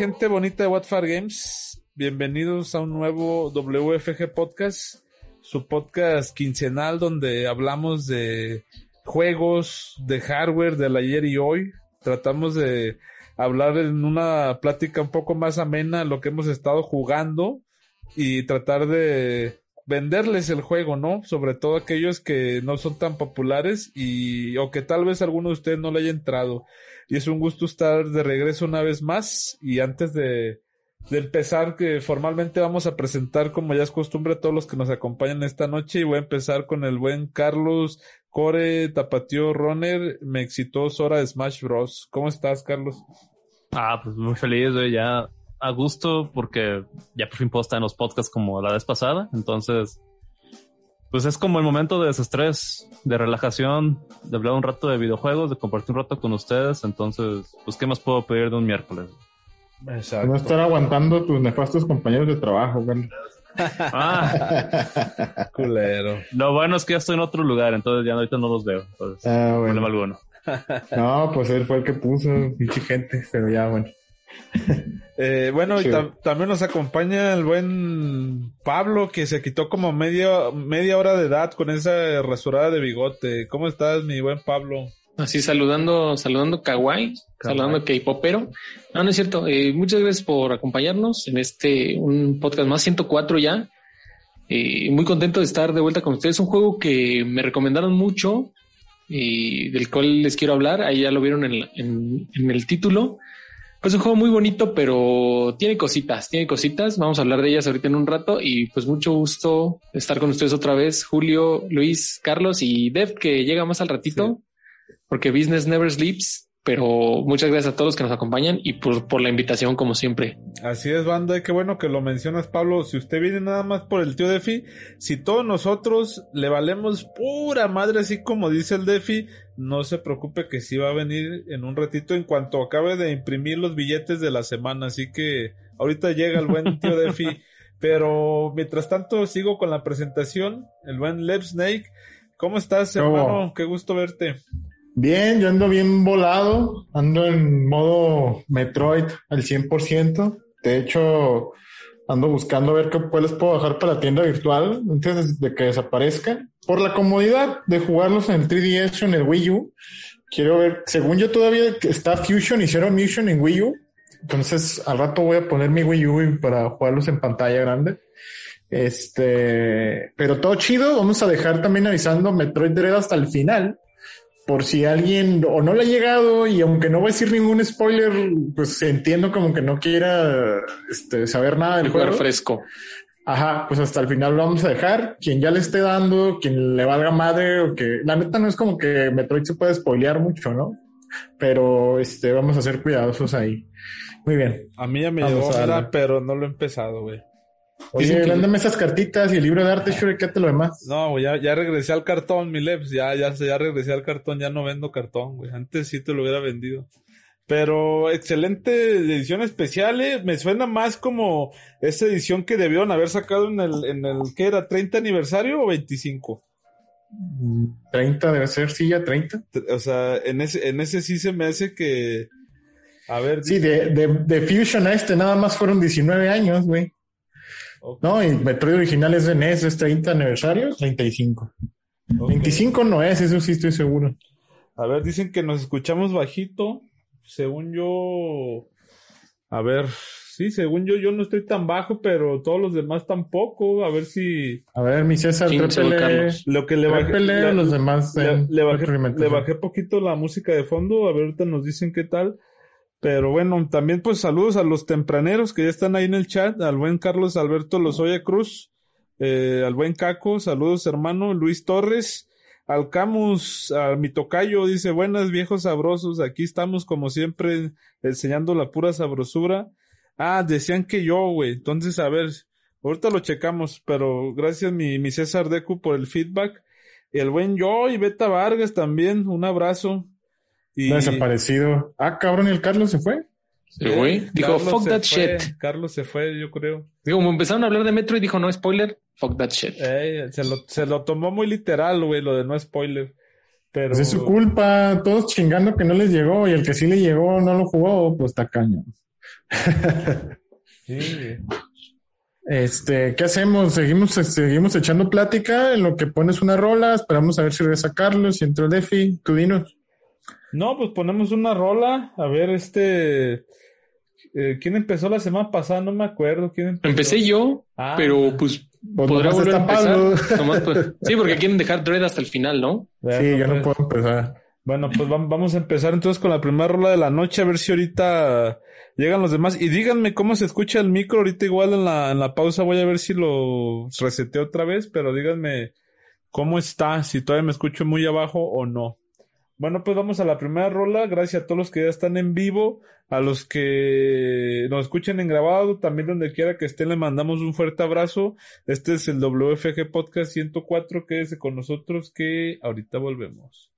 gente bonita de What Far Games? Bienvenidos a un nuevo WFG Podcast, su podcast quincenal donde hablamos de juegos, de hardware, del ayer y hoy. Tratamos de hablar en una plática un poco más amena lo que hemos estado jugando y tratar de venderles el juego, ¿no? Sobre todo aquellos que no son tan populares y o que tal vez alguno de ustedes no le haya entrado. Y es un gusto estar de regreso una vez más y antes de, empezar que formalmente vamos a presentar como ya es costumbre a todos los que nos acompañan esta noche y voy a empezar con el buen Carlos Core Tapatío Runner, me excitó Sora de Smash Bros. ¿Cómo estás, Carlos? Ah, pues muy feliz, ya a gusto porque ya por fin puedo estar en los podcasts como la vez pasada. Entonces, pues es como el momento de desestrés, de relajación, de hablar un rato de videojuegos, de compartir un rato con ustedes. Entonces, pues, ¿qué más puedo pedir de un miércoles? Exacto. No estar aguantando tus nefastos compañeros de trabajo, güey. Ah, culero. Lo bueno es que ya estoy en otro lugar, entonces ya ahorita no los veo. Entonces, ah, bueno. alguno. No, pues él fue el que puso, pinche gente, pero ya bueno. Eh, bueno, y también nos acompaña el buen Pablo, que se quitó como media, media hora de edad con esa rasurada de bigote. ¿Cómo estás, mi buen Pablo? Así saludando, saludando Kawaii, saludando K-Popero. No, no es cierto. Eh, muchas gracias por acompañarnos en este, un podcast más 104 ya. Eh, muy contento de estar de vuelta con ustedes. Un juego que me recomendaron mucho y del cual les quiero hablar. Ahí ya lo vieron en, en el título. Pues un juego muy bonito, pero tiene cositas, tiene cositas. Vamos a hablar de ellas ahorita en un rato y pues mucho gusto estar con ustedes otra vez, Julio, Luis, Carlos y Dev, que llega más al ratito, porque Business Never Sleeps. Pero muchas gracias a todos los que nos acompañan y por, por la invitación, como siempre. Así es, banda. Qué bueno que lo mencionas, Pablo. Si usted viene nada más por el tío Defi, si todos nosotros le valemos pura madre, así como dice el Defi, no se preocupe que sí va a venir en un ratito en cuanto acabe de imprimir los billetes de la semana. Así que ahorita llega el buen tío Defi. Pero mientras tanto sigo con la presentación. El buen Lev Snake. ¿Cómo estás, hermano? Qué gusto verte. Bien, yo ando bien volado, ando en modo Metroid al 100%. De hecho, ando buscando ver qué les puedo bajar para la tienda virtual antes de que desaparezca. Por la comodidad de jugarlos en el 3DS o en el Wii U. Quiero ver, según yo todavía está Fusion y Zero Mission en Wii U. Entonces, al rato voy a poner mi Wii U para jugarlos en pantalla grande. Este, pero todo chido. Vamos a dejar también avisando Metroid Dread hasta el final por si alguien o no le ha llegado y aunque no voy a decir ningún spoiler, pues entiendo como que no quiera este, saber nada del juego. fresco. Ajá, pues hasta el final lo vamos a dejar. Quien ya le esté dando, quien le valga madre o que la neta no es como que Metroid se puede spoilear mucho, ¿no? Pero este, vamos a ser cuidadosos ahí. Muy bien. A mí ya me llegó, pero no lo he empezado, güey. Oye, mándame esas cartitas y el libro de arte, Shure, ¿qué te lo demás? No, ya, ya regresé al cartón, mi Leps, ya, ya, ya regresé al cartón, ya no vendo cartón, güey. Antes sí te lo hubiera vendido. Pero excelente edición especial, ¿eh? me suena más como esa edición que debieron haber sacado en el, en el, ¿qué era? ¿30 aniversario o 25? 30 debe ser, sí, ya 30. O sea, en ese, en ese sí se me hace que, a ver. Sí, de, de, de Fusion a este nada más fueron 19 años, güey. No, y Metroid original es de NES, es 30 aniversario, 35. 25 no es, eso sí estoy seguro. A ver, dicen que nos escuchamos bajito. Según yo. A ver, sí, según yo, yo no estoy tan bajo, pero todos los demás tampoco. A ver si. A ver, mi César, Lo que le bajé. a los demás. Le, bajé, le bajé poquito la música de fondo. A ver, ahorita nos dicen qué tal. Pero bueno, también pues saludos a los tempraneros que ya están ahí en el chat, al buen Carlos Alberto Lozoya Cruz, eh, al buen Caco, saludos hermano, Luis Torres, al Camus, a mi tocayo, dice, buenas viejos sabrosos, aquí estamos como siempre enseñando la pura sabrosura. Ah, decían que yo, güey, entonces a ver, ahorita lo checamos, pero gracias mi, mi César Decu por el feedback. El buen yo y Beta Vargas también, un abrazo. Desaparecido. Ah, cabrón, ¿y el Carlos se fue? Se fue. Dijo, fuck that shit. Carlos se fue, yo creo. Digo, como empezaron a hablar de Metro y dijo, no spoiler, fuck that shit. se, lo, se lo tomó muy literal, güey, lo de no spoiler. Pero... Pues es su culpa, todos chingando que no les llegó y el que sí le llegó no lo jugó, pues está caño. sí. Este, ¿qué hacemos? Seguimos, seguimos echando plática en lo que pones una rola, esperamos a ver si regresa Carlos y entró Defi, tú dinos. No, pues ponemos una rola, a ver este eh, ¿quién empezó la semana pasada? No me acuerdo quién empezó. Empecé yo, ah. pero pues, pues podrá volver a empezar. Pues, sí, porque quieren dejar Dread hasta el final, ¿no? Sí, ya no puedo empezar. Bueno, pues vamos a empezar entonces con la primera rola de la noche, a ver si ahorita llegan los demás. Y díganme cómo se escucha el micro. Ahorita igual en la, en la pausa voy a ver si lo reseteo otra vez, pero díganme cómo está, si todavía me escucho muy abajo o no. Bueno, pues vamos a la primera rola. Gracias a todos los que ya están en vivo, a los que nos escuchen en grabado, también donde quiera que estén, le mandamos un fuerte abrazo. Este es el WFG Podcast 104. Quédese con nosotros que ahorita volvemos.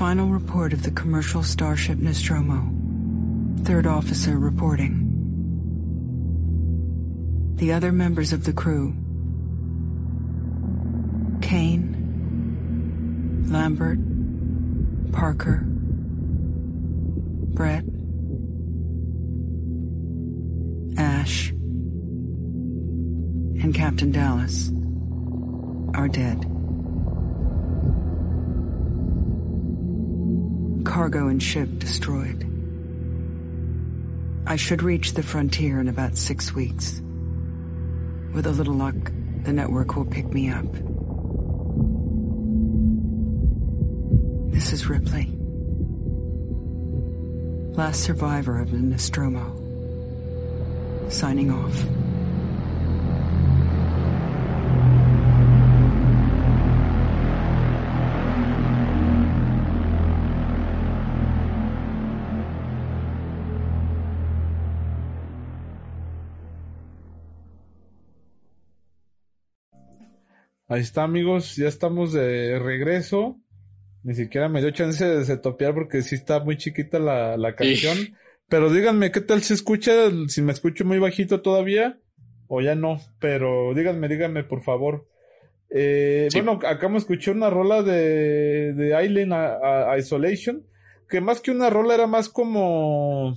Final report of the commercial starship Nostromo. Third officer reporting. The other members of the crew. Kane, Lambert, Parker, Brett, Ash, and Captain Dallas are dead. Cargo and ship destroyed. I should reach the frontier in about six weeks. With a little luck, the network will pick me up. This is Ripley. Last survivor of the Nostromo. Signing off. Ahí está, amigos, ya estamos de regreso. Ni siquiera me dio chance de setopear porque sí está muy chiquita la, la canción. Pero díganme, ¿qué tal se escucha? Si me escucho muy bajito todavía o ya no. Pero díganme, díganme, por favor. Eh, Bueno, acá me escuché una rola de, de Island Isolation, que más que una rola era más como...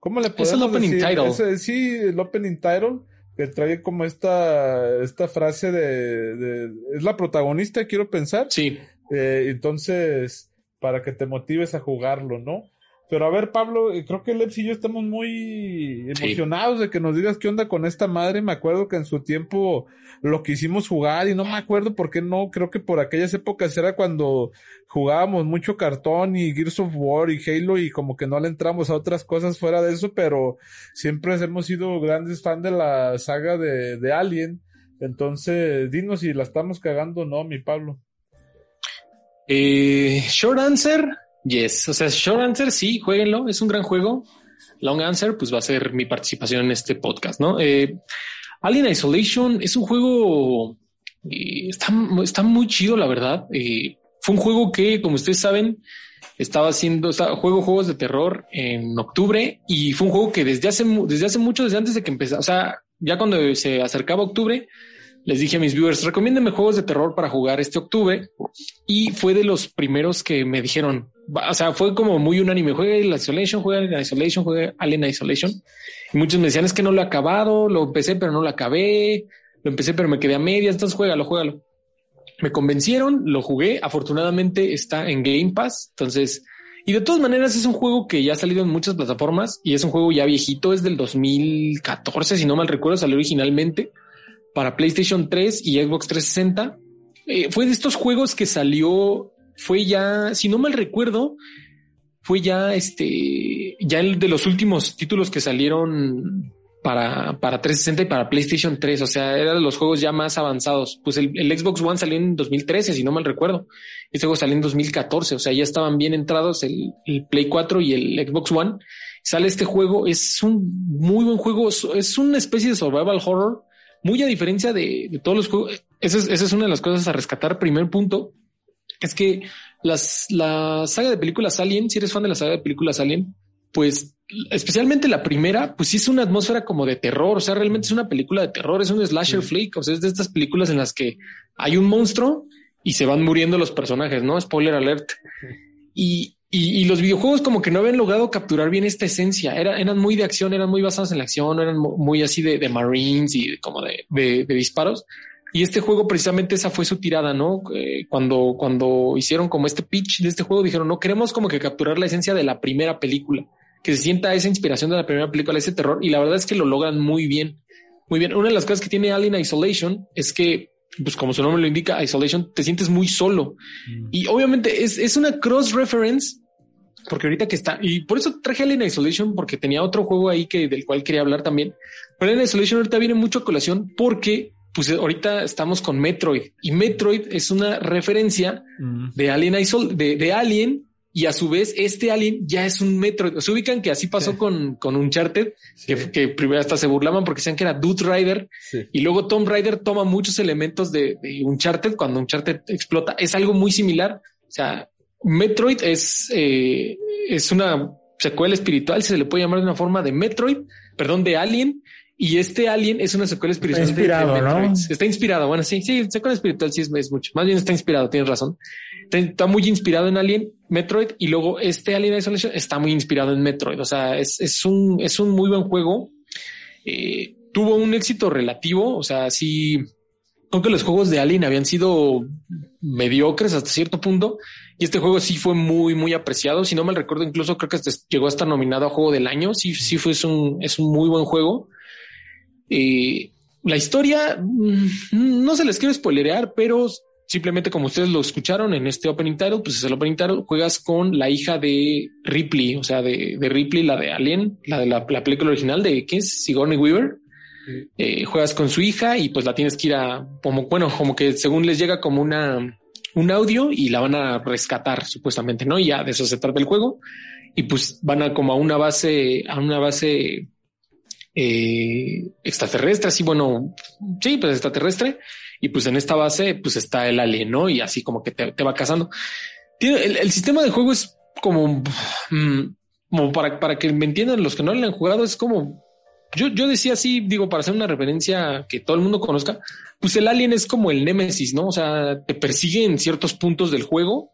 ¿Cómo le podemos Es el opening title. sí, el opening title que trae como esta, esta frase de, es la protagonista, quiero pensar. Sí. Eh, entonces, para que te motives a jugarlo, ¿no? Pero a ver, Pablo, eh, creo que Leps y yo estamos muy emocionados de que nos digas qué onda con esta madre. Me acuerdo que en su tiempo lo quisimos jugar y no me acuerdo por qué no. Creo que por aquellas épocas era cuando jugábamos mucho cartón y Gears of War y Halo y como que no le entramos a otras cosas fuera de eso, pero siempre hemos sido grandes fans de la saga de, de Alien. Entonces, dinos si la estamos cagando o no, mi Pablo. Eh, short answer, Yes, o sea, short answer, sí, jueguenlo, es un gran juego. Long answer, pues va a ser mi participación en este podcast, ¿no? Eh, Alien Isolation es un juego, eh, está, está, muy chido, la verdad. Eh, fue un juego que, como ustedes saben, estaba haciendo, juego juegos de terror en octubre y fue un juego que desde hace, desde hace mucho, desde antes de que empezara, o sea, ya cuando se acercaba octubre, les dije a mis viewers, recomiéndenme juegos de terror para jugar este octubre. Y fue de los primeros que me dijeron, o sea, fue como muy unánime, juega la Isolation, juega la Isolation, juega Alien Isolation. Y muchos me decían, es que no lo he acabado, lo empecé, pero no lo acabé, lo empecé, pero me quedé a medias, entonces juégalo, juégalo. Me convencieron, lo jugué, afortunadamente está en Game Pass, entonces... Y de todas maneras es un juego que ya ha salido en muchas plataformas y es un juego ya viejito, es del 2014, si no mal recuerdo, salió originalmente para PlayStation 3 y Xbox 360. Eh, fue de estos juegos que salió, fue ya, si no mal recuerdo, fue ya este, ya el de los últimos títulos que salieron para, para 360 y para PlayStation 3. O sea, era de los juegos ya más avanzados. Pues el, Xbox One salió en 2013, si no mal recuerdo. Este juego salió en 2014. O sea, ya estaban bien entrados el, el Play 4 y el Xbox One. Sale este juego. Es un muy buen juego. Es una especie de survival horror muy a diferencia de, todos los juegos, esa es, una de las cosas a rescatar. Primer punto es que las, la saga de películas Alien, si eres fan de la saga de películas Alien, pues especialmente la primera, pues sí es una atmósfera como de terror. O sea, realmente es una película de terror, es un slasher flick. O sea, es de estas películas en las que hay un monstruo y se van muriendo los personajes, ¿no? Spoiler alert. Y, y, los videojuegos como que no habían logrado capturar bien esta esencia. Era, eran muy de acción, eran muy basados en la acción, eran muy así de, de Marines y como de, de, de, disparos. Y este juego precisamente esa fue su tirada, ¿no? Eh, cuando, cuando hicieron como este pitch de este juego, dijeron, no queremos como que capturar la esencia de la primera película, que se sienta esa inspiración de la primera película, ese terror. Y la verdad es que lo logran muy bien. Muy bien. Una de las cosas que tiene Alien Isolation es que pues como su nombre lo indica, Isolation, te sientes muy solo. Mm. Y obviamente es, es una cross reference, porque ahorita que está, y por eso traje Alien Isolation, porque tenía otro juego ahí que del cual quería hablar también. Pero Alien Isolation ahorita viene mucho a colación porque pues ahorita estamos con Metroid y Metroid es una referencia mm. de Alien Isol de, de Alien y a su vez este Alien ya es un Metroid. Se ubican que así pasó con, con Uncharted, que, que, primero hasta se burlaban porque decían que era Dude Rider y luego Tom Rider toma muchos elementos de, de, Uncharted cuando Uncharted explota. Es algo muy similar. O sea, Metroid es, eh, es una secuela espiritual, se le puede llamar de una forma de Metroid, perdón, de Alien. Y este Alien es una secuela espiritual. Está inspirado, de, ¿no? Está inspirado. Bueno, sí, sí, secuela espiritual sí es, es mucho. Más bien está inspirado, tienes razón está muy inspirado en Alien, Metroid, y luego este Alien Isolation está muy inspirado en Metroid. O sea, es, es un, es un muy buen juego. Eh, tuvo un éxito relativo. O sea, sí, aunque los juegos de Alien habían sido mediocres hasta cierto punto, y este juego sí fue muy, muy apreciado. Si no mal recuerdo, incluso creo que llegó a estar nominado a juego del año. Sí, sí fue, es un, es un muy buen juego. Eh, la historia, mm, no se les quiero spoilerear, pero simplemente como ustedes lo escucharon en este opening title, pues es el opening title, juegas con la hija de Ripley, o sea, de, de Ripley, la de Alien, la de la, película original de, ¿qué es? Sigourney Weaver. Eh, juegas con su hija y pues la tienes que ir a, como, bueno, como que según les llega como una, un audio y la van a rescatar supuestamente, ¿no? Y ya de eso se trata el juego. Y pues van a como a una base, a una base eh, extraterrestre, así bueno, sí, pues extraterrestre y pues en esta base pues está el alien, ¿no? Y así como que te, va cazando. Tiene, el, sistema de juego es como, mm, como para, para que me entiendan los que no lo han jugado, es como, yo, yo decía así, digo, para hacer una referencia que todo el mundo conozca, pues el alien es como el némesis, ¿no? O sea, te persigue en ciertos puntos del juego,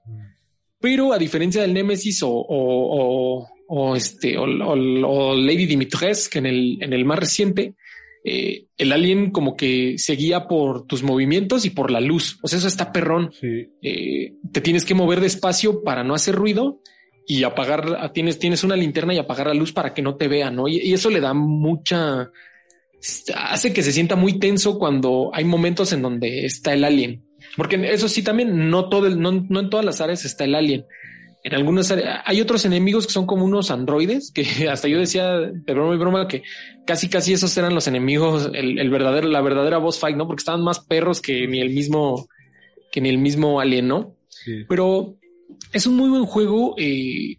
pero a diferencia del némesis o, o, o, este, o, Lady Dimitrescu en el, en el más reciente, eh, el alien como que seguía por tus movimientos y por la luz. O sea, eso está perrón. Eh, te tienes que mover despacio para no hacer ruido y apagar, tienes, tienes una linterna y apagar la luz para que no te vean, ¿no? Y, eso le da mucha, hace que se sienta muy tenso cuando hay momentos en donde está el alien. Porque eso sí también, no todo no, no en todas las áreas está el alien en algunas áreas, hay otros enemigos que son como unos androides que hasta yo decía de broma y broma que casi casi esos eran los enemigos, el, verdadero, la verdadera boss fight, ¿no? Porque estaban más perros que ni el mismo, que ni el mismo alien, ¿no? Pero es un muy buen juego. Eh,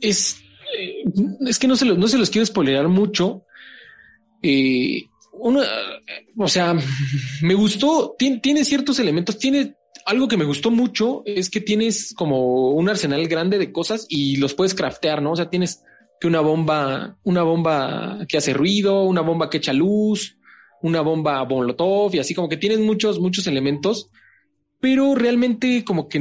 es, eh, es que no se, no se los quiero spoilerar mucho. Eh, uno, o sea, me gustó, tiene, tiene ciertos elementos, tiene algo que me gustó mucho es que tienes como un arsenal grande de cosas y los puedes craftear, ¿no? O sea, tienes que una bomba, una bomba que hace ruido, una bomba que echa luz, una bomba molotov y así como que tienes muchos, muchos elementos, pero realmente como que,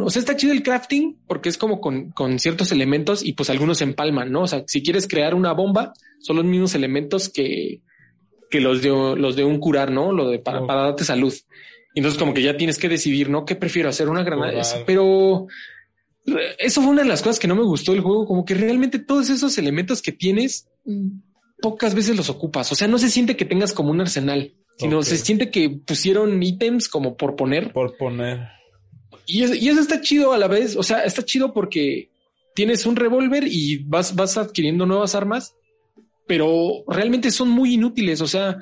o sea, está chido el crafting porque es como con, con ciertos elementos y pues algunos se empalman, ¿no? O sea, si quieres crear una bomba, son los mismos elementos que, que los de, los de un curar, ¿no? Lo de para, para darte salud entonces como que ya tienes que decidir, ¿no? ¿Qué prefiero hacer? Una granada. Pero eso fue una de las cosas que no me gustó del juego, como que realmente todos esos elementos que tienes, pocas veces los ocupas. O sea, no se siente que tengas como un arsenal, sino se siente que pusieron ítems como por poner. Por poner. Y, y eso está chido a la vez. O sea, está chido porque tienes un revólver y vas, vas adquiriendo nuevas armas pero realmente son muy inútiles. O sea,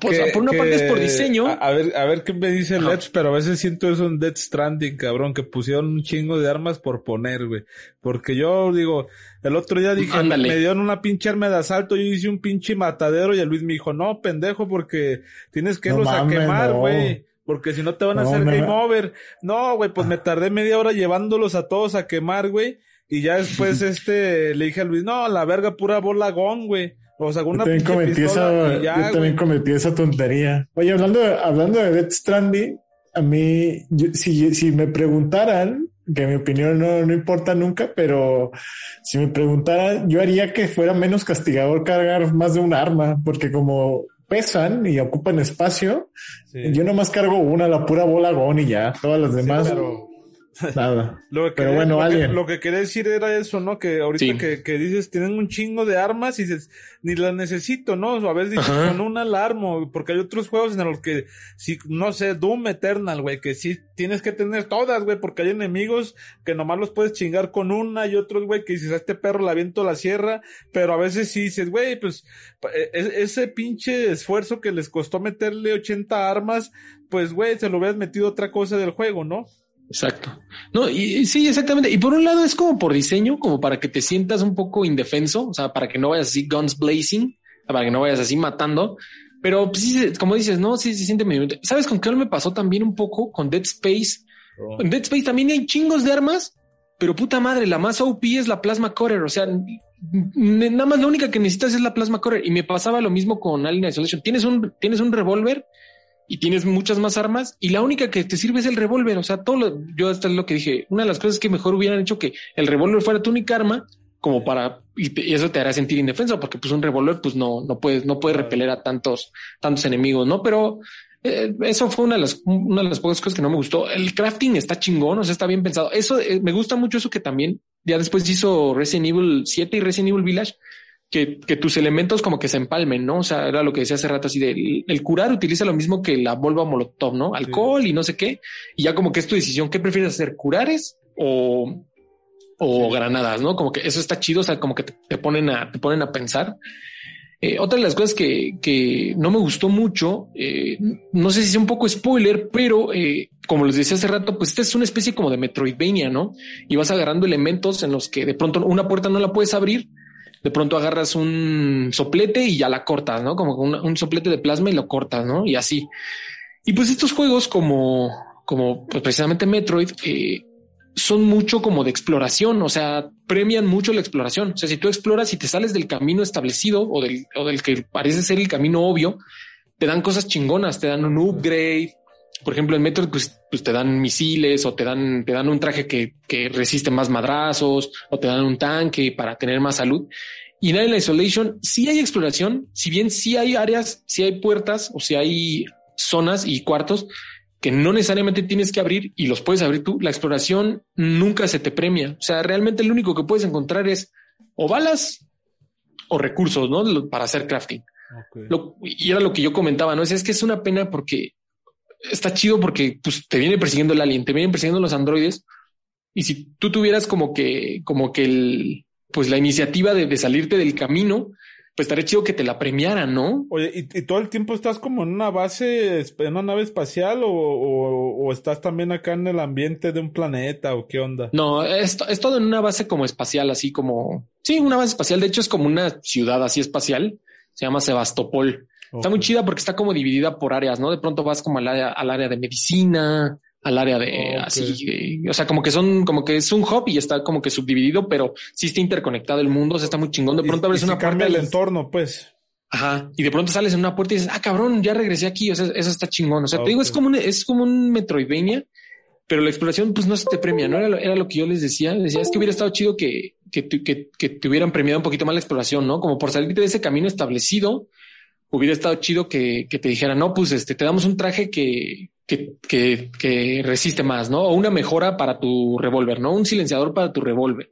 por, una parte es por diseño. A, ver, a ver qué me dice Let's, pero a veces siento eso en Dead Stranding, cabrón, que pusieron un chingo de armas por poner, güey. Porque yo digo, el otro día dije, me dieron una pinche arma de asalto, yo hice un pinche matadero y el Luis me dijo, no, pendejo, porque tienes que irlos a quemar, güey. Porque si no te van a hacer game over. No, güey, pues me tardé media hora llevándolos a todos a quemar, güey Y ya después este le dije a Luis, no, la verga pura bola gon, güey. O sea, una yo también, cometí esa, ya, yo también cometí esa tontería. Oye, hablando de, hablando de Death Stranding, a mí, si, si me preguntaran, que mi opinión no, no importa nunca, pero si me preguntaran, yo haría que fuera menos castigador cargar más de un arma, porque como pesan y ocupan espacio, yo nomás cargo una, la pura bola gon y ya, todas las demás. Nada. Lo que Pero bueno, lo alguien. Que, lo que quería decir era eso, ¿no? Que ahorita Sí. que, que dices, tienen un chingo de armas y dices, ni las necesito, ¿no? O a veces dices, Ajá. con una alarma, porque hay otros juegos en los que, si, no sé, Doom Eternal, güey, que sí tienes que tener todas, güey, porque hay enemigos que nomás los puedes chingar con una y otros, güey, que dices, a este perro le aviento la sierra, pero a veces sí dices, güey, pues, e- e- ese pinche esfuerzo que les costó meterle 80 armas, pues, güey, se lo hubieras metido otra cosa del juego, ¿no? Exacto. No, y, sí, exactamente. Y por un lado es como por diseño, como para que te sientas un poco indefenso, o sea, para que no vayas así guns blazing, para que no vayas así matando. Pero pues, sí, como dices, no, sí se siente medio. ¿Sabes con qué me pasó también un poco con Dead Space? En Dead Space también hay chingos de armas, pero puta madre, la más OP es la Plasma Cutter. O sea, nada más la única que necesitas es la Plasma Cutter. Y me pasaba lo mismo con Alien Isolation. Tienes un, tienes un revólver y tienes muchas más armas y la única que te sirve es el revólver. O sea, todo lo, yo hasta es lo que dije. Una de las cosas que mejor hubieran hecho que el revólver fuera tu única arma como para, y, te- y eso te hará sentir indefenso porque pues un revólver pues no, no puedes, no puedes repeler a tantos, tantos enemigos, ¿no? Pero eh, eso fue una de las, una de las pocas cosas que no me gustó. El crafting está chingón, o sea, está bien pensado. Eso eh, me gusta mucho eso que también ya después hizo Resident Evil 7 y Resident Evil Village, que, que tus elementos como que se empalmen, ¿no? O sea, era lo que decía hace rato así de el, el curar utiliza lo mismo que la volva molotov, ¿no? Alcohol y no sé qué. Y ya como que es tu decisión, ¿qué prefieres hacer? ¿Curares o, o granadas, no? Como que eso está chido, o sea, como que te, te ponen a, te ponen a pensar. Eh, otra de las cosas que, que no me gustó mucho, eh, no sé si es un poco spoiler, pero eh, como les decía hace rato, pues esta es una especie como de Metroidvania, ¿no? Y vas agarrando elementos en los que de pronto una puerta no la puedes abrir, de pronto agarras un soplete y ya la cortas, ¿no? Como un, un soplete de plasma y lo cortas, ¿no? Y así. Y pues estos juegos como, como pues precisamente Metroid, eh, son mucho como de exploración, o sea, premian mucho la exploración. O sea, si tú exploras y te sales del camino establecido o del, o del que parece ser el camino obvio, te dan cosas chingonas, te dan un upgrade. Por ejemplo, en Metroid, pues, pues te dan misiles o te dan, te dan un traje que, que resiste más madrazos o te dan un tanque para tener más salud. Y en Alien Isolation sí hay exploración, si bien sí hay áreas, sí hay puertas o si hay zonas y cuartos que no necesariamente tienes que abrir y los puedes abrir tú. La exploración nunca se te premia. O sea, realmente lo único que puedes encontrar es o balas o recursos, ¿no? Para hacer crafting. Lo- y era lo que yo comentaba, ¿no? Es, es que es una pena porque está chido porque pues, te viene persiguiendo el alien, te vienen persiguiendo los androides. Y si tú tuvieras como que, como que el, pues la iniciativa de, de salirte del camino, pues estaría chido que te la premiaran, ¿no? Oye, ¿y, y todo el tiempo estás como en una base, en una nave espacial o, o, o estás también acá en el ambiente de un planeta o qué onda? No, es, es todo en una base como espacial, así como, sí, una base espacial. De hecho, es como una ciudad así espacial. Se llama Sebastopol. Está muy chida porque está como dividida por áreas, ¿no? De pronto vas como al área, al área de medicina, al área de así, de- o sea, como que son, como que es un hub y está como que subdividido, pero sí está interconectado el mundo, o sea, está muy chingón. De pronto abres y una puerta el y- entorno, pues. Ajá. Y de pronto sales en una puerta y dices, ah, cabrón, ya regresé aquí. O sea, eso está chingón. O sea, te digo, es como un, es como un Metroidvania, pero la exploración, pues no se te premia, ¿no? Era lo, era lo que yo les decía. Les decía, es que hubiera estado chido que, que, que, que te hubieran premiado un poquito más la exploración, ¿no? Como por salirte de ese camino establecido, hubiera estado chido que, que te dijeran, no, pues este, te damos un traje que, que, que, que resiste más, ¿no? O una mejora para tu revólver, ¿no? Un silenciador para tu revólver.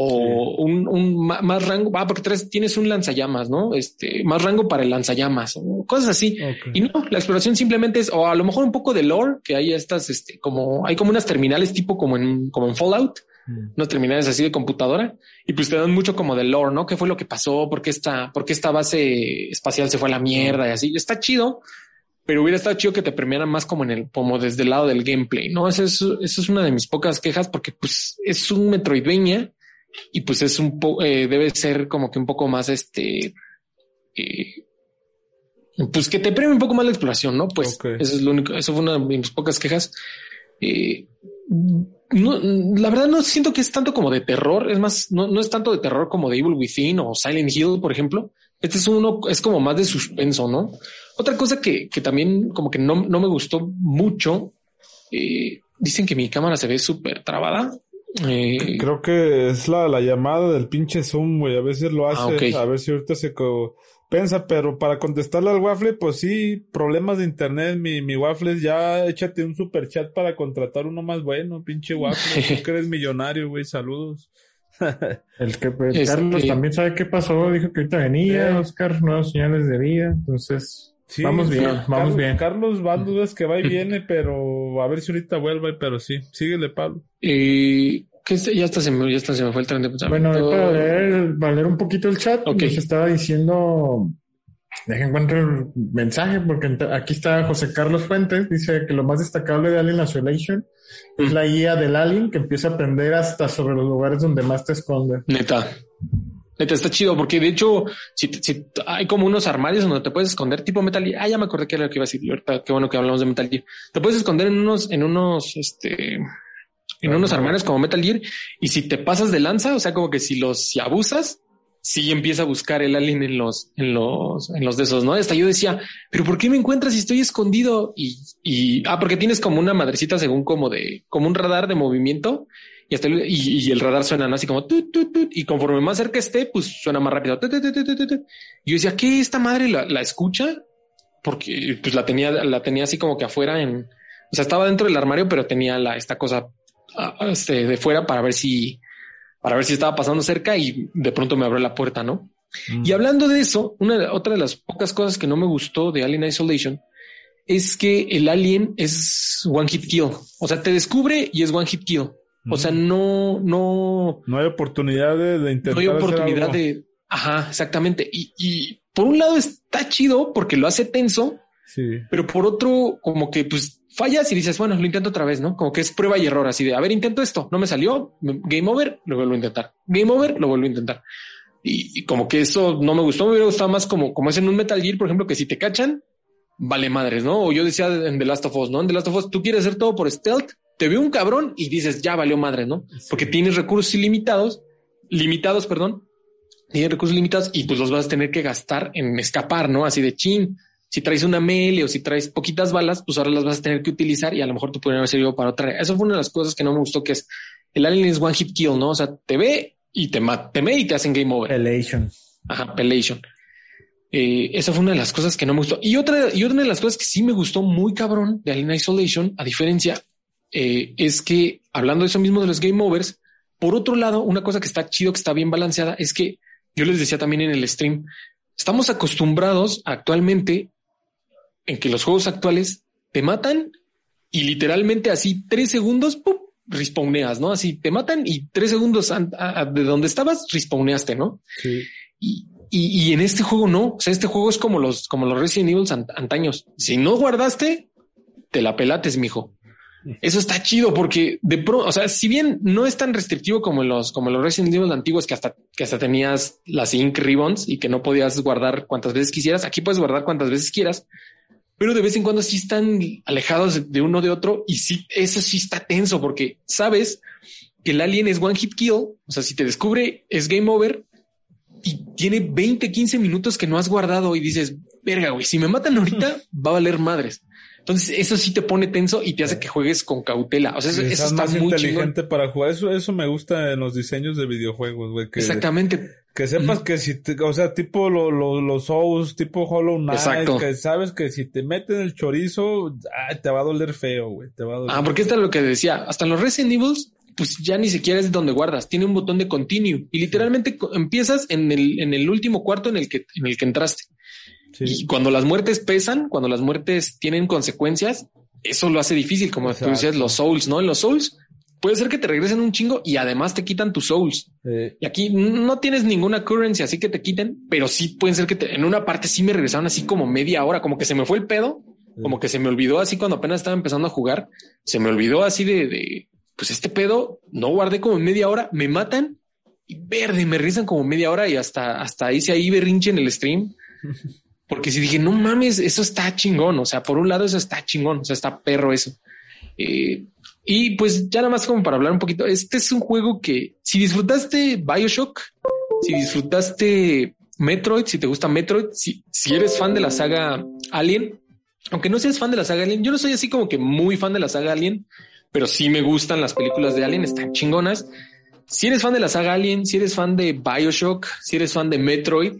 O un, un más rango, va, porque traes- tienes un lanzallamas, ¿no? Este, más rango para el lanzallamas, o cosas así. Y no, la exploración simplemente es, o a lo mejor un poco de lore, que hay estas, este, como, hay como unas terminales tipo como en, como en Fallout, Mm. unas terminales así de computadora, y pues te dan mucho como de lore, ¿no? ¿Qué fue lo que pasó? ¿Por qué esta, por qué esta base espacial se fue a la mierda y así? Está chido, pero hubiera estado chido que te premiaran más como en el, como desde el lado del gameplay, ¿no? Eso es, eso es una de mis pocas quejas porque pues es un Metroidvania y pues es un poco, debe ser como que un poco más este, eh, pues que te premie un poco más la exploración, ¿no? Pues eso es lo único, eso fue una de mis pocas quejas. Eh, no, la verdad no siento que es tanto como de terror, es más, no, no es tanto de terror como de Evil Within o Silent Hill, por ejemplo. Este es uno, es como más de suspenso, ¿no? Otra cosa que, que también como que no, no me gustó mucho, eh, dicen que mi cámara se ve súper trabada. Eh, Creo que es la, la llamada del pinche Zoom, güey. A veces lo hace, Ah, ok. a ver si ahorita se pensa, pero para contestarle al Waffle, pues sí, problemas de internet, mi, mi Waffle, ya échate un super chat para contratar uno más bueno, pinche Waffle. Tú que eres millonario, güey, saludos. El que pues, Este- Carlos también sabe qué pasó, dijo que ahorita venía, Eh. Oscar, nuevas señales de vida, entonces Sí, vamos sí, bien, Carlos- vamos bien. Carlos van dudas que va y viene, pero a ver si ahorita vuelve, pero sí, síguele, Pablo. eh, que este- ya está se me, ya está se me fue el tren de Bueno, pensamiento. para leer, para leer un poquito el chat, Ok. nos estaba diciendo, deja encuentro el mensaje, porque aquí está José Carlos Fuentes, dice que lo más destacable de Alien Isolation es Mm. la guía del Alien que empieza a aprender hasta sobre los lugares donde más te esconde. Neta. Neta, está chido porque de hecho, si, si hay como unos armarios donde te puedes esconder, tipo Metal Gear. Ah, ya me acordé que era lo que iba a decir. Ahorita, qué bueno que hablamos de Metal Gear. Te puedes esconder en unos, en unos, este, en unos armarios como Metal Gear. Y si te pasas de lanza, o sea, como que si los, si abusas, sí empieza a buscar el alien en los, en los, en los de esos, ¿no? Hasta yo decía, pero ¿por qué me encuentras si estoy escondido? Y, y, ah, porque tienes como una madrecita según como de, como un radar de movimiento y hasta el, y, y el radar suena ¿no? así como tut, tut, tut, y conforme más cerca esté, pues suena más rápido. Y yo decía, ¿qué esta madre la, la escucha? Porque pues la tenía, la tenía así como que afuera en, o sea, estaba dentro del armario, pero tenía la, esta cosa este, de fuera para ver si, para ver si estaba pasando cerca y de pronto me abrió la puerta, ¿no? Y hablando de eso, una otra de las pocas cosas que no me gustó de Alien Isolation es que el alien es one hit kill. O sea, te descubre y es one hit kill. O sea, no, no, No hay oportunidad de, de no intentar hay hacer oportunidad algo. de. Ajá, exactamente. Y, y por un lado está chido porque lo hace tenso, Sí. pero por otro, como que pues fallas y dices, bueno, lo intento otra vez, ¿no? Como que es prueba y error, así de, a ver, intento esto, no me salió, me- game over, lo vuelvo a intentar, game over, lo vuelvo a intentar. Y, y como que eso no me gustó, me hubiera gustado más como, como es en un Metal Gear, por ejemplo, que si te cachan, vale madres, ¿no? O yo decía en The Last of Us, ¿no? En The Last of Us, tú quieres hacer todo por stealth, te ve un cabrón y dices, ya valió madres, ¿no? Porque tienes recursos ilimitados, limitados, perdón, tienes recursos limitados y pues los vas a tener que gastar en escapar, ¿no? Así de chin. Si traes una melee o si traes poquitas balas, pues ahora las vas a tener que utilizar y a lo mejor te pueden haber servido para otra. Eso fue una de las cosas que no me gustó, que es el alien es one hit kill, ¿no? O sea, te ve y te mata, te ve y te hacen game over. Elation. Ajá, Pelation. Eh, esa fue una de las cosas que no me gustó. Y otra, y otra de las cosas que sí me gustó muy cabrón de Alien Isolation, a diferencia, eh, es que hablando de eso mismo de los game overs, por otro lado, una cosa que está chido, que está bien balanceada, es que yo les decía también en el stream, estamos acostumbrados actualmente en que los juegos actuales te matan y literalmente así tres segundos, ¡pum! respawneas, ¿no? Así te matan y tres segundos de donde estabas, respawneaste, ¿no? Sí. Y, y, y en este juego no. O sea, este juego es como los, como los Resident Evil ant- antaños. Si no guardaste, te la pelates, mijo. Eso está chido porque de pronto, o sea, si bien no es tan restrictivo como los, como los Resident Evil antiguos que hasta, que hasta tenías las Ink Ribbons y que no podías guardar cuantas veces quisieras, aquí puedes guardar cuantas veces quieras, pero de vez en cuando sí están alejados de- uno de otro y sí, eso sí está tenso porque sabes que el alien es one hit kill. O sea, si te descubre es game over y tiene 20, 15 minutos que no has guardado y dices, verga, güey, si me matan ahorita va a valer madres. Entonces eso sí te pone tenso y te hace que juegues con cautela. O sea, eso, eso está más muy chingón. inteligente para jugar. Eso, eso me gusta en los diseños de videojuegos, güey. Exactamente. Que sepas que si te, o sea, tipo lo- lo- los Souls, tipo Hollow Knight, Exacto. que sabes que si te meten el chorizo, ay, te va a doler feo, güey. Te va a doler. Ah, porque esto es lo que decía. Hasta en los Resident Evil, pues ya ni siquiera es donde guardas. Tiene un botón de continue y literalmente empiezas en el, en el último cuarto en el que, en el que entraste. Sí. Y cuando las muertes pesan, cuando las muertes tienen consecuencias, eso lo hace difícil, como tú decías, los souls, ¿no? En los souls puede ser que te regresen un chingo y además te quitan tus souls. Y aquí no tienes ninguna currency, así que te quiten, pero sí pueden ser que te- en una parte sí me regresaron así como media hora, como que se me fue el pedo, como que se me olvidó así cuando apenas estaba empezando a jugar, se me olvidó así de, de pues este pedo, no guardé como media hora, me matan y verde, me rizan como media hora y hasta, hasta hice ahí berrinche en el stream. Porque si dije, no mames, eso está chingón. O sea, por un lado, eso está chingón. O sea, está perro eso. Eh, Y pues ya nada más como para hablar un poquito, este es un juego que si disfrutaste Bioshock, si disfrutaste Metroid, si te gusta Metroid, si, si eres fan de la saga Alien, aunque no seas fan de la saga Alien, yo no soy así como que muy fan de la saga Alien, pero sí me gustan las películas de Alien, están chingonas. Si eres fan de la saga Alien, si eres fan de Bioshock, si eres fan de Metroid,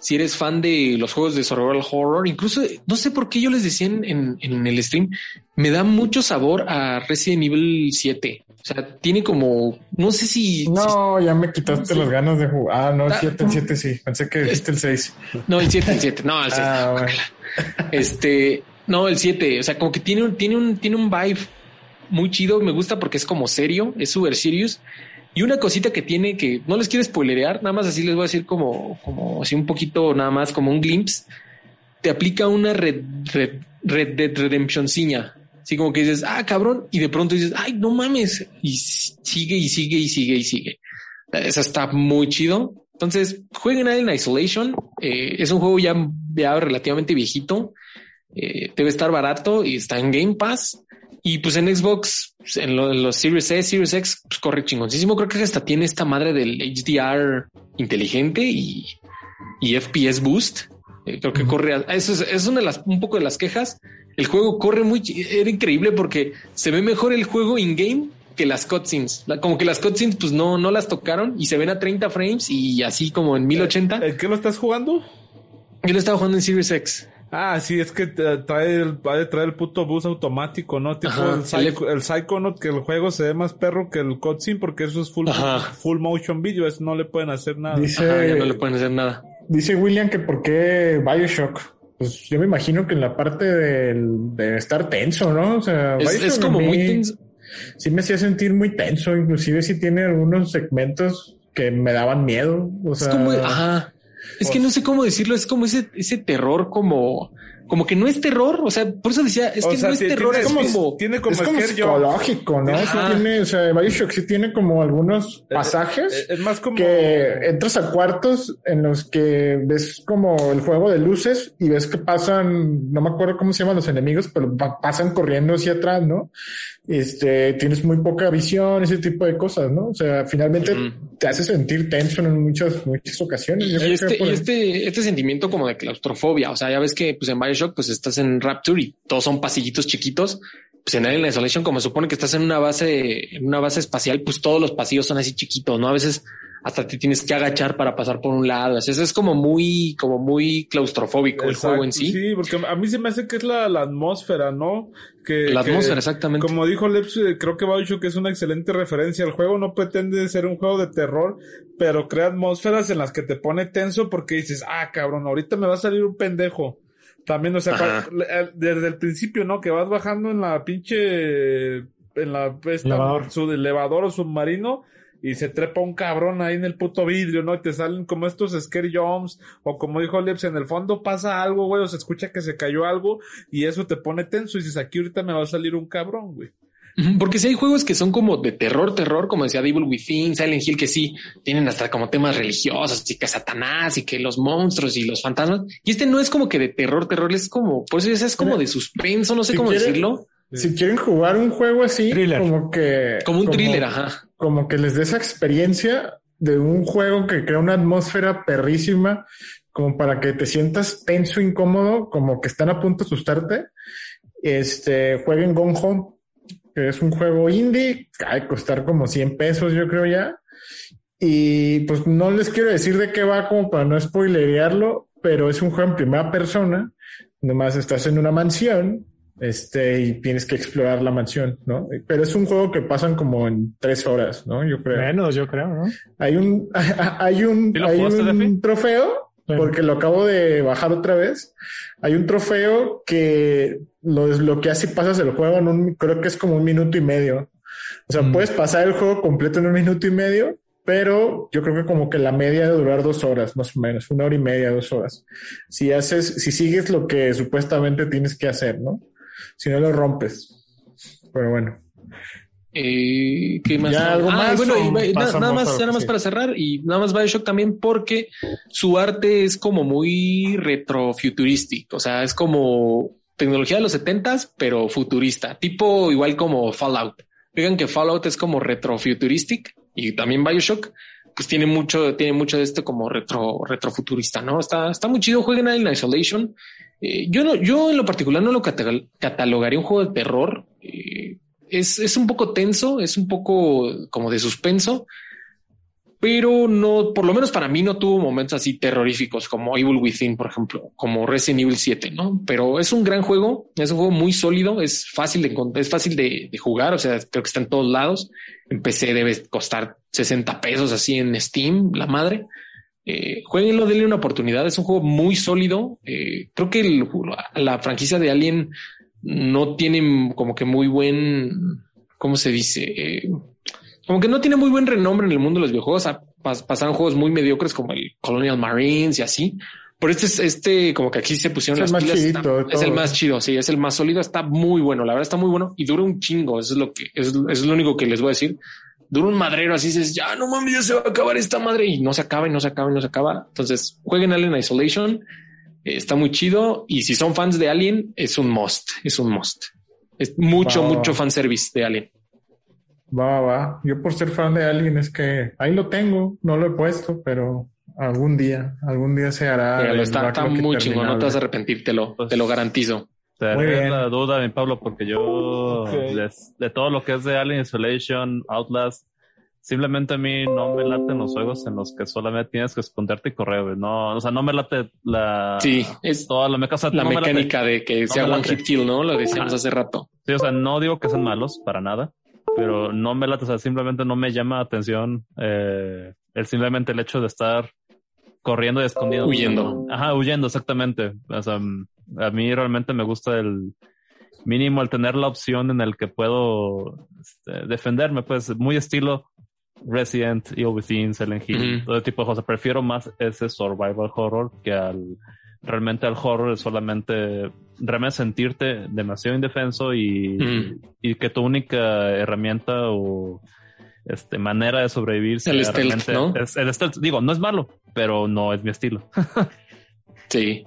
si eres fan de los juegos de survival horror, incluso no sé por qué yo les decía en, en, el stream, me da mucho sabor a Resident Evil 7. O sea, tiene como, no sé si... No, ya me quitaste las ganas de jugar. Ah, no, el 7, el 7 sí. Pensé que dijiste el 6. No, el 7, el 7. No, el 6. Ah, bueno. Este, no, el 7. O sea, como que tiene un, tiene un, tiene un vibe muy chido. Me gusta porque es como serio, es super serious. Y una cosita que tiene que no les quiero spoilerear, nada más así les voy a decir como, como así un poquito, nada más como un glimpse. Te aplica una red, red, red Dead Redemption ciña. Así como que dices, ah, cabrón, y de pronto dices, ay, no mames, y sigue y sigue y sigue y sigue. Eso está muy chido. Entonces, jueguen en Isolation. Eh, es un juego ya, ya relativamente viejito. Eh, debe estar barato y está en Game Pass. Y pues en Xbox, en, los Series S, Series X, pues corre chingoncísimo. Creo que hasta tiene esta madre del HDR inteligente y, y FPS Boost. Eh, creo que corre. eso es, es, una de las, un poco de las quejas. El juego corre muy, era increíble porque se ve mejor el juego in game que las cutscenes. Como que las cutscenes, pues no, no las tocaron y se ven a 30 frames y así como en 1080. ¿En qué lo estás jugando? Yo lo estaba jugando en Series X. Ah, sí, es que trae el, trae el puto bus automático, ¿no? Tipo el, Psycho, el Psychonaut, que el juego se ve más perro que el cutscene porque eso es full, full motion video, eso no le pueden hacer nada. Dice, no le pueden hacer nada. Dice William que por qué Bioshock. Pues yo me imagino que en la parte del, de estar tenso, ¿no? O sea, es, como muy tenso. Sí me hacía sentir muy tenso, inclusive si tiene algunos segmentos que me daban miedo. O sea, es como, ajá es que no sé cómo decirlo, es como ese, ese terror como, como que no es terror, o sea, por eso decía, es que no es terror, es como, tiene como, es como psicológico, ¿no? Sí tiene, o sea, Bioshock sí tiene como algunos pasajes es, más como que entras a cuartos en los que ves como el juego de luces y ves que pasan, no me acuerdo cómo se llaman los enemigos, pero pasan corriendo hacia atrás, ¿no? Este, tienes muy poca visión, ese tipo de cosas, ¿no? O sea, finalmente te hace sentir tenso en muchas, muchas ocasiones. y este, este, este sentimiento como de claustrofobia, o sea, ya ves que pues en Bioshock pues estás en Rapture y todos son pasillitos chiquitos. Pues en Alien Isolation, como supone que estás en una base, en una base espacial, pues todos los pasillos son así chiquitos, ¿no? A veces hasta te tienes que agachar para pasar por un lado. Eso es como muy, como muy claustrofóbico el juego en sí. Sí, porque a mí se me hace que es la, atmósfera, ¿no? Que, la atmósfera, exactamente. Como dijo Leps, eh, creo que Bioshock es una excelente referencia. El juego no pretende ser un juego de terror, pero crea atmósferas en las que te pone tenso porque dices, ah, cabrón, ahorita me va a salir un pendejo. También, o sea, desde el principio, ¿no? Que vas bajando en la pinche, en la, esta, su elevador o submarino y se trepa un cabrón ahí en el puto vidrio, ¿no? Y te salen como estos scary jumps, o como dijo Lips, en el fondo pasa algo, güey, o se escucha que se cayó algo, y eso te pone tenso, y dices, aquí ahorita me va a salir un cabrón, güey. Porque si hay juegos que son como de terror, terror, como decía Devil Within, Silent Hill, que sí tienen hasta como temas religiosos y que Satanás y que los monstruos y los fantasmas. Y este no es como que de terror, terror, es como, por eso es como de suspenso, no sé cómo decirlo. Si quieren jugar un juego así, como que. Como un thriller, ajá. Como que les dé esa experiencia de un juego que crea una atmósfera perrísima, como para que te sientas tenso, incómodo, como que están a punto de asustarte. Este, jueguen Gone Home que es un juego indie, hay que costar como 100 pesos, yo creo ya. Y pues no les quiero decir de qué va como para no spoilerearlo, pero es un juego en primera persona. Nomás estás en una mansión, este, y tienes que explorar la mansión, ¿no? Pero es un juego que pasan como en tres horas, ¿no? Yo creo. Menos, yo creo, ¿no? Hay un, hay un, hay un trofeo porque lo acabo de bajar otra vez. Hay un trofeo que lo desbloqueas y pasas el juego en un, creo que es como un minuto y medio. O sea, mm. puedes pasar el juego completo en un minuto y medio, pero yo creo que como que la media de durar dos horas, más o menos, una hora y media, dos horas. Si haces, si sigues lo que supuestamente tienes que hacer, ¿no? Si no lo rompes. Pero bueno. Eh, ¿Qué más? ah, bueno, nada más, nada más para cerrar y nada más Bioshock también porque su arte es como muy retrofuturístico, o sea, es como tecnología de los setentas, pero futurista, tipo igual como Fallout. Digan que Fallout es como retrofuturistic y también Bioshock, pues tiene mucho, tiene mucho de esto como retro, retrofuturista, ¿no? Está, está muy chido. Jueguen en Isolation. Eh, yo no, yo en lo particular no lo catalogaría un juego de terror. Eh, es, es un poco tenso, es un poco como de suspenso, pero no, por lo menos para mí no tuvo momentos así terroríficos como Evil Within, por ejemplo, como Resident Evil 7, ¿no? Pero es un gran juego, es un juego muy sólido, es fácil de es fácil de, jugar, o sea, creo que está en todos lados. En PC debe costar 60 pesos así en Steam, la madre. Eh, jueguenlo, denle una oportunidad, es un juego muy sólido. Eh, creo que la franquicia de Alien no tiene como que muy buen, ¿cómo se dice? Eh, como que no tiene muy buen renombre en el mundo de los videojuegos. pasaron juegos muy mediocres como el Colonial Marines y así. Pero este es este, como que aquí se pusieron es las pilas. es el más chido. Sí, es el más sólido. Está muy bueno. La verdad está muy bueno y dura un chingo. Eso es lo que es, es lo único que les voy a decir. Dura un madrero. Así dices, ya no mames, ya se va a acabar esta madre y no se acaba y no se acaba y no se acaba. Entonces jueguen Alien Isolation. está muy chido. Y si son fans de Alien, es un must. Es un must. Es mucho, mucho fan fanservice de Alien. Va, va. Yo por ser fan de alguien es que ahí lo tengo, no lo he puesto, pero algún día, algún día se hará. Pero está, está muy chingón, no te vas a arrepentir, te lo, te lo garantizo. Muy bien. la duda, mi Pablo, porque yo de, todo lo que es de Alien Isolation, Outlast, simplemente a mí no me laten los juegos en los que solamente tienes que esconderte y correr, No, o sea, no me late la. Sí, es toda la, la mecánica de que sea one hit kill, ¿no? Lo decíamos hace rato. Sí, o sea, no digo que sean malos para nada pero no me late, o sea, simplemente no me llama atención eh, el simplemente el hecho de estar corriendo y escondiendo. Huyendo. Ajá, huyendo, exactamente. O sea, a mí realmente me gusta el mínimo el tener la opción en el que puedo este, defenderme, pues muy estilo Resident Evil Within, Silent Hill, todo tipo de cosas. Prefiero más ese survival horror que al realmente al horror es solamente realmente sentirte demasiado indefenso y, y que tu única herramienta o este, manera de sobrevivir el stealth, ¿no? es el stealth. Digo, no es malo, pero no es mi estilo. sí.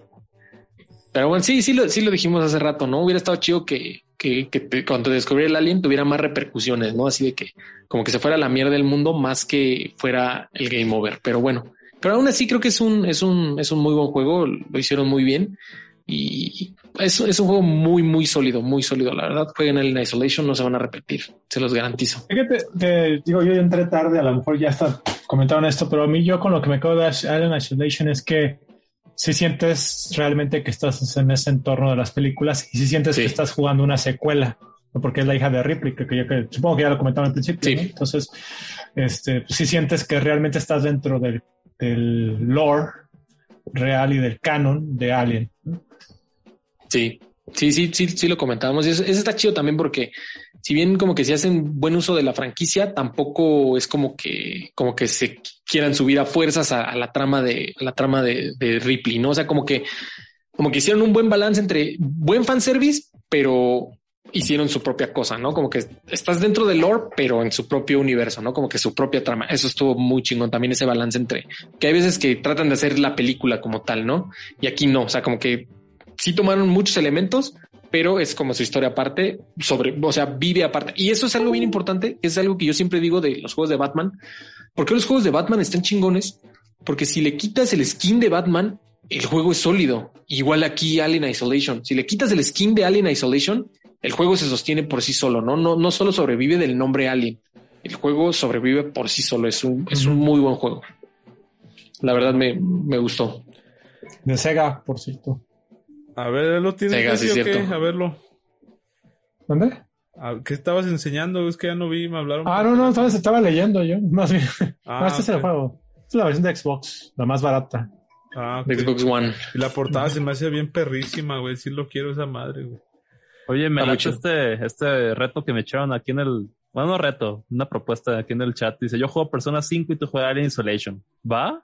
Pero bueno, sí, sí lo, sí lo dijimos hace rato, ¿no? Hubiera estado chido que, que, que cuando descubriera el alien tuviera más repercusiones, ¿no? Así de que como que se fuera la mierda del mundo más que fuera el game over. Pero bueno, pero aún así creo que es un, es un, es un muy buen juego, lo hicieron muy bien y es, es un juego muy, muy sólido, muy sólido. La verdad, jueguen el Isolation, no se van a repetir, se los garantizo. Fíjate, digo, yo entré tarde, a lo mejor ya está comentaron esto, pero a mí yo con lo que me quedo de Alien Isolation es que si sientes realmente que estás en ese entorno de las películas y si sientes que estás jugando una secuela, porque es la hija de Ripley, que, yo que supongo que ya lo comentaron al principio. Entonces, este, si sientes que realmente estás dentro del del lore real y del canon de Alien. Sí, sí, sí, sí, sí lo comentábamos. Y eso, está chido también porque si bien como que si hacen buen uso de la franquicia, tampoco es como que, como que se quieran subir a fuerzas a, la trama de la trama de, de, Ripley, ¿no? O sea, como que, como que hicieron un buen balance entre buen fanservice, pero hicieron su propia cosa, ¿no? Como que estás dentro del lore, pero en su propio universo, ¿no? Como que su propia trama. Eso estuvo muy chingón también ese balance entre que hay veces que tratan de hacer la película como tal, ¿no? Y aquí no, o sea, como que sí tomaron muchos elementos, pero es como su historia aparte sobre, o sea, vive aparte. Y eso es algo bien importante, es algo que yo siempre digo de los juegos de Batman. porque los juegos de Batman están chingones? Porque si le quitas el skin de Batman, el juego es sólido. Igual aquí Alien Isolation. Si le quitas el skin de Alien Isolation, el juego se sostiene por sí solo, ¿no? No, no solo sobrevive del nombre Alien. El juego sobrevive por sí solo. Es un, es un muy buen juego. La verdad me, me gustó. De Sega, por cierto. A ver, ¿lo tienes Sega, sí, cierto. A verlo. ¿Dónde? ¿Qué estabas enseñando? Es que ya no vi, me hablaron. Ah, no, no, estaba, estaba leyendo yo. Más bien. Ah, no, este es el juego. Es la versión de Xbox, la más barata. Ah, Xbox One. Y la portada se me hace bien perrísima, güey. Sí lo quiero esa madre, güey. Oye, me late este, este reto que me echaron aquí en el, bueno, no reto, una propuesta aquí en el chat. Dice, yo juego Persona 5 y tú juegas Alien Isolation. ¿Va?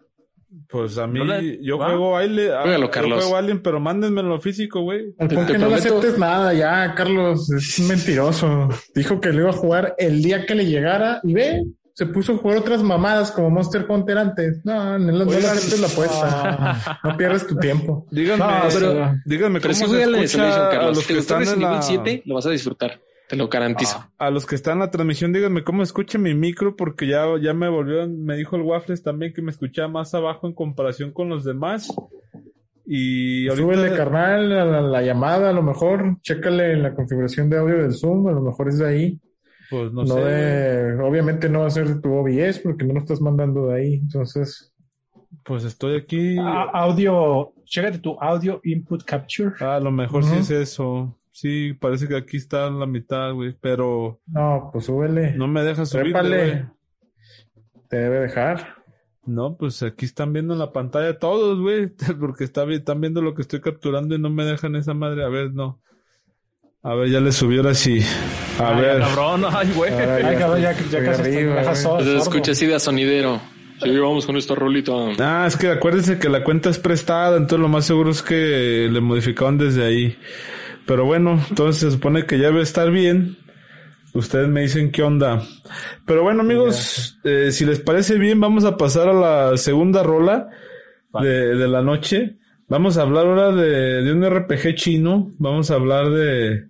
Pues a mí, yo juego Alien, Carlos. yo juego Alien, pero mándenmelo físico, güey. ¿Por qué no le aceptes nada ya, Carlos? Es mentiroso. Dijo que lo iba a jugar el día que le llegara y ve, se puso a jugar otras mamadas como Monster Hunter antes. No, no, no le aceptes la apuesta. no pierdes tu tiempo. Díganme, pero, díganme pero cómo si se escucha a los que están en la... 7, lo vas a disfrutar. Te lo garantizo. A los que están en la transmisión, díganme cómo escucha mi micro, porque ya, ya me volvió, me dijo el Waffles también que me escuchaba más abajo en comparación con los demás. Y ahorita- Súbele, carnal, a la, la llamada, a lo mejor. Chécale en la configuración de audio del Zoom, a lo mejor es de ahí. pues no, No, sé. de, obviamente no va a ser de tu OBS porque no lo estás mandando de ahí. Entonces, Pues estoy aquí. A- audio, chécate tu audio input capture. Ah, a lo mejor sí es eso. Sí, parece que aquí está en la mitad, güey. Pero no, pues súbele. no me deja subir. Te debe dejar. No, pues aquí están viendo en la pantalla todos, güey. Porque está, están viendo lo que estoy capturando y no me dejan esa madre. A ver, no. A ver, ya le subió ahora sí. A Ay, ver. cabrón, ay, güey. Ahora Ay, cabrón, ya, ya casi arriba, güey. solo. Sordo. escucha así de sonidero. Sí, vamos con esta rolita. Ah, es que acuérdense que la cuenta es prestada, entonces lo más seguro es que le modificaron desde ahí. Pero bueno, entonces se supone que ya debe estar bien. Ustedes me dicen qué onda. Pero bueno, amigos, eh, si les parece bien, vamos a pasar a la segunda rola de, de la noche. Vamos a hablar ahora de, de un RPG chino. Vamos a hablar de,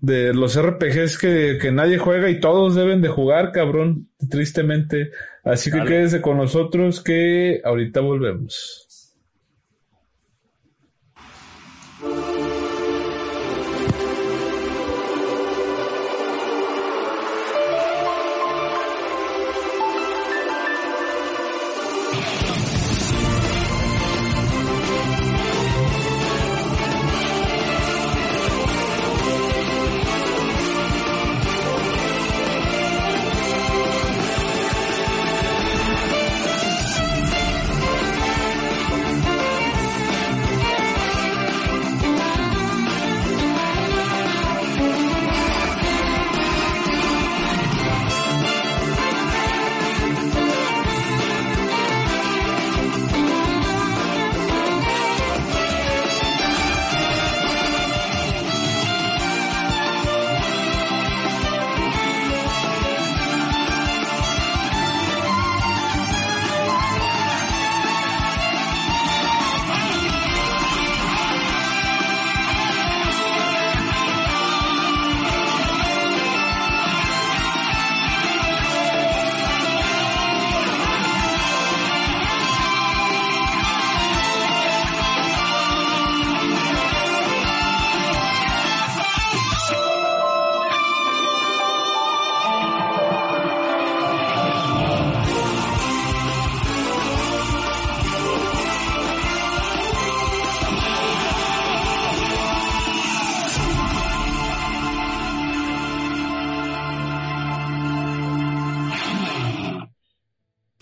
de los RPGs que, que nadie juega y todos deben de jugar, cabrón, tristemente. Así que Dale. quédense con nosotros que ahorita volvemos.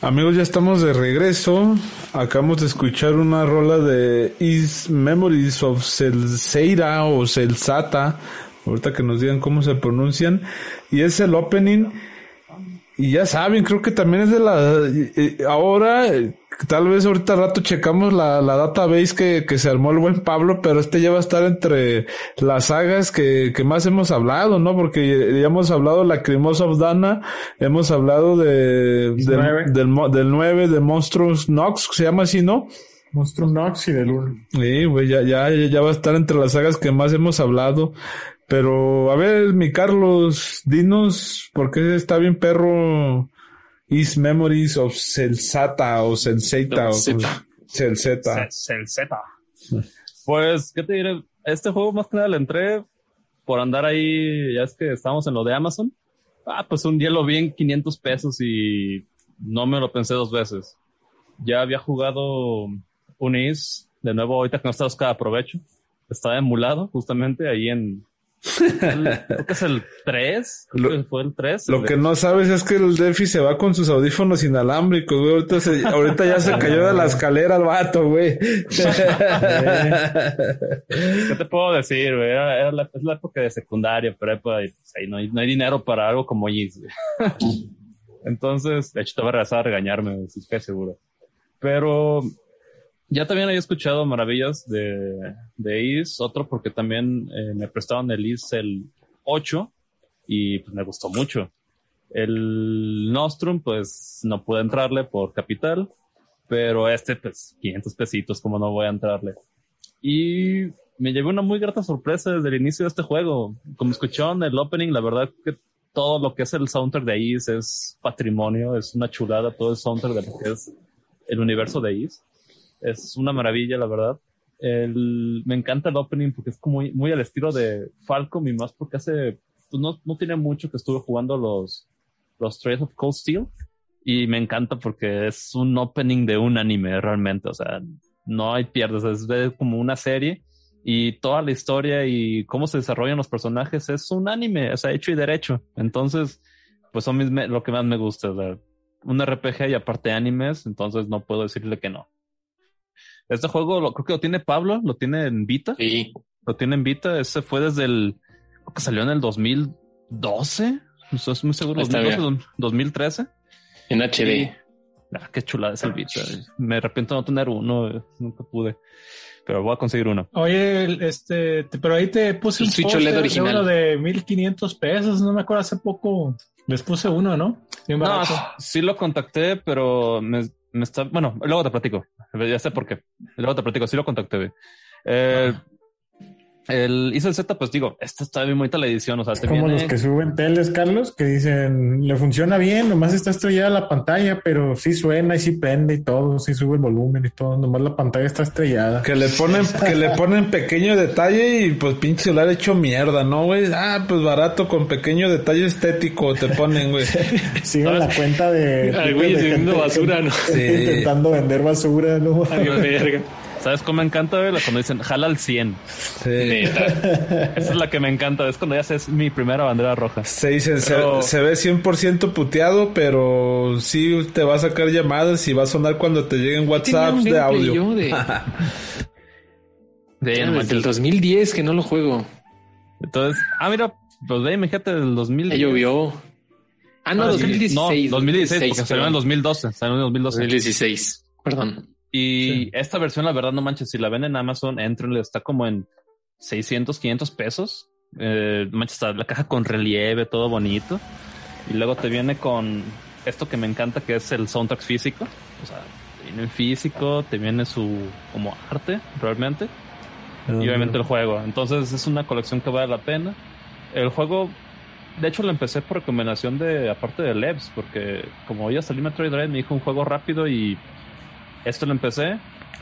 Amigos, ya estamos de regreso. Acabamos de escuchar una rola de Is Memories of Celseira o Celsata. Ahorita que nos digan cómo se pronuncian. Y es el opening. Y ya saben, creo que también es de la... eh, eh, ahora, eh, tal vez ahorita rato checamos la, la database que, que se armó el buen Pablo, pero este ya va a estar entre las sagas que, que más hemos hablado, ¿no? Porque ya hemos hablado de la Crimosa of Dana, hemos hablado de, del, Nueve. del, mo- del 9, de Monstruos Nox, se llama así, ¿no? Monstrum Nox y del 1. Sí, güey, ya, ya, ya va a estar entre las sagas que más hemos hablado. Pero, a ver, mi Carlos, dinos por qué está bien perro Is Memories of Celsata o Celsata o Celzeta. Celzeta. El Z. Pues, ¿qué te diré? Este juego más que nada le entré por andar ahí, ya es que estábamos en lo de Amazon. Ah, pues un día lo vi en 500 pesos y no me lo pensé dos veces. Ya había jugado un Is, de nuevo ahorita que no está Oscar aprovecho. Estaba emulado justamente ahí en... creo que es el 3. Creo Lo- que fue el 3. Lo que no sabes es que el Defi se va con sus audífonos inalámbricos, güey. Ahorita, se- ahorita ya se cayó de la escalera el vato, güey. ¿Qué te puedo decir, güey? Era, era la, es la época de secundaria, y pues, ahí no hay, no hay dinero para algo como güey. Entonces, de hecho, te va a regresar a regañarme, si estoy seguro. Pero ya también había escuchado maravillas de, de Is, otro porque también eh, me prestaron el Is el 8 y pues, me gustó mucho. El Nostrum, pues no pude entrarle por capital, pero este, pues 500 pesitos, como no voy a entrarle. Y me llevé una muy grata sorpresa desde el inicio de este juego. Como escucharon el opening, la verdad que todo lo que es el soundtrack de Ace es patrimonio, es una chulada todo el soundtrack de lo que es el universo de Ace. Es una maravilla, la verdad. El, me encanta el opening porque es como muy, al estilo de Falcom y más porque hace, pues no, no tiene mucho que estuve jugando los, los Trails of Cold Steel y me encanta porque es un opening de un anime realmente, o sea, no hay pierdes, es como una serie y toda la historia y cómo se desarrollan los personajes es un anime, o sea, hecho y derecho. Entonces, pues son mis, lo que más me gusta, un RPG y aparte animes, entonces no puedo decirle que no. Este juego lo, creo que lo tiene Pablo, lo tiene en Vita. Sí. Lo tiene en Vita, ese fue desde el, creo que salió en el 2012, eso es muy seguro, 2012, 2013. En HD. ah, qué chulada es el Vita. Me arrepiento de no tener uno, nunca pude pero voy a conseguir uno. Oye, este, pero ahí te puse un Switch OLED original. de uno de 1500 pesos, no me acuerdo, hace poco les puse uno, ¿no? no, sí lo contacté, pero me, bueno, luego te platico, ya sé por qué, luego te platico, sí lo contacté. Eh, el hizo el Z, pues digo, esta está bien bonita la edición. O sea, es como los que suben teles, Carlos, que dicen le funciona bien, nomás está estrellada la pantalla, pero sí suena y sí prende y todo, sí sube el volumen y todo, nomás la pantalla está estrellada. Que le ponen, que le ponen pequeño detalle y pues pinche celular hecho mierda, ¿no, güey? Ah, pues barato con pequeño detalle estético te ponen, güey. Sigan la cuenta de. Ay, güey, basura, ¿no? Sí. Intentando vender basura, ¿no? Ay, verga. ¿Sabes cómo me encanta? Güey? Cuando dicen jala al 100. Sí. Esa es la que me encanta. Es cuando ya es mi primera bandera roja. Se dice, se, se, ve 100% puteado, pero sí te va a sacar llamadas y va a sonar cuando te lleguen WhatsApps de audio. De... de desde el 2010 que no lo juego. Entonces, ah, mira, pues ve, imagínate del 2000. Ya llovió. Ah, no, 2016. No, 2016, porque salió en 2012. Salió en 2012. 2016, perdón. Y sí. esta versión, la verdad, no manches, si la ven en Amazon, entrenle, está como en 600, 500 pesos. Eh, manches, está la caja con relieve, todo bonito. Y luego te viene con esto que me encanta, que es el soundtrack físico. O sea, te viene en físico, te viene su como arte, realmente. Uh -huh. Y obviamente el juego. Entonces es una colección que vale la pena. El juego, de hecho, lo empecé por recomendación de, aparte de Lebs, porque como ya salí Metroid Dread, me dijo un juego rápido y esto lo empecé,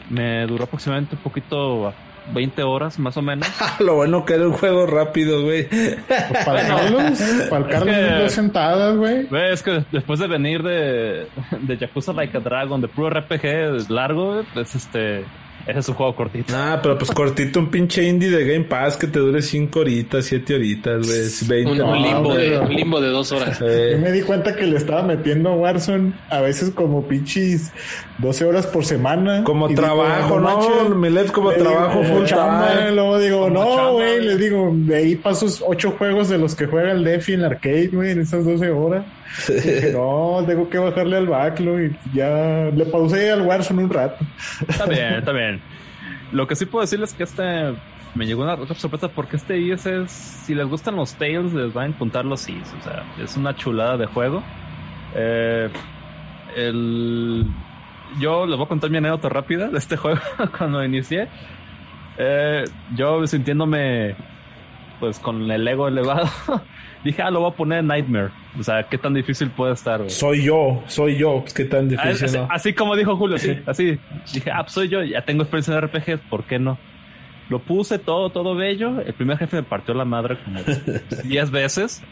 me duró aproximadamente un poquito 20 horas más o menos. Lo bueno que era un juego rápido, güey. Pues para Carlos, para Carlos es que, dos sentadas, güey. Es que después de venir de, de Yakuza Like a Dragon, de puro RPG largo, pues este ese es un juego cortito. Ah, pero pues cortito, un pinche indie de Game Pass que te dure 5 horitas, 7 horitas, güey. 20 un, un, limbo de, un limbo de 2 horas. Eh. Yo me di cuenta que le estaba metiendo a Warzone a veces como pinches 12 horas por semana. Como trabajo, digo, ¿no? no Milet como trabajo digo, full time. Luego digo, no, güey, le digo, de ahí paso 8 juegos de los que juega el Defi en el arcade, güey, en esas 12 horas. Dije, no, tengo que bajarle al backlog y ya le pausé al Warzone un rato. Está bien, está bien. Lo que sí puedo decirles es que este me llegó una otra sorpresa porque este IS es, si les gustan los Tales, les van a encontrar los IS. O sea, es una chulada de juego. Eh, el, yo les voy a contar mi anécdota rápida de este juego cuando inicié. Eh, yo sintiéndome pues con el ego elevado, dije, ah, lo voy a poner en Nightmare. O sea, ¿qué tan difícil puede estar? Güey? Soy yo, soy yo, pues, ¿qué tan difícil? Así, no? así como dijo Julio, sí, así. Dije, ah, pues soy yo, ya tengo experiencia en RPG, ¿por qué no? Lo puse todo, todo bello. El primer jefe me partió la madre como 10 veces.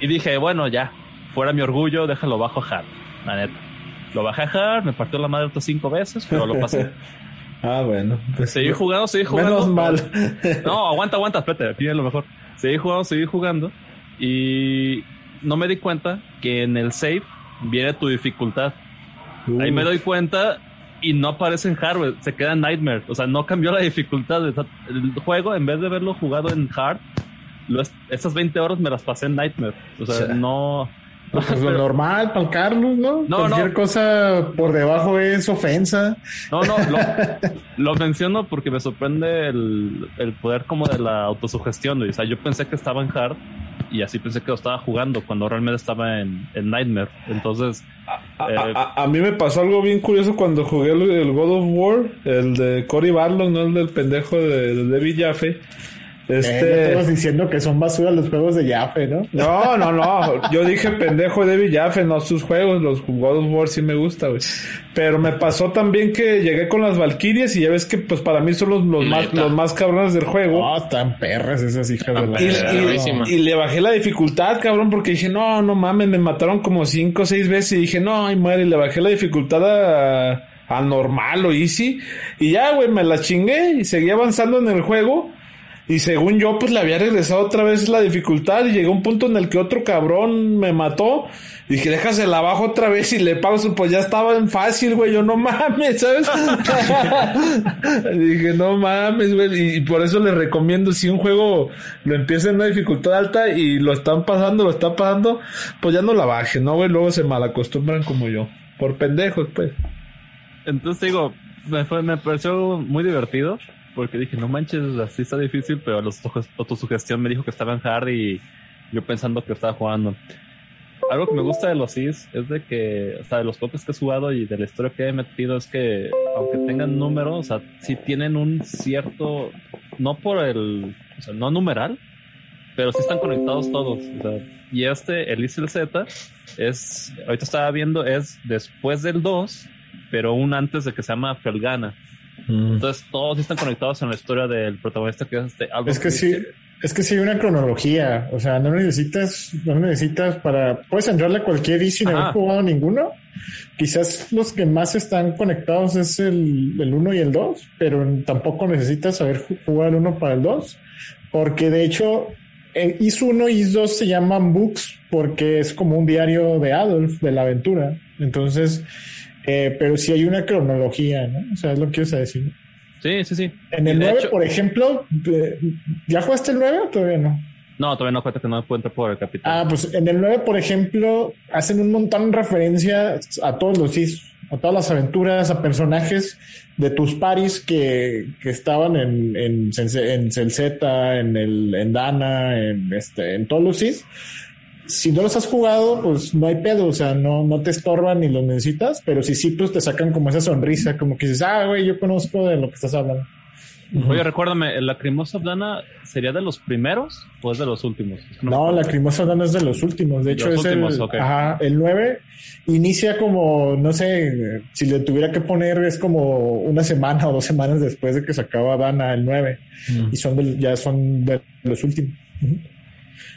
Y dije, bueno, ya, fuera mi orgullo, déjalo bajo hard, la neta. Lo bajé a hard, me partió la madre otras 5 veces, pero lo pasé. Ah, bueno. Pues, seguí jugando, seguí jugando. Menos mal. No, aguanta, aguanta, espérate, tiene lo mejor. Seguí jugando, seguí jugando. Y no me di cuenta que en el save viene tu dificultad. Ahí me doy cuenta y no aparece en hard, se queda en Nightmare. O sea, no cambió la dificultad. El juego, en vez de haberlo jugado en hard, esas 20 horas me las pasé en Nightmare. O sea, no Pues lo normal para el Carlos, ¿no? No, Cualquier no. cosa por debajo es ofensa. No, no, lo, lo menciono porque me sorprende el, el poder como de la autosugestión. O sea, yo pensé que estaba en hard y así pensé que lo estaba jugando cuando realmente estaba en, en Nightmare. Entonces, A, Eh, a- a mí me pasó algo bien curioso cuando jugué el, el God of War, el de Cory Barlow, no el del pendejo de, de David Jaffe. Eh, Este. todos diciendo que son basura los juegos de Yafe, ¿no? No, no, no. Yo dije pendejo David Jaffe, no sus juegos. Los God of War sí me gusta, güey. Pero me pasó también que llegué con las Valkyrias y ya ves que, pues para mí son los, los, más, los más cabrones del juego. No, están perras esas hijas de la Y, y- le bajé la dificultad, cabrón, porque dije, no, no mames, me mataron como cinco o seis veces y dije, no, ay, muere, y le bajé la dificultad a, a normal o easy. Y ya, güey, me la chingué y seguí avanzando en el juego. Y según yo, pues le había regresado otra vez la dificultad y llegó un punto en el que otro cabrón me mató. Y dije, déjasela abajo otra vez y le pauso, pues ya estaba en fácil, güey, yo no mames, ¿sabes? dije, no mames, güey, y por eso les recomiendo, si un juego lo empieza en una dificultad alta y lo están pasando, lo están pasando, pues ya no la bajen, ¿no, güey? Luego se malacostumbran como yo, por pendejos, pues. entonces digo, me, fue, me pareció muy divertido porque dije, no manches, así está difícil, pero autosuge- autosugestión me dijo que estaba en hard y yo pensando que estaba jugando. Algo que me gusta de los SIS es de que, o sea, de los pocos que he jugado y de la historia que he metido es que, aunque tengan números, o sea, sí tienen un cierto, no por el, o sea, no numeral, pero sí están conectados todos. o sea, y este, el Is y el Z, es, ahorita estaba viendo, es después del 2, pero un antes de que se llama Felgana. Entonces todos están conectados en la historia del protagonista que es este Albert Es que sí, es que sí hay una cronología. O sea, no necesitas, no necesitas para, puedes entrarle a cualquier y sin Ajá. haber jugado ninguno. Quizás los que más están conectados es el, el 1 y el 2, pero tampoco necesitas saber ju- jugar el 1 para el 2. Porque de hecho, el IS 1 y IS 2 se llaman books porque es como un diario de Adolf, de la aventura. Entonces, eh, pero sí hay una cronología, ¿no? O sea, es lo que quiero decir. Sí, sí, sí. En el de 9, hecho- por ejemplo, eh, ¿ya jugaste el 9 o todavía no? No, todavía no cuenta que no encuentre por el capitán. Ah, pues en el 9, por ejemplo, hacen un montón de referencias a todos los is, a todas las aventuras, a personajes de tus paris que, que estaban en, en, en Celzeta, en el, en Dana, en este, en todos los is. Si no los has jugado, pues no hay pedo, o sea, no, no te estorban ni los necesitas, pero si sí, pues te sacan como esa sonrisa, como que dices, ah, güey, yo conozco de lo que estás hablando. Oye, recuérdame, ¿el Lacrimosa Dana sería de los primeros o es de los últimos? No, la Lacrimosa Dana es de los últimos. De hecho, Los es últimos, el, ok. ajá, el 9. Inicia como, no sé, si le tuviera que poner, es como una semana o dos semanas después de que se acaba Dana el 9. Y son del- ya son de los últimos.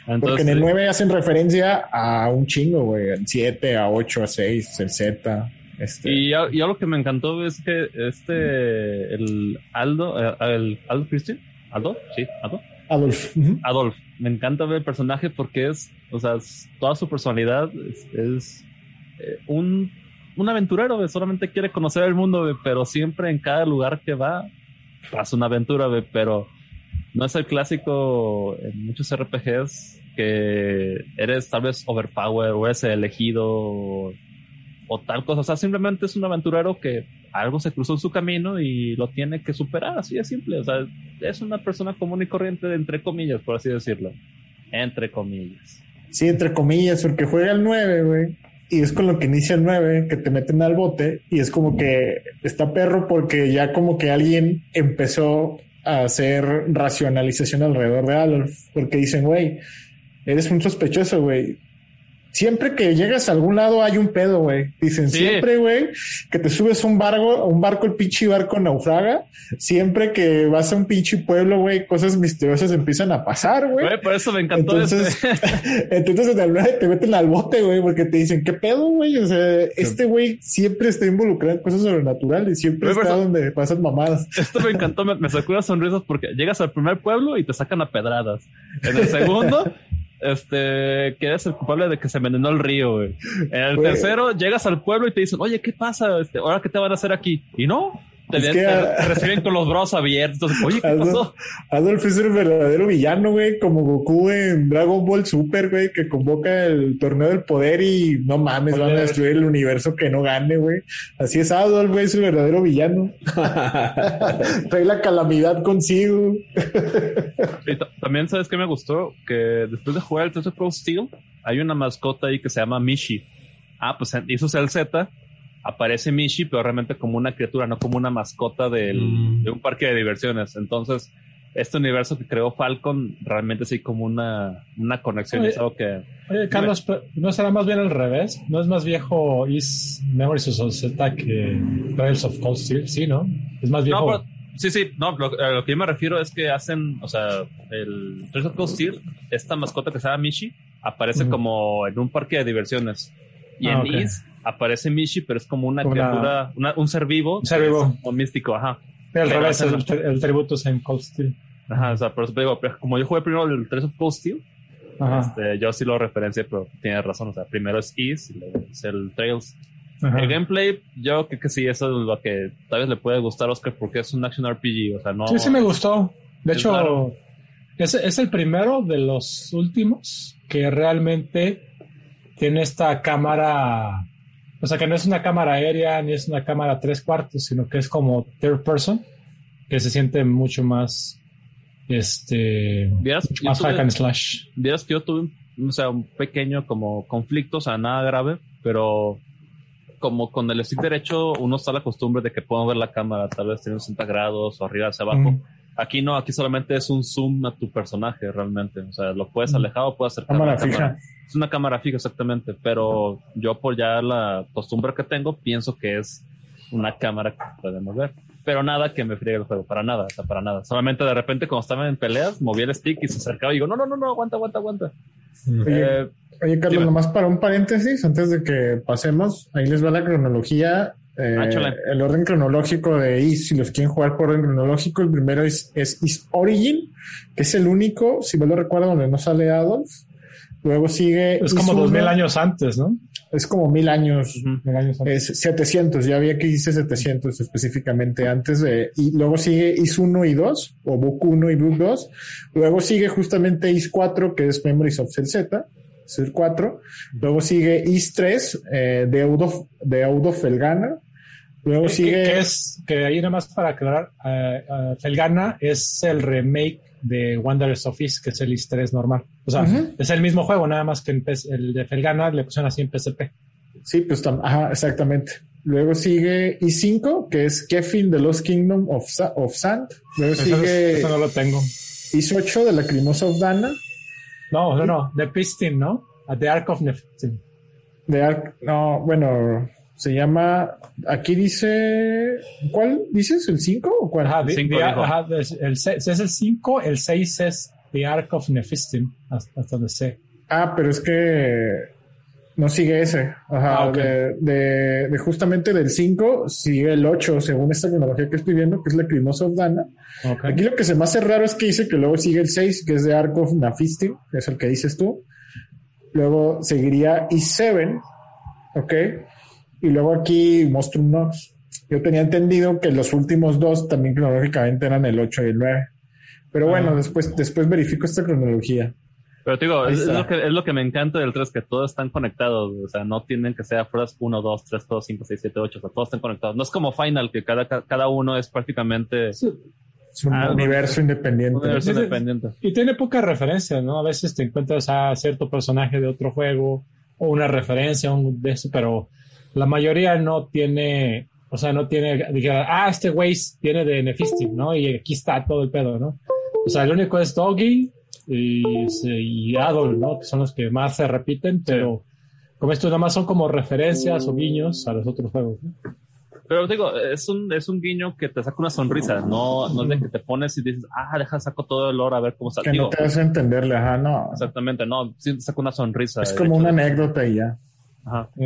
Entonces, Porque en el sí. 9 hacen referencia a un chingo, güey. Al 7, a 8, a 6, el Z. Este. Y ya, y algo que me encantó es que este, el Aldo, eh, el Aldo Christian, Aldo, sí, Aldo, Adolf. Ujú. Adolf, me encanta ver el personaje porque es, o sea, es- toda su personalidad es, es, eh, un, un aventurero, güey, solamente quiere conocer el mundo, pero siempre en cada lugar que va pasa una aventura, pero no es el clásico en muchos RPGs que eres tal vez overpower o eres el elegido o, o tal cosa, o sea, simplemente es un aventurero que algo se cruzó en su camino y lo tiene que superar, así de simple, o sea, es una persona común y corriente, entre comillas, por así decirlo. Entre comillas. Sí, entre comillas, porque juega el 9, güey. Y es con lo que inicia el 9, que te meten al bote. Y es como que está perro porque ya como que alguien empezó a hacer racionalización alrededor de Adolf. Porque dicen, güey, eres un sospechoso, güey. Siempre que llegas a algún lado hay un pedo, güey. Dicen, Sí. siempre, güey, que te subes a un barco, a un barco, el pinche barco naufraga. Siempre que vas a un pinche pueblo, güey, cosas misteriosas empiezan a pasar, güey. Por eso me encantó Entonces, este. entonces en el 9 te meten al bote, güey, porque te dicen, ¿qué pedo, güey? O sea, este güey siempre está involucrado en cosas sobrenaturales, siempre está donde pasan mamadas. Esto me encantó, me, me sacó las sonrisas porque llegas al primer pueblo y te sacan a pedradas. En el segundo, este, que eres el culpable de que se envenenó el río, güey. En el Güey. tercero, llegas al pueblo y te dicen, oye, ¿qué pasa? Este, ¿Ahora qué te van a hacer aquí? Y no, Te, es que te, reciben con los brazos abiertos. Oye, ¿qué Adolf, pasó? Adolf es el verdadero villano, güey, como Goku en Dragon Ball Super, güey, que convoca el torneo del poder y no mames, van a destruir el universo que no gane, güey. Así es Adolf, güey, es el verdadero villano. Trae la calamidad consigo. y también, ¿sabes qué me gustó? Que después de jugar el Test Pro Steel, hay una mascota ahí que se llama Mishi. Ah, pues hizo el Z aparece Mishi, pero realmente como una criatura, no como una mascota del, mm. de un parque de diversiones. Entonces, este universo que creó Falcon realmente sí como una, una conexión. Oye, es algo que. Oye, Carlos, ¿no será más bien al revés? ¿No es más viejo Is Memories of Z que Trails of Cold Steel? Sí, ¿no? Es más viejo. No, pero, sí, sí, no, lo, a lo que yo me refiero es que hacen, o sea, el Trails of Cold Steel, esta mascota que se llama Mishi, aparece mm. como en un parque de diversiones. Y ah, en okay. Is aparece Mishi, pero es como una, una criatura, una, un ser vivo. Un ser vivo. O místico, ajá. El revés, el, el, tributo es en Cold Steel. Ajá, o sea, por eso te digo, como yo jugué primero el 3 of Cold Steel, este, yo sí lo referencié, pero tienes razón, o sea, primero es Ease y luego es el Trails. Ajá. El gameplay, yo creo que sí, eso es lo que tal vez le puede gustar a Oscar porque es un action RPG, o sea, no... Sí, sí me gustó. De hecho, es, es el primero de los últimos que realmente tiene esta cámara o sea, que no es una cámara aérea ni es una cámara tres cuartos, sino que es como third person, que se siente mucho más, este, mucho más hack and slash. Vieras que yo tuve, o sea, un pequeño como conflicto, o sea, nada grave, pero como con el stick derecho uno está a la costumbre de que puedo ver la cámara tal vez tiene 60 grados o arriba hacia abajo. Mm. Aquí no, aquí solamente es un zoom a tu personaje realmente. O sea, lo puedes alejar o puedes acercar. Cámara fija. Cámara. Es una cámara fija, exactamente. Pero yo, por ya la costumbre que tengo, pienso que es una cámara que podemos ver. Pero nada que me friegue el juego, para nada, o sea, para nada. Solamente de repente, cuando estaba en peleas, movía el stick y se acercaba y digo, no, no, no, no, aguanta, aguanta, aguanta. Oye, eh, oye Carlos, dime. nomás para un paréntesis, antes de que pasemos, ahí les va la cronología eh, el orden cronológico de Is, si los quieren jugar por orden cronológico, el primero es, es Is Origin, que es el único, si me lo recuerdo, donde no sale Adolf. Luego sigue. Es como dos mil años antes, ¿no? Es como mil años. Uh -huh. mil años antes. Es 700, ya había que dice 700 específicamente antes de. Y luego sigue Is 1 y 2, o Book 1 y Book 2. Luego sigue justamente Is 4, que es Memories of Cell Z. Es el 4. Luego sigue Is 3, eh, de Audo, de Felgana. Luego sigue. Que, que, es, que ahí nada más para aclarar, uh, uh, Felgana es el remake de Wanderers of East, que es el East 3 normal. O sea, uh -huh. es el mismo juego, nada más que en PC, el de Felgana le pusieron así en PSP. Sí, pues ajá, exactamente. Luego sigue I5, que es Kefin de Lost Kingdom of, Sa of Sand. Luego eso sigue. Eso no lo tengo. I8 de la Crimosa of Dana. No, no, no. De Pistin, ¿no? The Ark of Nefertim. De Ark, no, bueno, se llama, aquí dice, ¿cuál dices? ¿El 5 o cuál? Ajá, cinco, the, ajá el, es el 5, el 6 es The Ark of Nephistim, hasta, hasta donde sé. Ah, pero es que no sigue ese. Ajá, ah, okay. de, de, de, justamente del 5 sigue el 8, según esta cronología que estoy viendo, que es la Crimosa of Dana. Okay. Aquí lo que se me hace raro es que dice que luego sigue el 6, que es de Ark of Nephistim, que es el que dices tú. Luego seguiría I7, ¿ok? Y luego aquí Monstrum Nox. Yo tenía entendido que los últimos dos también cronológicamente eran el 8 y el 9. Pero bueno, ah. después, después verifico esta cronología. Pero te digo, es, es, lo que, es lo que me encanta del 3, que todos están conectados. O sea, no tienen que ser Frost 1, 2, 3, 4, 5, 6, 7, 8. O sea, todos están conectados. No es como Final, que cada, cada uno es prácticamente... Sí. Es un ah, universo independiente. Un universo independiente. Y tiene poca referencia, ¿no? A veces te encuentras a cierto personaje de otro juego o una referencia un de eso, pero la mayoría no tiene, o sea, no tiene, diga, ah, este güey tiene de Nephistime, ¿no? Y aquí está todo el pedo, ¿no? O sea, el único es Doggy y, y Adol, ¿no? Que son los que más se repiten, pero como estos nada más son como referencias o guiños a los otros juegos, ¿no? Pero digo, es un, es un guiño que te saca una sonrisa, no, no es de que te pones y dices, ah, deja, saco todo el oro a ver cómo está. Que digo, no te hace entenderle, ajá, no. Exactamente, no, sí te saca una sonrisa. Es como una anécdota y ya. Ajá. Sí.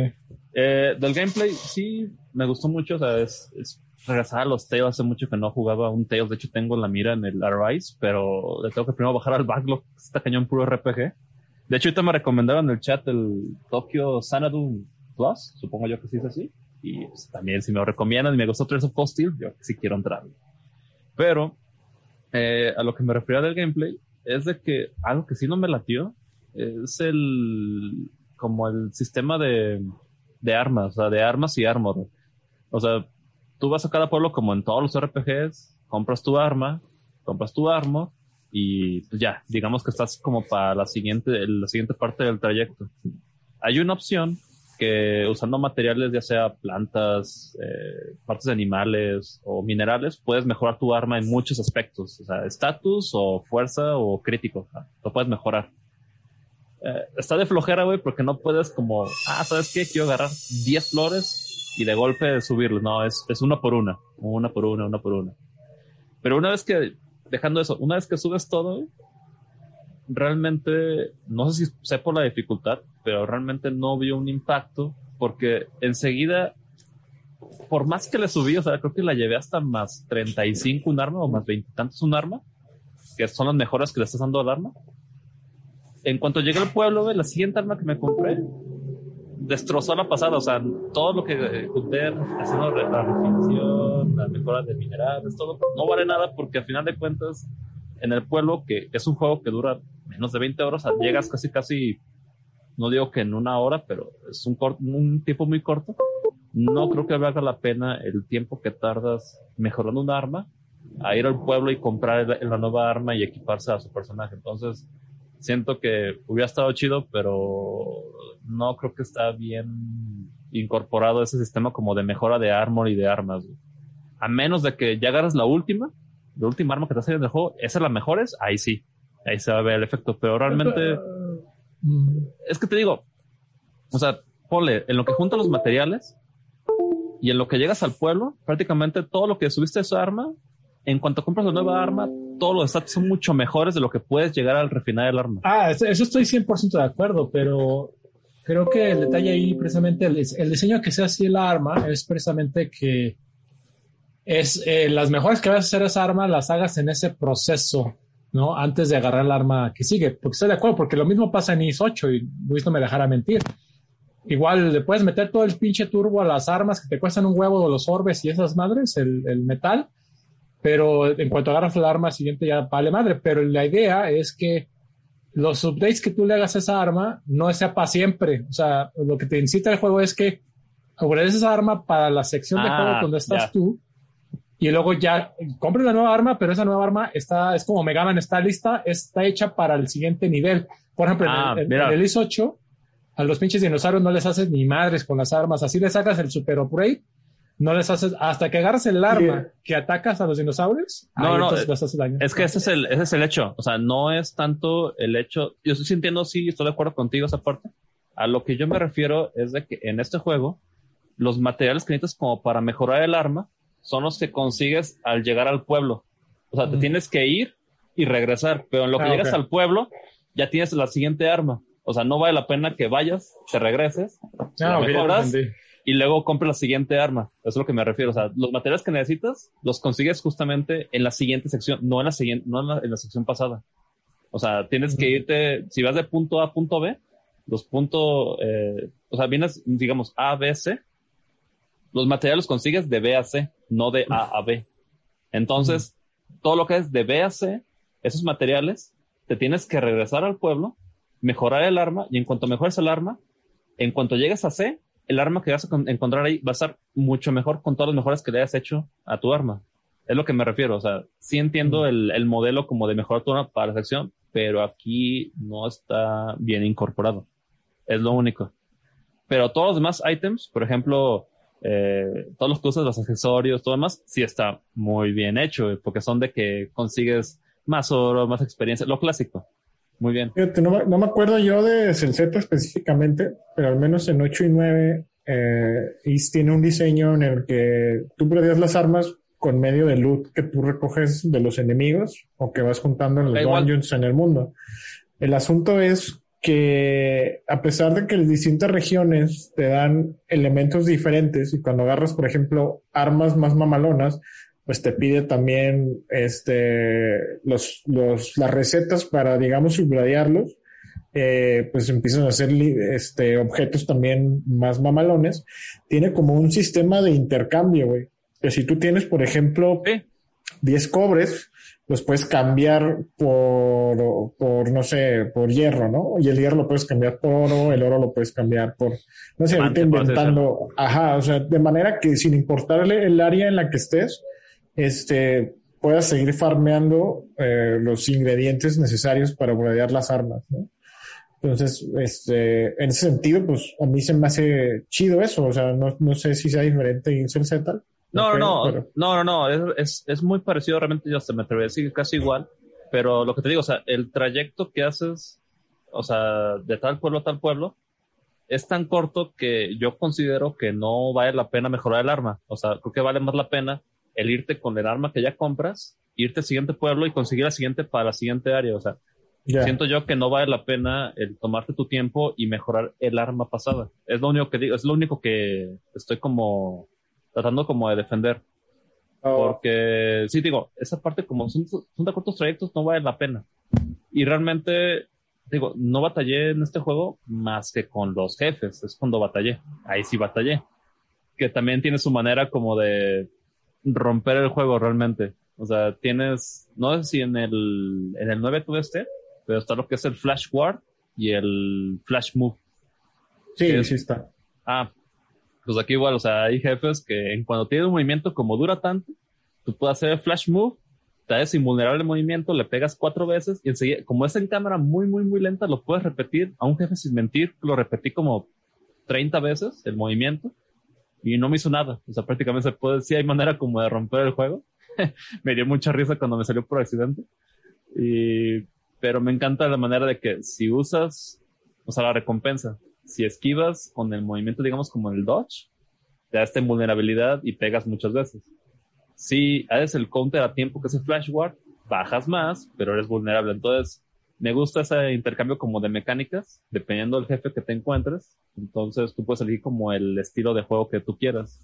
Eh, del gameplay, sí, me gustó mucho, o sea, es, es regresar a los Tales, hace mucho que no jugaba un Tales, de hecho tengo la mira en el Arise, pero le tengo que primero bajar al backlog, está cañón puro RPG. De hecho, ahorita me recomendaron en el chat el Tokyo Sanadu Plus, supongo yo que sí es así. Y pues, también si me lo recomiendan y me gustó Trails of Cold Steel, yo sí quiero entrar. Pero eh, a lo que me refería del gameplay es de que algo que sí no me latió es el como el sistema de, de armas, o sea, de armas y armor. O sea, tú vas a cada pueblo como en todos los RPGs, compras tu arma, compras tu arma y pues ya, digamos que estás como para la siguiente, la siguiente parte del trayecto. Hay una opción que usando materiales, ya sea plantas, eh, partes de animales o minerales, puedes mejorar tu arma en muchos aspectos. O sea, estatus o fuerza o crítico. Lo puedes mejorar. Eh, está de flojera, güey, porque no puedes como, ah, ¿sabes qué? Quiero agarrar 10 flores y de golpe subirlo. No, es, es una por una, una por una, una por una. Pero una vez que, dejando eso, una vez que subes todo, realmente, no sé si sé por la dificultad, pero realmente no vio un impacto porque enseguida, por más que le subí, o sea, creo que la llevé hasta más 35 un arma o más 20 tantos un arma, que son las mejoras que le estás dando al arma. En cuanto llegué al pueblo, la siguiente arma que me compré destrozó la pasada, o sea, todo lo que junté haciendo la refinación, la mejora de minerales, todo, no vale nada porque al final de cuentas, en el pueblo, que es un juego que dura menos de 20 horas, llegas casi, casi, no digo que en una hora, pero es un, un tiempo muy corto. No creo que valga la pena el tiempo que tardas mejorando un arma a ir al pueblo y comprar la nueva arma y equiparse a su personaje. Entonces, siento que hubiera estado chido, pero no creo que está bien incorporado ese sistema como de mejora de armor y de armas. A menos de que ya agarres la última, la última arma que te salido en el juego, esas las mejores, ahí sí ahí se va a ver el efecto, pero realmente es que te digo, o sea, ponle en lo que junta los materiales y en lo que llegas al pueblo, prácticamente todo lo que subiste de esa arma, en cuanto compras la nueva arma, todos los stats son mucho mejores de lo que puedes llegar al refinar el arma. Ah, eso estoy 100% de acuerdo, pero creo que el detalle ahí, precisamente, el, diseño que se hace la arma es precisamente que es eh, las mejores que vas a hacer esa arma las hagas en ese proceso ¿no? Antes de agarrar el arma que sigue. Porque estoy de acuerdo, porque lo mismo pasa en IS 8 y Luis no me dejará mentir. Igual le puedes meter todo el pinche turbo a las armas que te cuestan un huevo de los orbes y esas madres, el, el metal, pero en cuanto agarras el arma siguiente ya vale madre. Pero la idea es que los updates que tú le hagas a esa arma no sea para siempre. O sea, lo que te incita el juego es que agregues esa arma para la sección de juego ah, donde estás tú y luego ya compre la nueva arma, pero esa nueva arma está, es como Mega Man, está lista, está hecha para el siguiente nivel. Por ejemplo, en, el, ah, IS 8, a los pinches dinosaurios no les haces ni madres con las armas, así le sacas el super upgrade, no les haces, hasta que agarras el arma que atacas a los dinosaurios, no, no, es que ese es, el, ese es el hecho, o sea, no es tanto el hecho, yo estoy sintiendo, sí, estoy de acuerdo contigo esa parte, a lo que yo me refiero es de que en este juego, los materiales que necesitas como para mejorar el arma, son los que consigues al llegar al pueblo. O sea, te tienes que ir y regresar, pero en lo que ah, llegas al pueblo, ya tienes la siguiente arma. O sea, no vale la pena que vayas, te regreses, ah, mejoras y luego compres la siguiente arma. Eso es lo que me refiero. O sea, los materiales que necesitas los consigues justamente en la siguiente sección, no en la siguiente, no en la, sección pasada. O sea, tienes que irte, si vas de punto A a punto B, los puntos, eh, o sea, vienes, digamos, A, B, C, los materiales consigues de B a C, no de A a B. Entonces, todo lo que es de B a C, esos materiales, te tienes que regresar al pueblo, mejorar el arma, y en cuanto mejores el arma, en cuanto llegues a C, el arma que vas a encontrar ahí va a estar mucho mejor con todas las mejoras que le hayas hecho a tu arma. Es lo que me refiero. O sea, sí entiendo el, el modelo como de mejorar tu arma para la sección, pero aquí no está bien incorporado. Es lo único. Pero todos los demás items, por ejemplo, eh, todos los cosas, los accesorios, todo demás, sí está muy bien hecho, porque son de que consigues más oro, más experiencia, lo clásico. Muy bien. no, me acuerdo yo de Senseta específicamente, pero al menos en 8 y 9 eh, tiene un diseño en el que tú perdías las armas con medio de loot que tú recoges de los enemigos o que vas juntando en los dungeons en el mundo. El asunto es que a pesar de que las distintas regiones te dan elementos diferentes y cuando agarras, por ejemplo, armas más mamalonas, pues te pide también este, los, los, las recetas para, digamos, subradearlos. eh, pues empiezan a hacer este, objetos también más mamalones, tiene como un sistema de intercambio, güey. Que si tú tienes, por ejemplo, Sí. 10 cobres, los puedes cambiar por, por, no sé, por hierro, ¿no? Y el hierro lo puedes cambiar por oro, el oro lo puedes cambiar por, no sé, ahorita inventando, ajá, o sea, de manera que sin importarle el área en la que estés, este, puedas seguir farmeando eh, los ingredientes necesarios para upgradear las armas, ¿no? Entonces, este, en ese sentido, pues a mí se me hace chido eso, o sea, no, no sé si sea diferente Incel Z. No, no, no, pero- no, no, no, es, es, es muy parecido realmente, yo hasta me atrevería a decir casi igual, pero lo que te digo, o sea, el trayecto que haces, o sea, de tal pueblo a tal pueblo, es tan corto que yo considero que no vale la pena mejorar el arma, o sea, creo que vale más la pena el irte con el arma que ya compras, irte al siguiente pueblo y conseguir la siguiente para la siguiente área, o sea, siento yo que no vale la pena el tomarte tu tiempo y mejorar el arma pasada. Es lo único que digo, es lo único que estoy como tratando como de defender. Porque, sí, digo, esa parte como son, son de cortos trayectos no vale la pena. Y realmente, digo, no batallé en este juego más que con los jefes. Es cuando batallé. Ahí sí batallé. Que también tiene su manera como de romper el juego realmente. O sea, tienes, no sé si en el, en el 9 tuve este, pero está lo que es el Flash Guard y el Flash Move. Sí, es- sí está. Ah, pues aquí igual, o sea, hay jefes que en cuando tiene un movimiento como dura tanto, tú puedes hacer el flash move, te haces invulnerable el movimiento, le pegas cuatro veces y enseguida, como es en cámara muy, muy, muy lenta, lo puedes repetir. A un jefe sin mentir, lo repetí como 30 veces el movimiento y no me hizo nada. O sea, prácticamente se puede, sí hay manera como de romper el juego. me dio mucha risa cuando me salió por accidente. Y, pero me encanta la manera de que si usas, o sea, la recompensa, si esquivas con el movimiento, digamos, como el dodge, te da esta invulnerabilidad y pegas muchas veces. Si haces el counter a tiempo que es el flash guard, bajas más, pero eres vulnerable. Entonces, me gusta ese intercambio como de mecánicas, dependiendo del jefe que te encuentres. Entonces, tú puedes elegir como el estilo de juego que tú quieras.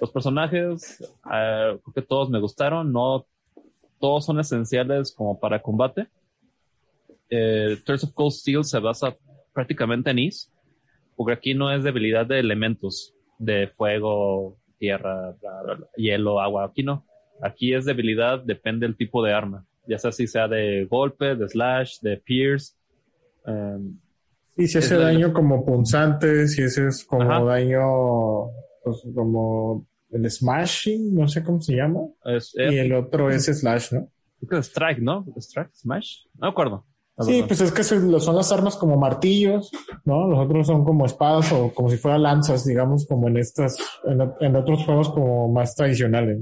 Los personajes, eh, creo que todos me gustaron, no todos son esenciales como para combate. Eh, Thirst of Cold Steel se basa prácticamente en Is, porque aquí no es debilidad de elementos, de fuego, tierra, bla, bla, bla, hielo, agua. Aquí no. Aquí es debilidad, depende del tipo de arma. Ya sea si sea de golpe, de slash, de pierce. em, Y si Es hace la- daño como punzante, si ese es como Ajá. daño, pues como el smashing, no sé cómo se llama. es, Y es- el otro es slash, ¿no? creo que es strike, ¿no? Strike, smash. No me acuerdo. Sí, pues es que son las armas como martillos, ¿no? Los otros son como espadas o como si fueran lanzas, digamos, como en estas, en, en otros juegos como más tradicionales.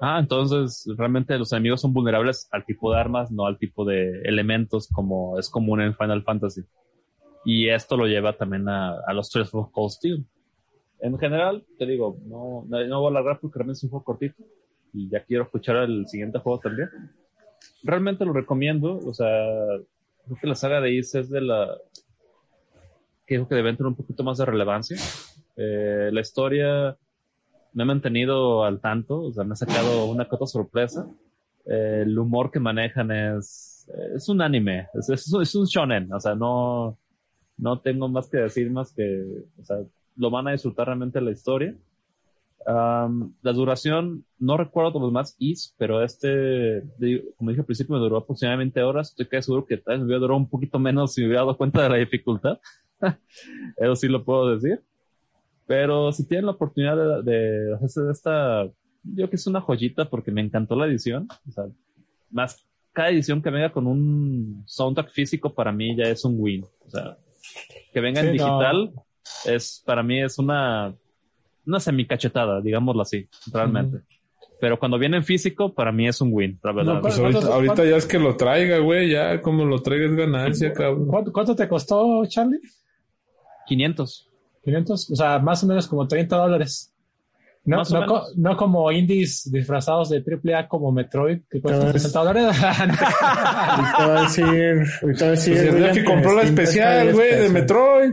Ah, entonces realmente los enemigos son vulnerables al tipo de armas, no al tipo de elementos como es común en Final Fantasy. Y esto lo lleva también a, a los tres Cold Steel. En general, te digo, no, no, no voy a alargar porque realmente es un juego cortito y ya quiero escuchar el siguiente juego también. Realmente lo recomiendo, o sea, creo que la saga de Is es de la que creo que debe tener un poquito más de relevancia. Eh, la historia me ha mantenido al tanto, o sea, me ha sacado una cota sorpresa. Eh, el humor que manejan es, es un anime, es, es, es un shonen, o sea, no, no tengo más que decir más que, o sea, lo van a disfrutar realmente la historia. Um, la duración, no recuerdo los más is, pero este, como dije al principio, me duró aproximadamente horas. Estoy casi seguro que tal vez me hubiera durado un poquito menos si me hubiera dado cuenta de la dificultad. Eso sí lo puedo decir. Pero si tienen la oportunidad de, de hacerse de esta, yo que es una joyita porque me encantó la edición. O sea, más cada edición que venga con un soundtrack físico para mí ya es un win. O sea, que venga en no. digital es para mí es una una semicachetada, digámoslo así, realmente. Pero cuando viene en físico, para mí es un win, la verdad. No, Pues ¿Cuántos- ahorita, ya es que lo traiga, güey. Ya como lo traiga es ganancia, cabrón. ¿Cuánto, cuánto te costó, Charlie? 500. 500, o sea, más o menos como 30 dólares. No, no, co- no como indies disfrazados de AAA como Metroid, que es- 60 dólares. Ahorita va a decir, ahorita va a decir. Pues es que compró la especial, cuesta güey, 10 de. Metroid.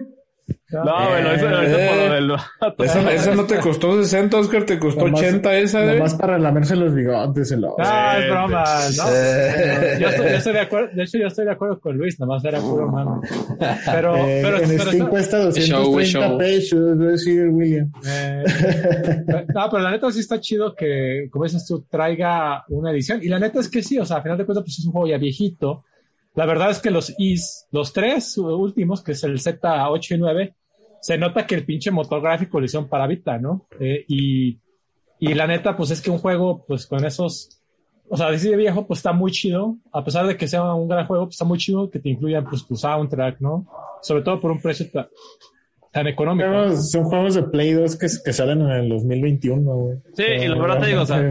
No, hice, lo hice por lo del vato. Esa, esa no te costó 60, Oscar, te costó Nomás- 80 esa, ¿eh? Nomás para lamerse los bigotes. El Ah, es broma, ¿no? Eh. Yo estoy, yo estoy de acuerdo, de hecho, yo estoy de acuerdo con Luis, nomás era puro mame. Pero, Eh, pero, en pero- Steam cuesta show, 230 show. pesos, decir William. eh, no, pero la neta sí está chido que, como dices tú, traiga una edición. Y la neta es que sí, o sea, a final de cuentas, pues es un juego ya viejito. La verdad es que los Is, los tres últimos, que es el Z8 y 9, se nota que el pinche motor gráfico lo hicieron para Vita, ¿no? Eh, y, y la neta, pues es que un juego, pues con esos, o sea, así de viejo, pues está muy chido. A pesar de que sea un gran juego, pues está muy chido que te incluyan pues tu soundtrack, ¿no? Sobre todo por un precio tan económico. Pero son juegos de Play 2 que, que salen en el 2021, güey. Sí, y la verdad te digo, o sea,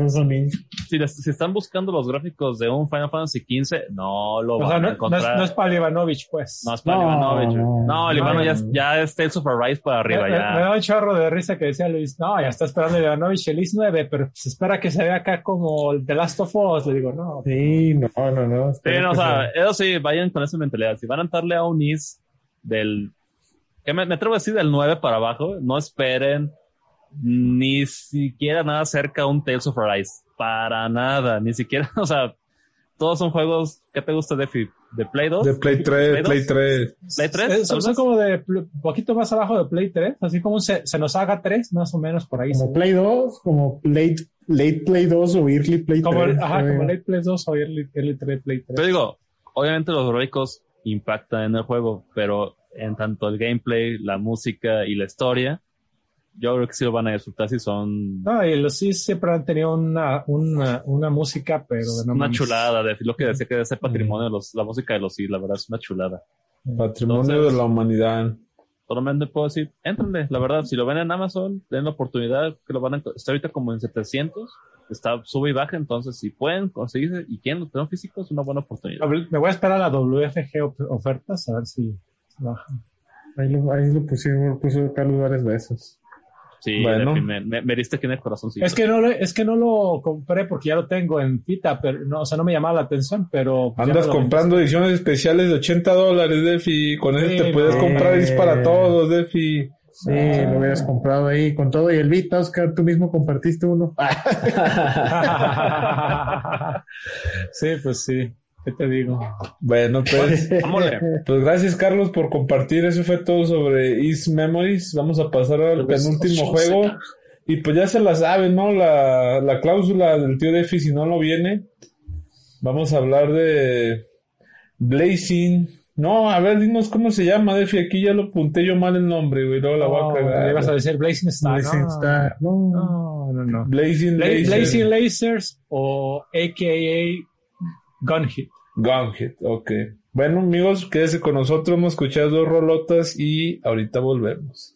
si, les- si están buscando los gráficos de un Final Fantasy XV, no lo O sea, van a no, no es, encontrar. no es para Ivanovich, pues. No, es para No, Ivanovich. no, No, el Ivano no. ya, es- ya es Tales of Arise para arriba, me, me- me ya. da un chorro de risa que decía Luis, no, ya está esperando el Ivanovich el IS 9, pero se espera que se vea acá como el The Last of Us. Le digo, no. Sí, no, no, no. Sí, no, o sea, eso sí, vayan con esa mentalidad. Si van a entrarle a un IS del. Que me, me atrevo a decir del 9 para abajo, no esperen ni siquiera nada cerca a un Tales of Arise. Para nada, ni siquiera, o sea, todos son juegos. ¿Qué te gusta, Defi? ¿De Play 2? De Play 3, Play 3. ¿Play 3? Eh, Son, son como de poquito más abajo de Play 3, así como se, se nos haga 3, más o menos por ahí. Como Play 2, como late, late Play 2 o Early Play 3. Como, el- ajá, como Late Play 2 o Early, Early 3, Play 3. Te digo, obviamente los gráficos impactan en el juego, pero en tanto el gameplay, la música y la historia, yo creo que sí lo van a disfrutar si son No, y los sí siempre han tenido una, una, una música, pero de no una mames. chulada. De, lo que decía que debe ser patrimonio, de los, la música de los sí, la verdad es una chulada. Patrimonio Entonces- de la humanidad. Solamente puedo decir, éntrenle, la verdad, si lo ven en Amazon, den la oportunidad, que lo van a, está ahorita como en 700, está sube y baja, entonces si pueden conseguirse y quieren tener físico, es una buena oportunidad. Me voy a esperar a la WFG ofertas a ver si baja. Ahí lo, ahí lo pusieron, puso Carlos varias veces. Sí, Bueno. Me, me, me diste aquí en el corazón. Es que no lo, es que no lo compré porque ya lo tengo en Vita, pero no, o sea, no me llamaba la atención, pero pues, Andas comprando ediciones especiales de 80 dólares, Defi. Con eso Sí, te puedes comprar es para todos, Defi. Sí, lo hubieras comprado ahí con todo y el Vita, Oscar, tú mismo compartiste uno. sí, pues sí. ¿Qué te digo? Bueno, pues, pues gracias, Carlos, por compartir. Eso fue todo sobre Is Memories. Vamos a pasar al Pues, penúltimo juego. Y pues ya se la saben, ¿no? La, la cláusula del tío Defi, si no lo viene. Vamos a hablar de Blazing. No, a ver, dinos cómo se llama, Defi. Aquí ya lo apunté yo mal el nombre, güey. Luego la voy a No, cagar. le ibas a decir Blazing Star. Blazing no. Star. No. No, no, no. Blazing Bla- Laser. Blazing Lasers o AKA Gun Hit. Gunhit, ok. Bueno, amigos, quédese con nosotros. Hemos escuchado dos rolotas y ahorita volvemos.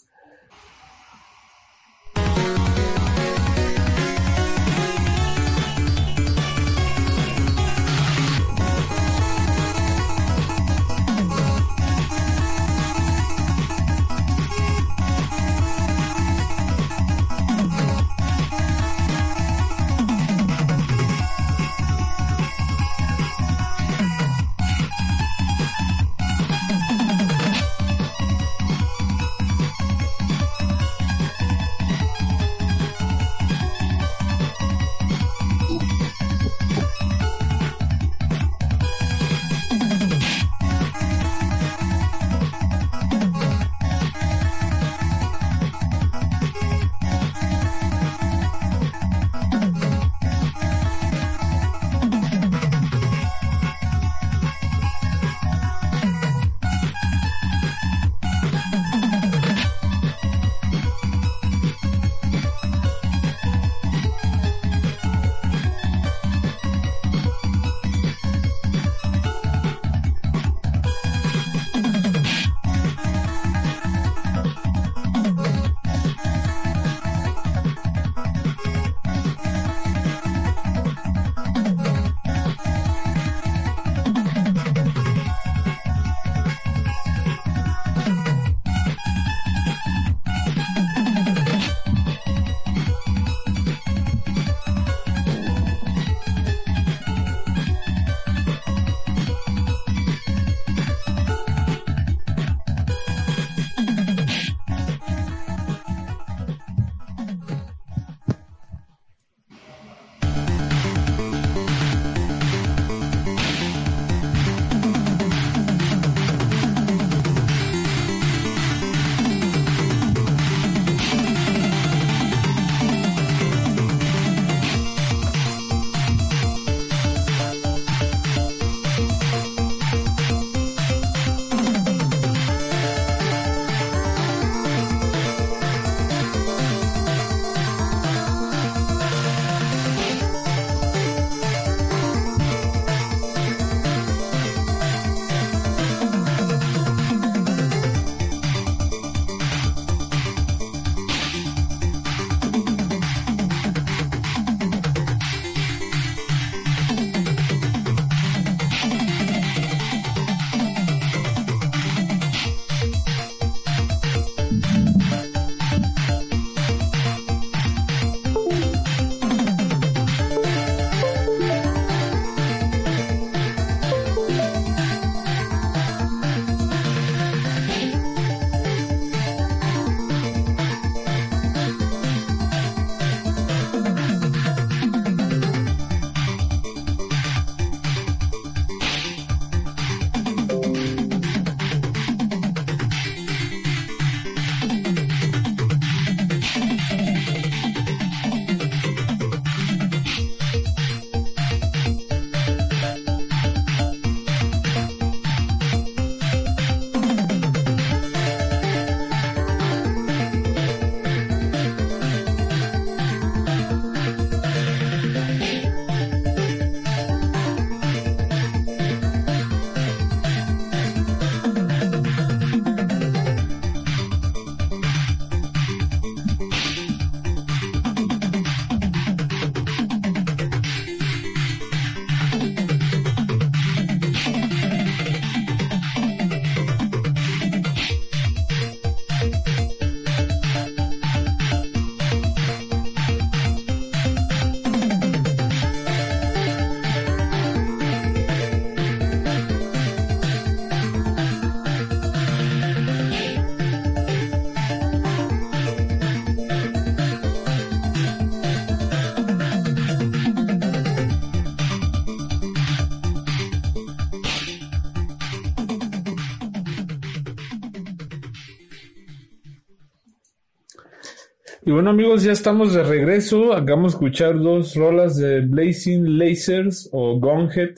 Bueno amigos, ya estamos de regreso. Acabamos de escuchar dos rolas de Blazing Lasers o Gunhead.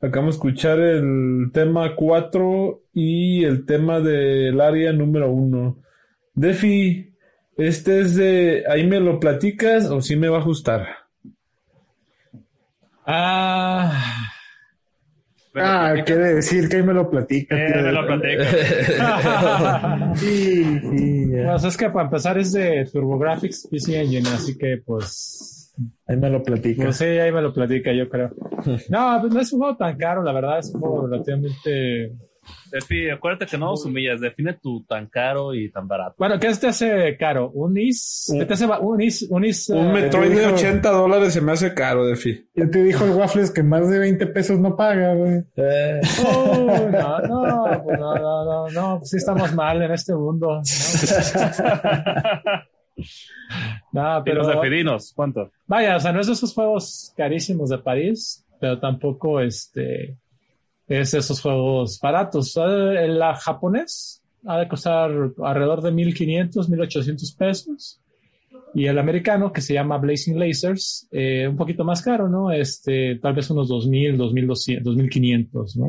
Acabamos de escuchar el tema 4 y el tema del área número 1. Defi, este es de... ¿Ahí me lo platicas o sí me va a ajustar? Ah, Ah, quiere decir que ahí me lo platica. Eh, tío. me lo platico. Sí, sí, ya. pues es que para empezar es de TurboGrafx PC Engine, así que pues, Ahí me lo platica. pues sí, ahí me lo platica, yo creo. No, pues no es un juego tan caro, la verdad, es un juego relativamente... Defi, acuérdate que no nos humillas. Define tu tan caro y tan barato. Bueno, ¿qué te hace caro? ¿Un IS? ¿Qué te hace un IS? Un, IS, Un eh, Metroid de dijo- 80 dólares se me hace caro, Defi. Ya te dijo el Waffles que más de 20 pesos no paga, güey. Eh, Oh, no, no, pues no, no, no, no, pues sí estamos mal en este mundo. No, no Pero pero Defidinos, ¿cuánto? vaya, o sea, no es de esos juegos carísimos de París, pero tampoco este es esos juegos baratos. El la japonés ha de costar alrededor de 1500, 1800 pesos. Y el americano, que se llama Blazing Lasers, eh, un poquito más caro, ¿no? Este, tal vez unos 2000, 2200, 2500, ¿no?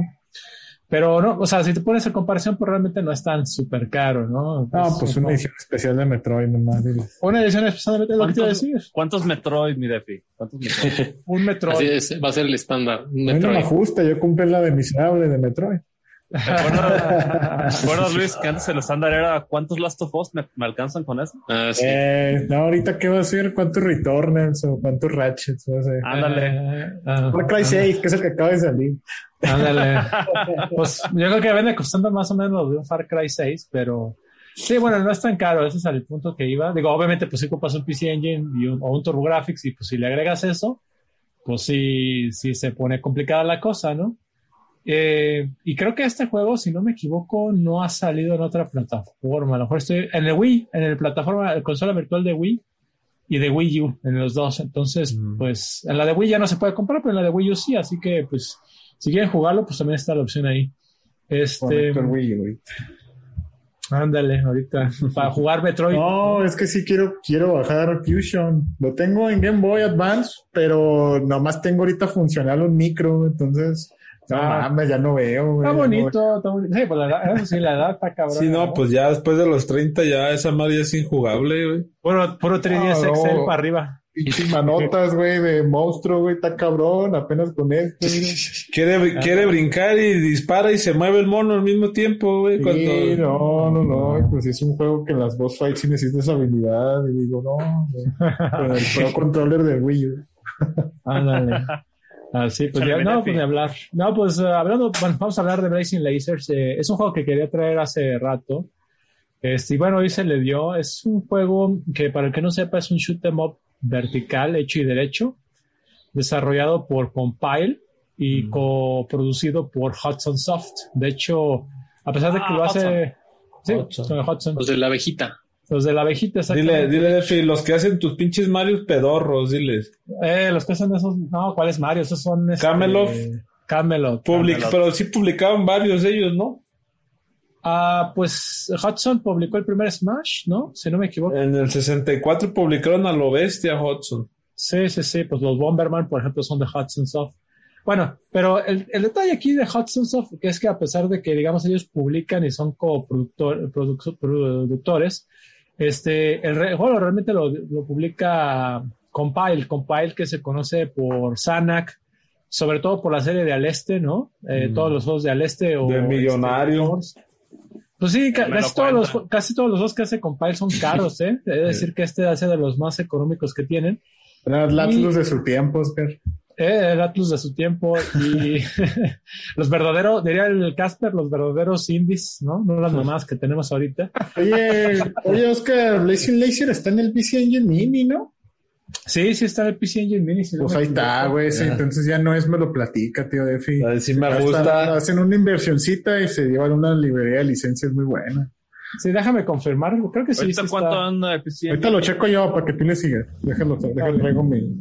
Pero no, o sea, si te pones en comparación, pues realmente no es tan súper caro, ¿no? No, Es pues un- una edición especial de Metroid nomás. una edición especial de lo que te iba a ¿Cuántos, decir. cuántos Metroid, mi Defi? ¿Cuántos Metroid? Un Metroid. Así es, va a ser el estándar. un A mí no me Metroid. ajusta, yo compré la de miserable de Metroid. ¿Te acuerdas, ¿te acuerdas, Luis, que antes el estándar era cuántos Last of Us me, me alcanzan con eso? Ah, sí. Eh, no, ahorita qué va a ser, cuántos Returnals o cuántos Ratchets, no sé. Ándale. Ah, Far Cry 6, que es el que acaba de salir. ándale. Pues yo creo que vende costando más o menos de un Far Cry 6, pero sí, bueno, no es tan caro. Ese es el punto que iba. Digo, obviamente, pues sí ocupas un PC Engine y un, o un TurboGrafx, y pues si le agregas eso, pues sí, sí se pone complicada la cosa, ¿no? Eh, y creo que este juego, si no me equivoco, no ha salido en otra plataforma. A lo mejor estoy en el Wii, en el plataforma, el consola virtual de Wii y de Wii U, en los dos. Entonces, Mm. pues en la de Wii ya no se puede comprar, pero en la de Wii U sí. Así que, pues, si quieren jugarlo, pues también está la opción ahí. Este, Wii, güey. ándale, ahorita, para jugar Metroid. No, es que sí quiero, quiero bajar Fusion. Lo tengo en Game Boy Advance, pero nomás tengo ahorita funcional un micro, entonces, no Ah. mames, ya no veo, güey. Está bonito, está bonito. Sí, pues la edad, eso sí, la edad está cabrón. sí, no, pues ya después de los 30 ya esa madre ya es injugable, güey. Puro, puro 3DS Ah, no. Excel para arriba. Pinches manotas, güey, de monstruo, güey, está cabrón, apenas con este. mira. Quiere, quiere brincar y dispara y se mueve el mono al mismo tiempo, güey. Sí, cuando- no, no, no, pues es un juego que en las boss fights sí necesitas habilidad, y digo, no, güey, con el Pro Controller de Wii U. Ándale. Así, pues ya, no, pues de hablar. No, pues eh, hablando, bueno, vamos a hablar de Blazing Lasers. Eh, es un juego que quería traer hace rato. Este, y bueno, hoy se le dio. Es un juego que, para el que no sepa, es un shoot 'em up vertical, hecho y derecho, desarrollado por Compile y Mm. coproducido por Hudson Soft. De hecho, a pesar de que Ah, lo hace. Sí, Hudson. son de Hudson. Los de la abejita. Los de la abejita, Dile, dile, Defi, los que hacen tus pinches Marios pedorros, diles. Eh, los que hacen esos. No, ¿cuáles Mario? Esos son. este, Camelot. Camelot. Public- Camelot. pero sí publicaban varios de ellos, ¿no? Ah, pues Hudson publicó el primer Smash, ¿no? Si no me equivoco. En el 64 publicaron a lo bestia Hudson. Sí, sí, sí. Pues los Bomberman, por ejemplo, son de Hudson Soft. Bueno, pero el, el detalle aquí de Hudson Soft, que es que a pesar de que, digamos, ellos publican y son coproductor- produc- productores, este, el, juego realmente lo, lo publica Compile, Compile que se conoce por Sanac, sobre todo por la serie de Aleste, ¿no? Eh, Mm. Todos los juegos de Aleste o... De Millonario. este, pues sí, ca- casi todos, los, casi todos los juegos que hace Compile son caros, ¿eh? De decir que este hace de los más económicos que tienen. El Atlus de su tiempo, Oscar. Eh, el Atlus de su tiempo y los verdaderos, diría el Casper, los verdaderos indies, ¿no? No las mamás que tenemos ahorita. Oye, oye, Oscar, Blazing Laser está en el PC Engine Mini, ¿no? Sí, sí está el PC Engine Mini. si Pues ahí está, güey. sí, entonces ya no es me lo platica, tío Defi. A ver si me gusta. están- hacen una inversioncita y se llevan una librería de licencias muy buena. Sí, déjame confirmar. Creo que sí. ¿Ahorita sí cuánto está. anda el PC? Ahorita lo checo yo para que tú le sigas. Déjalo, déjalo, traigo mi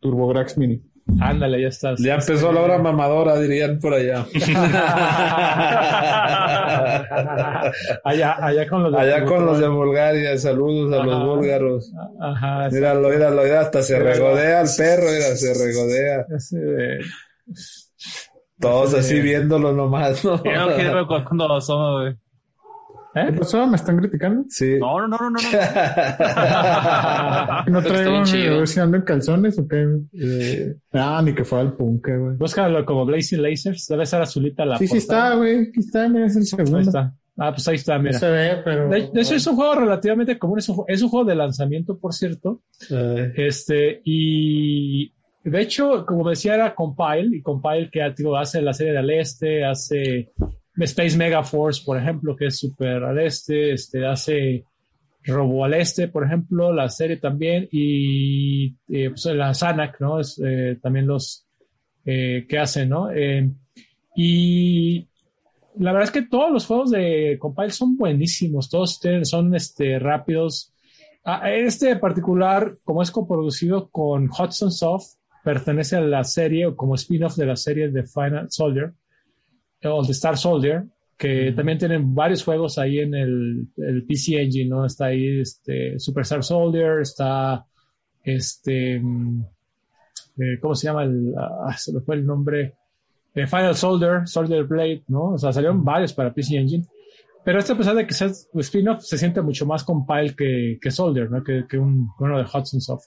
TurboGrafx Mini. Ándale, ya estás. Ya empezó la hora mamadora, dirían por allá. allá, allá con los de Allá con los de Bulgaria, saludos a los búlgaros. Ajá. Míralo, míralo, mira, hasta se regodea el perro, mira, se regodea. Ese Todos así viéndolo nomás, ¿no? Yo no quiero cu- cuando lo asoma, güey. ¿Qué ¿Eh? pasó? ¿Me están criticando? Sí. No, no, no, no, no. no. ¿No Está traigo si ando en calzones o qué? Eh, Ah, ni que fuera el punk, güey. Búscalo como Blazing Lasers. Debe ser azulita la Sí, sí está, güey. Aquí está, mira, es el Ahí segundo. está. Ah, pues ahí está, No mira. se ve, pero... De, de hecho, es un juego relativamente común. Es un, es un juego de lanzamiento, por cierto. eh, Este, y de hecho, como decía, era Compile, y Compile que digo, hace la serie del este, hace Space Mega Force, por ejemplo, que es súper al este, este, hace Robo al este, por ejemplo, la serie también, y eh, pues, la Sanac, ¿no? Eh, también los eh, que hacen, ¿no? Y la verdad es que todos los juegos de Compile son buenísimos, todos son este, rápidos. Este particular, como es coproducido con Hudson Soft, pertenece a la serie o como spin-off de la serie de Final Soldier o de Star Soldier, que también tienen varios juegos ahí en el, el PC Engine, ¿no? Está ahí este, Super Star Soldier, está este, mm, eh, ¿cómo se llama? El, ah, se me fue el nombre. Eh, Final Soldier, Soldier Blade, ¿no? O sea, salieron varios para PC Engine. Pero este, a pesar de que sea spin-off, se siente mucho más compile que, que Soldier, ¿no? Que, que un, uno de Hudson Soft.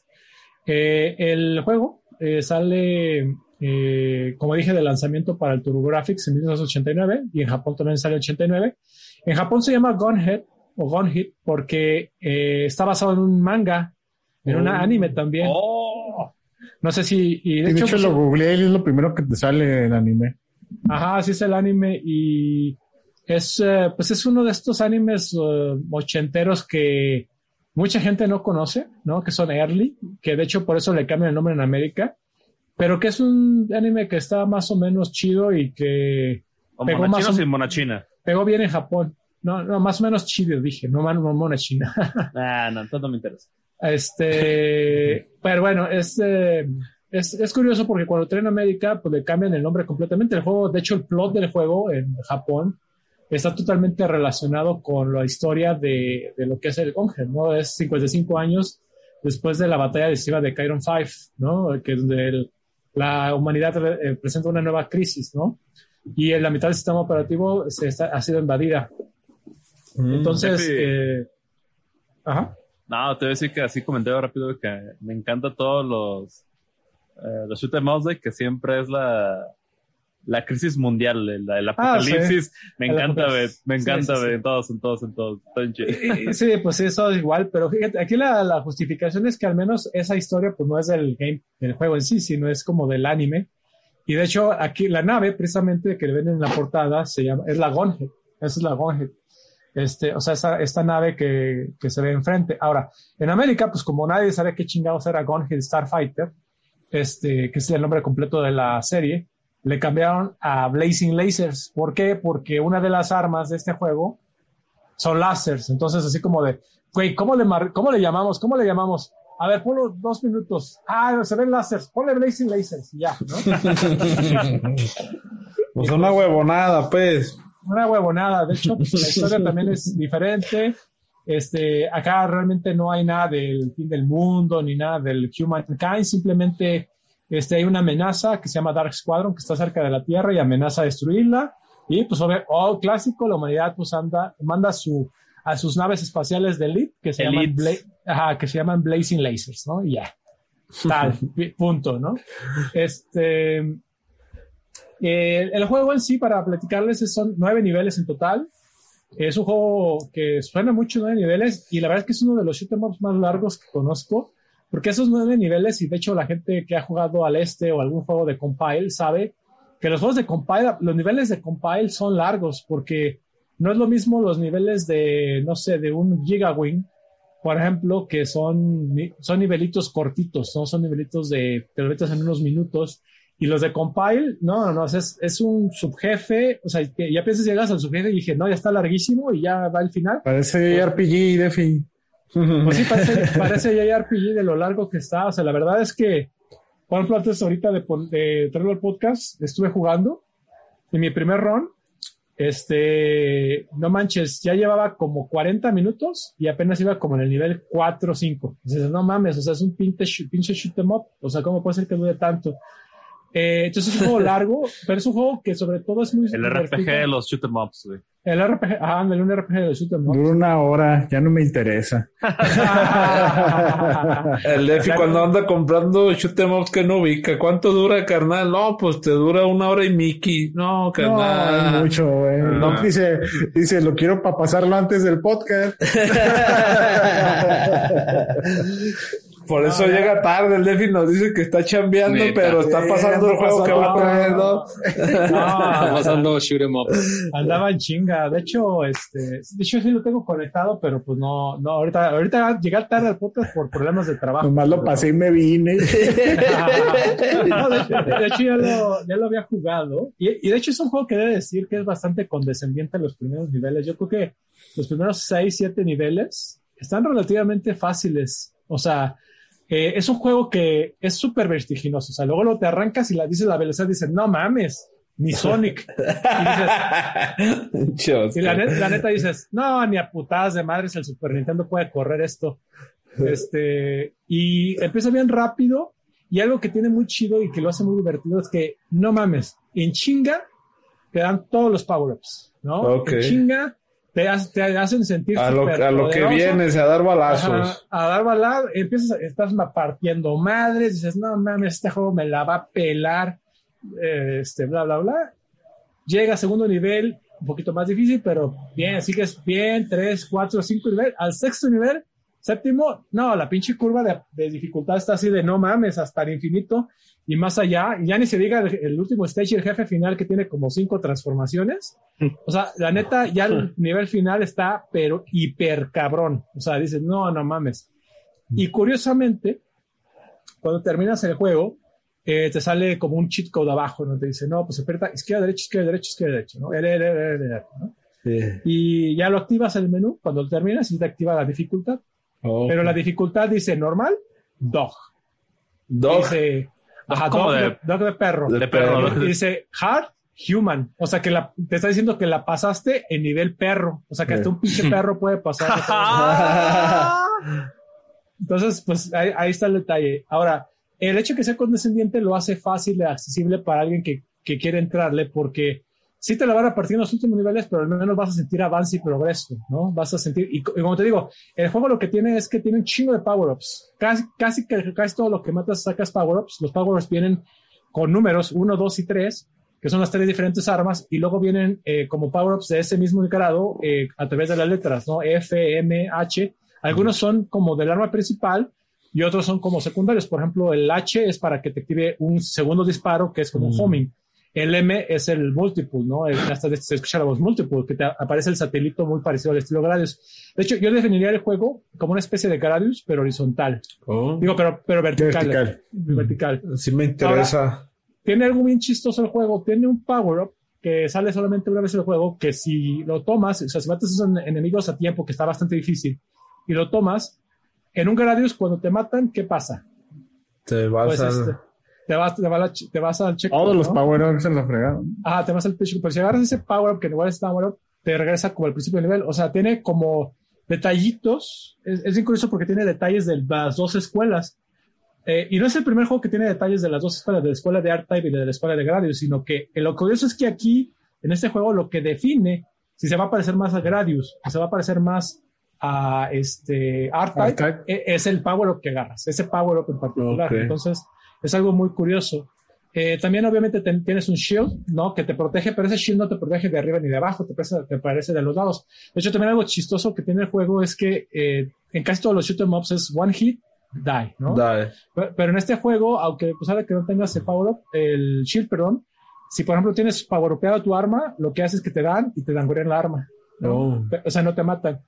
Eh, el juego eh, sale, eh, como dije, de lanzamiento para el TurboGrafx en 1989 y en Japón también sale 89. En Japón se llama Gunhead o Gunhit porque eh, está basado en un manga, en un Oh. anime también. Oh, No sé si... Y de, de hecho, lo googleé y es lo primero que te sale el anime. Ajá, así es el anime y es, eh, pues es uno de estos animes eh, ochenteros que mucha gente no conoce, ¿no? Que son early, que de hecho por eso le cambian el nombre en América, pero que es un anime que está más o menos chido y que o Pegó monachina más o sin monachina. pegó bien en Japón. No, no, más o menos chido, dije, no, no mona china. Ah, no, entonces no me interesa. Este, pero bueno, es, eh, es, es curioso porque cuando traen América, pues le cambian el nombre completamente. El juego, de hecho, el plot del juego en Japón está totalmente relacionado con la historia de, de lo que es el Gongen, ¿no? Es 55 años después de la batalla decisiva de Chiron 5, ¿no? Que es donde el- la humanidad eh, presenta una nueva crisis, ¿no? Y en la mitad del sistema operativo se está, ha sido invadida. Entonces, Jefe. eh, ajá. No, te voy a decir que así comenté rápido que me encanta todos los, eh, los shoot 'em que siempre es la, la crisis mundial, el, el Ah, sí. apocalipsis. Me encanta, apocalipsis. Me encanta, sí, sí. En todos, en todos, en todos. Sí, pues eso es igual, pero fíjate, aquí la, la justificación es que al menos esa historia pues no es del game, del juego en sí, sino es como del anime. Y de hecho, aquí la nave, precisamente que le ven en la portada, se llama, es la Gunhead. Esa es la Gunhead. Este, o sea, esa- esta nave que, que se ve enfrente. Ahora, en América, pues como nadie sabe qué chingados era Gunhead Starfighter, este, que es el nombre completo de la serie, le cambiaron a Blazing Lasers. ¿Por qué? Porque una de las armas de este juego son láseres. Entonces, así como de, güey, ¿cómo le, ¿cómo le llamamos? ¿Cómo le llamamos? A ver, ponlo dos minutos. Ah, se ven láseres. Ponle Blazing Lasers y ya, ¿no? Pues una huevonada, pues. Una huevonada. De hecho, pues, la historia también es diferente. Este, acá realmente no hay nada del fin del mundo ni nada del humankind. Simplemente este, hay una amenaza que se llama Dark Squadron que está cerca de la Tierra y amenaza a destruirla. Y pues, obvio, oh, clásico, la humanidad pues anda, manda su, a sus naves espaciales de Elite que se, llaman, Elites. Bla- ajá, que se llaman Blazing Lasers, ¿no? Y ya. Tal, punto, ¿no? Este, eh, el juego en sí, para platicarles, es- son nueve niveles en total. Es un juego que suena mucho nueve niveles y la verdad es que es uno de los shoot 'em ups más largos que conozco, porque esos nueve niveles, y de hecho la gente que ha jugado al este o algún juego de compile sabe que los juegos de compile, los niveles de compile son largos, porque no es lo mismo los niveles de, no sé, de un Gigawing, por ejemplo, que son, son nivelitos cortitos, ¿no? Son nivelitos de, te lo metes en unos minutos. Y los de compile, no, no, no, es, es un subjefe, o sea, que ya piensas llegas al subjefe y dije, no, ya está larguísimo y ya va al final. Parece RPG, Defi. Pues sí, parece, parece JRPG de lo largo que está. O sea, la verdad es que por ejemplo, antes ahorita de, de traerlo al podcast, estuve jugando y mi primer run, este, no manches, ya llevaba como 40 minutos y apenas iba como en el nivel 4 o 5. Dices, no mames, o sea, es un pinche, pinche shoot 'em up. O sea, ¿cómo puede ser que dure tanto? Eh, entonces es un juego largo, pero es un juego que sobre todo es muy El RPG de los shoot 'em ups, güey. El RPG, ah, ándale, un RPG de shoot 'em. Dura una hora, ya no me interesa. El Defi Claro. cuando anda comprando shoot 'em ups que no ubica. ¿Cuánto dura, carnal? No, pues te dura una hora y Mickey. No, No, carnal. es mucho, güey. No, dice, dice, lo quiero para pasarlo antes del podcast. Por eso llega tarde. El Defi nos dice que está chambeando, Neta. pero está Sí, pasando el anda juego que va traer, ¿no? Pasando shoot 'em up. andaba en chinga. De hecho, este, de hecho sí lo tengo conectado, pero pues no, no, ahorita, ahorita llegué tarde al podcast por problemas de trabajo. Nomás lo pasé y me vine. No, de, hecho, de hecho ya lo, ya lo había jugado. Y, y de hecho es un juego que debe decir que es bastante condescendiente en los primeros niveles. Yo creo que los primeros 6, 7 niveles están relativamente fáciles. O sea, eh, es un juego que es súper vertiginoso. O sea, luego lo te arrancas y la dices la velocidad, dices, no mames, ni Sonic. Y dices, y la, net- la neta dices, no, ni a putadas de madres el Super Nintendo puede correr esto. Este, y empieza bien rápido. Y algo que tiene muy chido y que lo hace muy divertido es que, no mames, en chinga te dan todos los power-ups, ¿no? Ok. En chinga te, te hacen sentir a lo, a lo que vienes, a dar Ajá, balazos. a dar balazos, empiezas, estás partiendo madres, dices, no mames, este juego me la va a pelar, eh, este, bla, bla, bla. Llega a segundo nivel, un poquito más difícil, pero bien, sigues bien, tres, cuatro, cinco nivel. Al sexto nivel, séptimo, no, la pinche curva de, de dificultad está así de no mames, hasta el infinito y más allá. Ya ni se diga el, el último stage, el jefe final que tiene como cinco transformaciones. O sea, la neta, ya el nivel final está, pero hiper cabrón. O sea, dices, no, no mames. Y curiosamente, cuando terminas el juego, eh, te sale como un cheat code abajo, ¿no? Te dice, no, pues aprieta izquierda, derecha, izquierda, derecha, izquierda, derecha, ¿no? R, ¿no? Y ya lo activas el menú cuando lo terminas y te activa la dificultad. Oh. Pero la dificultad dice normal, dog. Dog. Dice, ajá, dog, de- dog de perro. dice hard human. O sea que la, te está diciendo que la pasaste en nivel perro. O sea que hasta un pinche perro puede pasar. Entonces, pues ahí, ahí está el detalle. Ahora, el hecho de que sea condescendiente lo hace fácil y accesible para alguien que, que quiere entrarle porque sí te la van a partir en los últimos niveles, pero al menos vas a sentir avance y progreso, ¿no? Vas a sentir, y, y como te digo, el juego lo que tiene es que tiene un chingo de power-ups. Casi, casi que casi todo lo que matas sacas power-ups. Los power-ups vienen con números 1, 2 y 3, que son las tres diferentes armas, y luego vienen eh, como power-ups de ese mismo grado eh, a través de las letras, ¿no? F, M, H. Algunos son como del arma principal y otros son como secundarios. Por ejemplo, el H es para que te active un segundo disparo, que es como un homing. El M es el multiple, ¿no? El- hasta se escucha la voz multiple, que te aparece el satélite muy parecido al estilo Gradius. De hecho, yo definiría el juego como una especie de Gradius, pero horizontal. Oh, Digo, pero, pero vertical. Vertical. Vertical. sí me interesa. Tiene algo bien chistoso el juego. Tiene un power-up que sale solamente una vez en el juego, que si lo tomas, o sea, si matas a esos en- enemigos a tiempo, que está bastante difícil, y lo tomas, en un Gradius, cuando te matan, ¿qué pasa? Te vas Pues al... este, te vas, te, vas a la te vas al check. Todos los power-ups se lo fregaron. Ah, te vas al check. Pero si agarras ese power-up, que igual es power-up, te regresa como al principio del nivel. O sea, tiene como detallitos. Es, es curioso porque tiene detalles de las dos escuelas. Eh, y no es el primer juego que tiene detalles de las dos escuelas, de la escuela de Art-Type y de la escuela de Gradius, sino que lo curioso es que aquí, en este juego, lo que define si se va a parecer más a Gradius o se va a parecer más a este Art-Type Art-Type. e- es el power-up que agarras, ese power-up en particular. Ok. Entonces, es algo muy curioso. Eh, también, obviamente, tienes un shield, ¿no? Que te protege, pero ese shield no te protege de arriba ni de abajo, te parece, te parece de los lados. De hecho, también algo chistoso que tiene el juego es que eh, en casi todos los shoot 'em ups es one hit, die, ¿no? Pero, pero en este juego, aunque pues ahora que no tengas el power up, el shield, perdón, si por ejemplo tienes power upeado tu arma, lo que hace es que te dan y te dan la arma. ¿no? Oh. O sea, no te matan.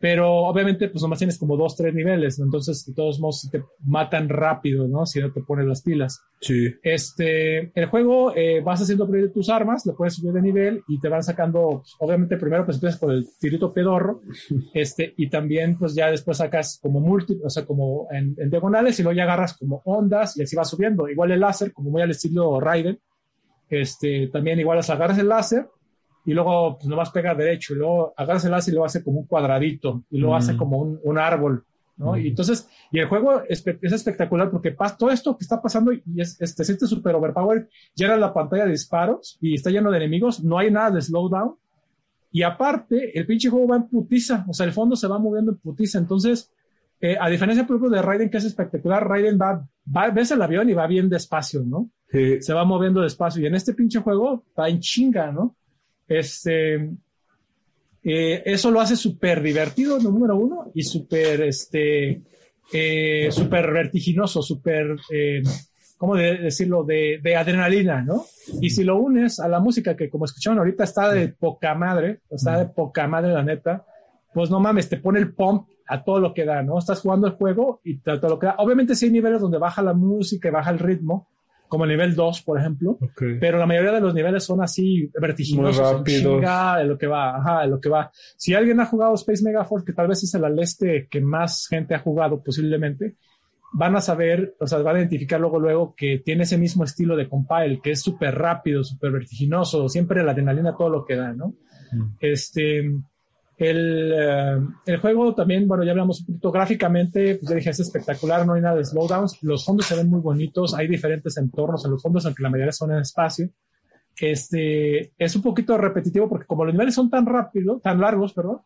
Pero obviamente pues nomás tienes como dos, tres niveles, entonces de todos modos te matan rápido, ¿no? Si no te pones las pilas. Sí. Este, el juego eh, vas haciendo upgrade tus armas, le puedes subir de nivel y te van sacando, pues, obviamente primero pues empiezas con el tirito pedorro, este, y también pues ya después sacas como múltiples, o sea, como en, en, diagonales y luego ya agarras como ondas y así vas subiendo. Igual el láser, como muy al estilo Raiden, este, también igual agarras el láser y luego pues nomás pega derecho y luego agarras el y lo hace como un cuadradito y lo hace como un, un árbol, ¿no? Y entonces, y el juego es, es espectacular porque pasa, todo esto que está pasando y es, es, te sientes súper overpowered, llena la pantalla de disparos y está lleno de enemigos, no hay nada de slowdown. Y aparte, el pinche juego va en putiza, o sea, el fondo se va moviendo en putiza. Entonces, eh, a diferencia, por ejemplo, de Raiden, que es espectacular, Raiden va, va, ves el avión y va bien despacio, ¿no? Sí. Se va moviendo despacio. Y en este pinche juego va en chinga, ¿no? Este, eh, eso lo hace súper divertido, número uno, y súper, este, eh, súper vertiginoso, súper, eh, ¿cómo de decirlo? De, de, adrenalina, ¿no? Y si lo unes a la música que, como escucharon ahorita, está de poca madre, está de poca madre, la neta, pues no mames, te pone el pump a todo lo que da, ¿no? Estás jugando el juego y todo lo que da. Obviamente sí hay niveles donde baja la música y baja el ritmo, como el nivel 2, por ejemplo, Okay. pero la mayoría de los niveles son así vertiginosos, Muy en rápidos. chinga, de lo que va, ajá, de lo que va. Si alguien ha jugado Space Megaforce, que tal vez es el aleste que más gente ha jugado posiblemente, van a saber, o sea, van a identificar luego, luego que tiene ese mismo estilo de compile, que es súper rápido, súper vertiginoso, siempre la adrenalina todo lo que da, ¿no? Mm. Este, el, eh, el juego también, bueno, ya hablamos un poquito gráficamente, pues ya dije, es espectacular, no hay nada de slowdowns, los fondos se ven muy bonitos, hay diferentes entornos en los fondos, aunque la mayoría son en espacio. Este, es un poquito repetitivo porque como los niveles son tan rápidos, tan largos, perdón,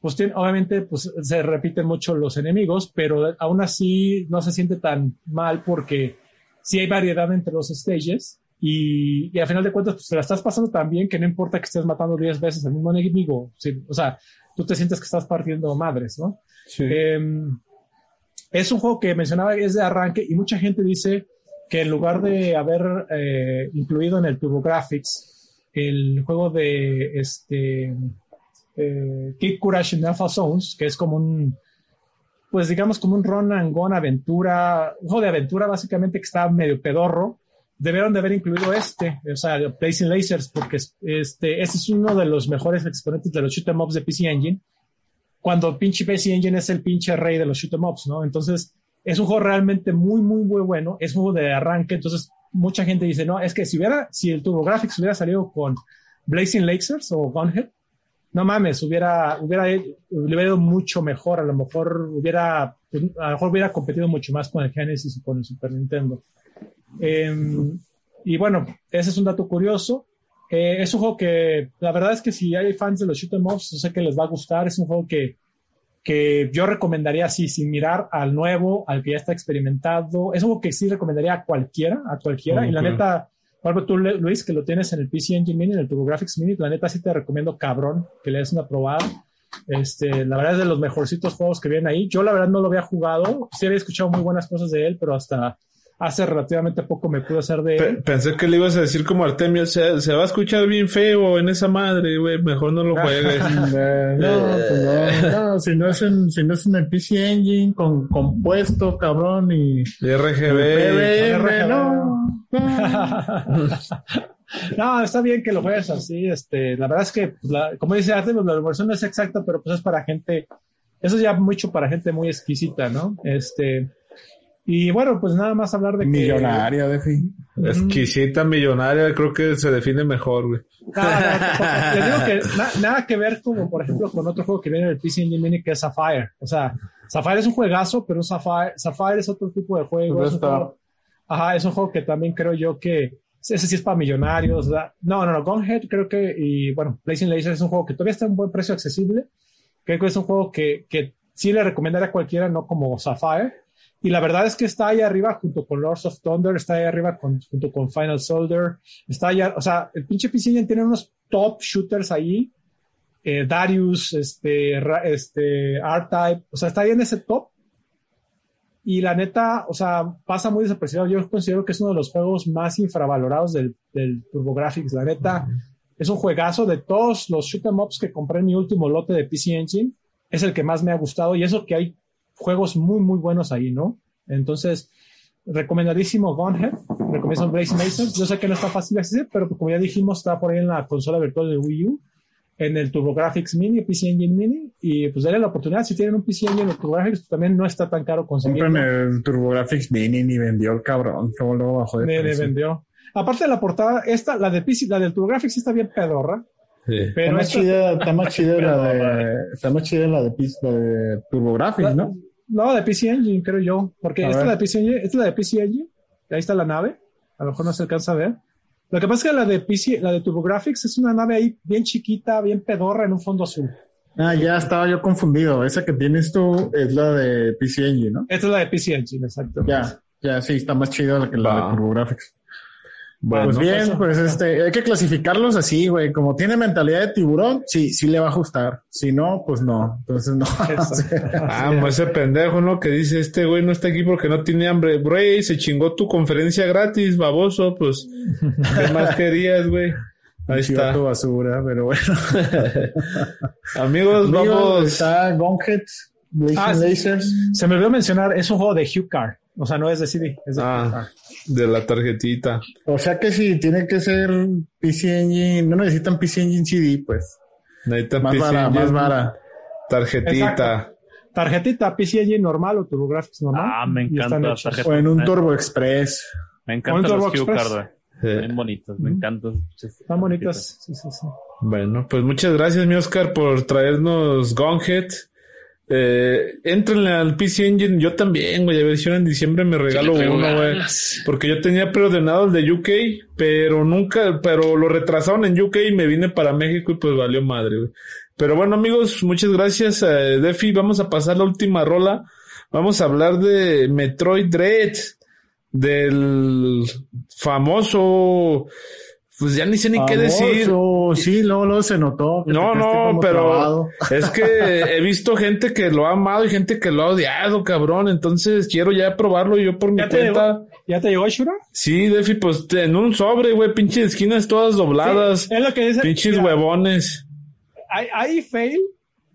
pues tiene, obviamente pues, se repiten mucho los enemigos, pero aún así no se siente tan mal porque sí hay variedad entre los stages y, y a final de cuentas pues te la estás pasando tan bien que no importa que estés matando 10 veces al mismo enemigo, sí, o sea, tú te sientes que estás partiendo madres, ¿no? Sí. Eh, es un juego que mencionaba es de arranque y mucha gente dice que en lugar de haber eh, incluido en el TurboGrafx el juego de este eh, Kid Courage in Alpha Zones, que es como un pues digamos como un run and gun aventura, un juego de aventura básicamente que está medio pedorro, debieron de haber incluido este, o sea, Placing Lasers, porque este, este es uno de los mejores exponentes de los shoot 'em ups de PC Engine, cuando pinche PC Engine es el pinche rey de los shoot 'em ups, ¿no? Entonces, es un juego realmente muy, muy, muy bueno, es un juego de arranque, entonces mucha gente dice, no, es que si hubiera, si el TurboGrafx hubiera salido con Blazing Lasers o Gunhead, no mames, hubiera, hubiera, hubiera ido mucho mejor, a lo mejor hubiera, a lo mejor hubiera competido mucho más con el Genesis y con el Super Nintendo. Eh, y bueno, ese es un dato curioso. Eh, es un juego que, la verdad es que si hay fans de los shoot 'em ups, yo sé que les va a gustar. Es un juego que, que yo recomendaría así, sin mirar al nuevo, al que ya está experimentado. Es un juego que sí recomendaría a cualquiera, a cualquiera. Ok. Y la neta, por tú, Luis, que lo tienes en el PC Engine Mini, en el TurboGrafx Mini, la neta sí te recomiendo cabrón que le des una probada. Este, la verdad es de los mejorcitos juegos que vienen ahí. Yo la verdad no lo había jugado, sí había escuchado muy buenas cosas de él, pero hasta hace relativamente poco me pude hacer de él. pensé que le ibas a decir como Artemio, se, se va a escuchar bien feo en esa madre, güey, mejor no lo juegues. Eh, no, pues no, no, si no es en, si no es en el PC Engine con compuesto, cabrón, y RGB. PBM, no. no, está bien que lo juegues así. Este, la verdad es que, pues, la- como dice Artem, la versión no es exacta, pero pues es para gente, eso es ya mucho para gente muy exquisita, ¿no? Este, y bueno, pues nada más hablar de que. Millonaria, de fin. Exquisita, millonaria, creo que se define mejor, güey. Nada, nada, les digo que na- nada que ver como, por ejemplo, con otro juego que viene del PC Engine Mini que es Sapphire. O sea, Sapphire es un juegazo, pero Sapphire, Sapphire es otro tipo de juego. Es un está. juego- ajá, es un juego que también creo yo que ese sí es para millonarios. ¿verdad? No, no, no, Gunhead creo que, y bueno, Blazing Laser es un juego que todavía está a un buen precio accesible. Creo que es un juego que, que sí le recomendaría a cualquiera, no como Sapphire. Y la verdad es que está ahí arriba junto con Lords of Thunder, está ahí arriba con- junto con Final Soldier, está allá, o sea, el pinche PC Engine tiene unos top shooters ahí, eh, Darius, este, este, R-Type, o sea, está ahí en ese top. Y la neta, o sea, pasa muy desapercibido. Yo considero que es uno de los juegos más infravalorados del, del TurboGrafx. La neta, es un juegazo de todos los shoot 'em ups que compré en mi último lote de PC Engine. es el que más me ha gustado y eso que hay juegos muy, muy buenos ahí, ¿no? Entonces, recomendadísimo Gunhead, recomiendo Blaze Masons. Yo sé que no está fácil de acceder, pero como ya dijimos, está por ahí en la consola virtual de Wii U, en el TurboGrafx Mini, PC Engine Mini, y pues denle la oportunidad. Si tienen un PC Engine o TurboGrafx, pues también no está tan caro conseguirlo. Compren el TurboGrafx Mini, ni vendió el cabrón. Luego, luego bajó de precio. vendió. Aparte de la portada, esta, la de PC, la del TurboGrafx está bien pedorra, Sí. Está pero más esta- chida, está más chida la de, está más chida la de, la de TurboGrafx, ¿no? No, de PC Engine, creo yo. Porque A esta es la de PC Engine, esta es la de PC Engine. Ahí está la nave. A lo mejor no se alcanza a ver. Lo que pasa es que la de PC, la de TurboGrafx es una nave ahí bien chiquita, bien pedorra en un fondo azul. Ah, ya estaba yo confundido. Esa que tienes tú es la de PC Engine, ¿no? Esta es la de PC Engine, exacto. Ya, ya, sí, está más chida la que la Va. de TurboGrafx. Bueno, pues bien, eso. pues este, hay que clasificarlos así, güey. Como tiene mentalidad de tiburón, sí, sí le va a ajustar. Si no, pues no. Entonces no. Ah, pues ese pendejo, ¿no? Que dice, este güey no está aquí porque no tiene hambre. Bray, se chingó tu conferencia gratis, baboso. Pues, ¿qué más querías, güey? Ahí está. Chivato basura, pero bueno. Amigos, Amigos, vamos. Está Blazing Ah, sí. Lasers. Se me olvidó mencionar, es un juego de Hugh Carr. O sea, no es de CD, es de Hugh Ah, Carr. De la tarjetita. O sea que si tiene que ser PC Engine, no necesitan PC Engine CD, pues. Necesita Más PC vara, Engine, más vara. Tarjetita. Exacto. Tarjetita PC Engine normal o TurboGrafx normal. Ah, me encanta la hechos. tarjeta. O en un. Turbo Express. Me encantan Turbo los Express. card. Sí. Bien bonitos, me encantan. Están bonitas. Sí, sí, sí. Bueno, pues muchas gracias, mi Oscar, por traernos Gunhead. Eh, entrenle al PC Engine, yo también, güey. A ver si en diciembre me regalo Sí, uno, güey. Porque yo tenía preordenado el de UK, pero nunca, pero lo retrasaron en UK y me vine para México y pues valió madre, güey. Pero bueno, amigos, muchas gracias, eh, Defi. Vamos a pasar la última rola. Vamos a hablar de Metroid Dread, del famoso, pues ya ni sé ni qué decir. Sí, luego, luego se notó. No, no, pero trabado. es que he visto gente que lo ha amado y gente que lo ha odiado, cabrón. Entonces quiero ya probarlo yo por mi ¿Ya te cuenta. ¿Ya te llegó Shura? Sí, Defi, pues en un sobre, güey, pinches esquinas todas dobladas, Sí, es lo que dice. pinches mira, huevones. Hay, hay fail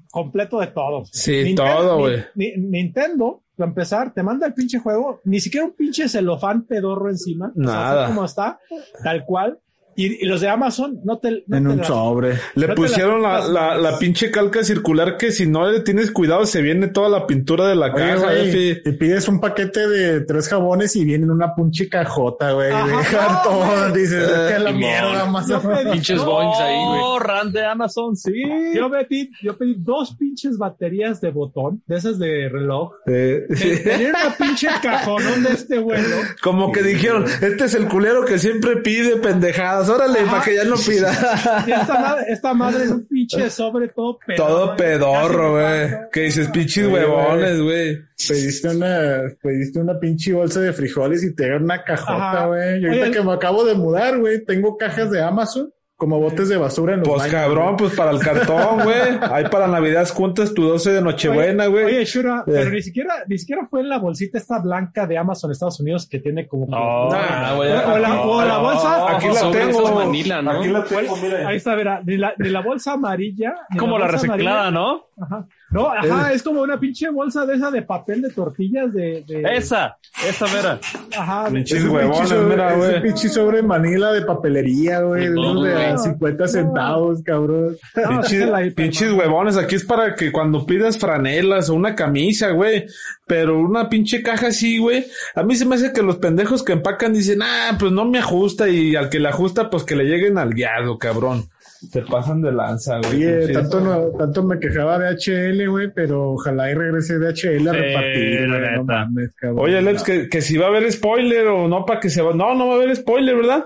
completo de todos. Sí, todo, güey. Ni- ni- Nintendo, para empezar, te manda el pinche juego, ni siquiera un pinche celofán pedorro encima. O sea, Nada. así como está, tal cual. Y, y los de Amazon no te. No En te un las- sobre. Le No pusieron la, las- la, la pinche calca circular que si no le tienes cuidado se viene toda la pintura de la Oye, güey, Defi. y pides un paquete de tres jabones y viene en una pinche cajota, güey, de cartón. no, Dices, Eh, es que la mierda pedí- Pinches no, boings ahí, güey. Oh, ran de Amazon, sí. Yo pedí, yo pedí dos pinches baterías de botón, de esas de reloj. Eh, Tenía una pinche cajonón de este vuelo. Como que dijeron, este es el culero que siempre pide pendejadas. Órale, Ajá. para que ya no pida. Esta madre, esta madre en un pinche sobre todo pedorro. Todo pedorro, güey. Que dices, pinches huevones, güey. Pediste una, pediste una pinche bolsa de frijoles y te dieron una cajota, güey. Y ahorita Oye, que me acabo de mudar, güey, tengo cajas de Amazon como botes de basura en los Pues baños, cabrón, pues para el cartón, güey. Ahí para Navidad juntas tu 12 de Nochebuena, Oye, güey. Oye, Shura, Eh. pero ni siquiera, ni siquiera fue en la bolsita esta blanca de Amazon Estados Unidos que tiene como. No, Nah, güey. o, la, o la bolsa. Aquí la tengo. Manila, ¿no? Aquí la tengo, mira. Ahí está, verá, ni la, ni la bolsa amarilla. ni Como la reciclada, amarilla. ¿no? Ajá. No, ajá, es como una pinche bolsa de esa de papel de tortillas de. de Esa, esa mera. Ajá, Pinches huevones, sobre- mira, ese güey. pinche sobre Manila de papelería, güey, de No, de güey. a 50 centavos, cabrón. no, Pinches, pinches huevones, aquí es para que cuando pidas franelas o una camisa, güey. Pero una pinche caja así, güey. A mí se me hace que los pendejos que empacan dicen, ah, pues no me ajusta. Y al que le ajusta, pues que le lleguen al guiado, cabrón. Se pasan de lanza, güey. Oye, Sí. tanto, no, tanto me quejaba de HL, güey, pero ojalá y regrese de HL a Sí, repartir, la güey, no mames, cabrón. Oye, que, que si va a haber spoiler o no, para que se va. No, no va a haber spoiler, ¿verdad?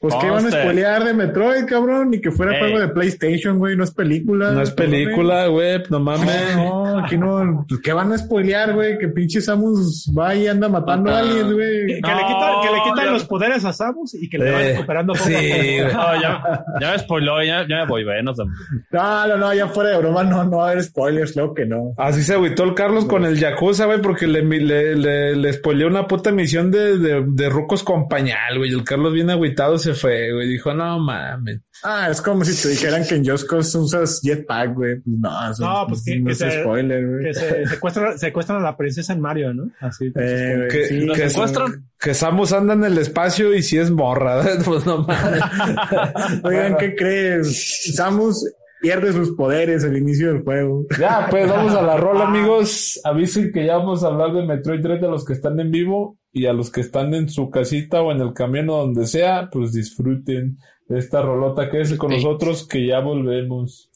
Pues que iban a Conste. spoilear de Metroid, cabrón, ni que fuera Ey. juego de PlayStation, güey, no es película. No es película, güey, no mames. No, no, aquí no. Pues, ¿Qué van a spoilear, güey? Que pinche Samus va y anda matando a alguien, que, güey. que le quitan, que le quitan ya- los poderes a Samus y que le van Eh, recuperando poco sí, a poco. güey. No, ya, ya me spoiló, ya, ya me voy, güey. No sé. No, no, no, ya fuera de broma, no, no va a haber spoilers, claro que no. Así se agüitó el Carlos con el Yakuza, güey, porque le, le, le, le spoileó una puta misión de, de, de rucos con pañal, güey. Y el Carlos bien agüitado se fue, güey. Dijo, no mames. Ah, es como si te dijeran que en Just Cause usas jetpack, güey. No, eso No, pues que, no que es se, spoiler, güey. que se secuestran, secuestran a la princesa en Mario, ¿no? Así. Eh, güey, Que, sí, que, secuestran? que Samus anda en el espacio y si es morra, pues no mames. Oigan, ¿qué crees? Samus pierde sus poderes al inicio del juego. Ya, pues vamos a la rola, amigos. Avisen que ya vamos a hablar de Metroid Dread a los que están en vivo y a los que están en su casita o en el camión o donde sea, pues disfruten de esta rolota. Quédense con nosotros que ya volvemos.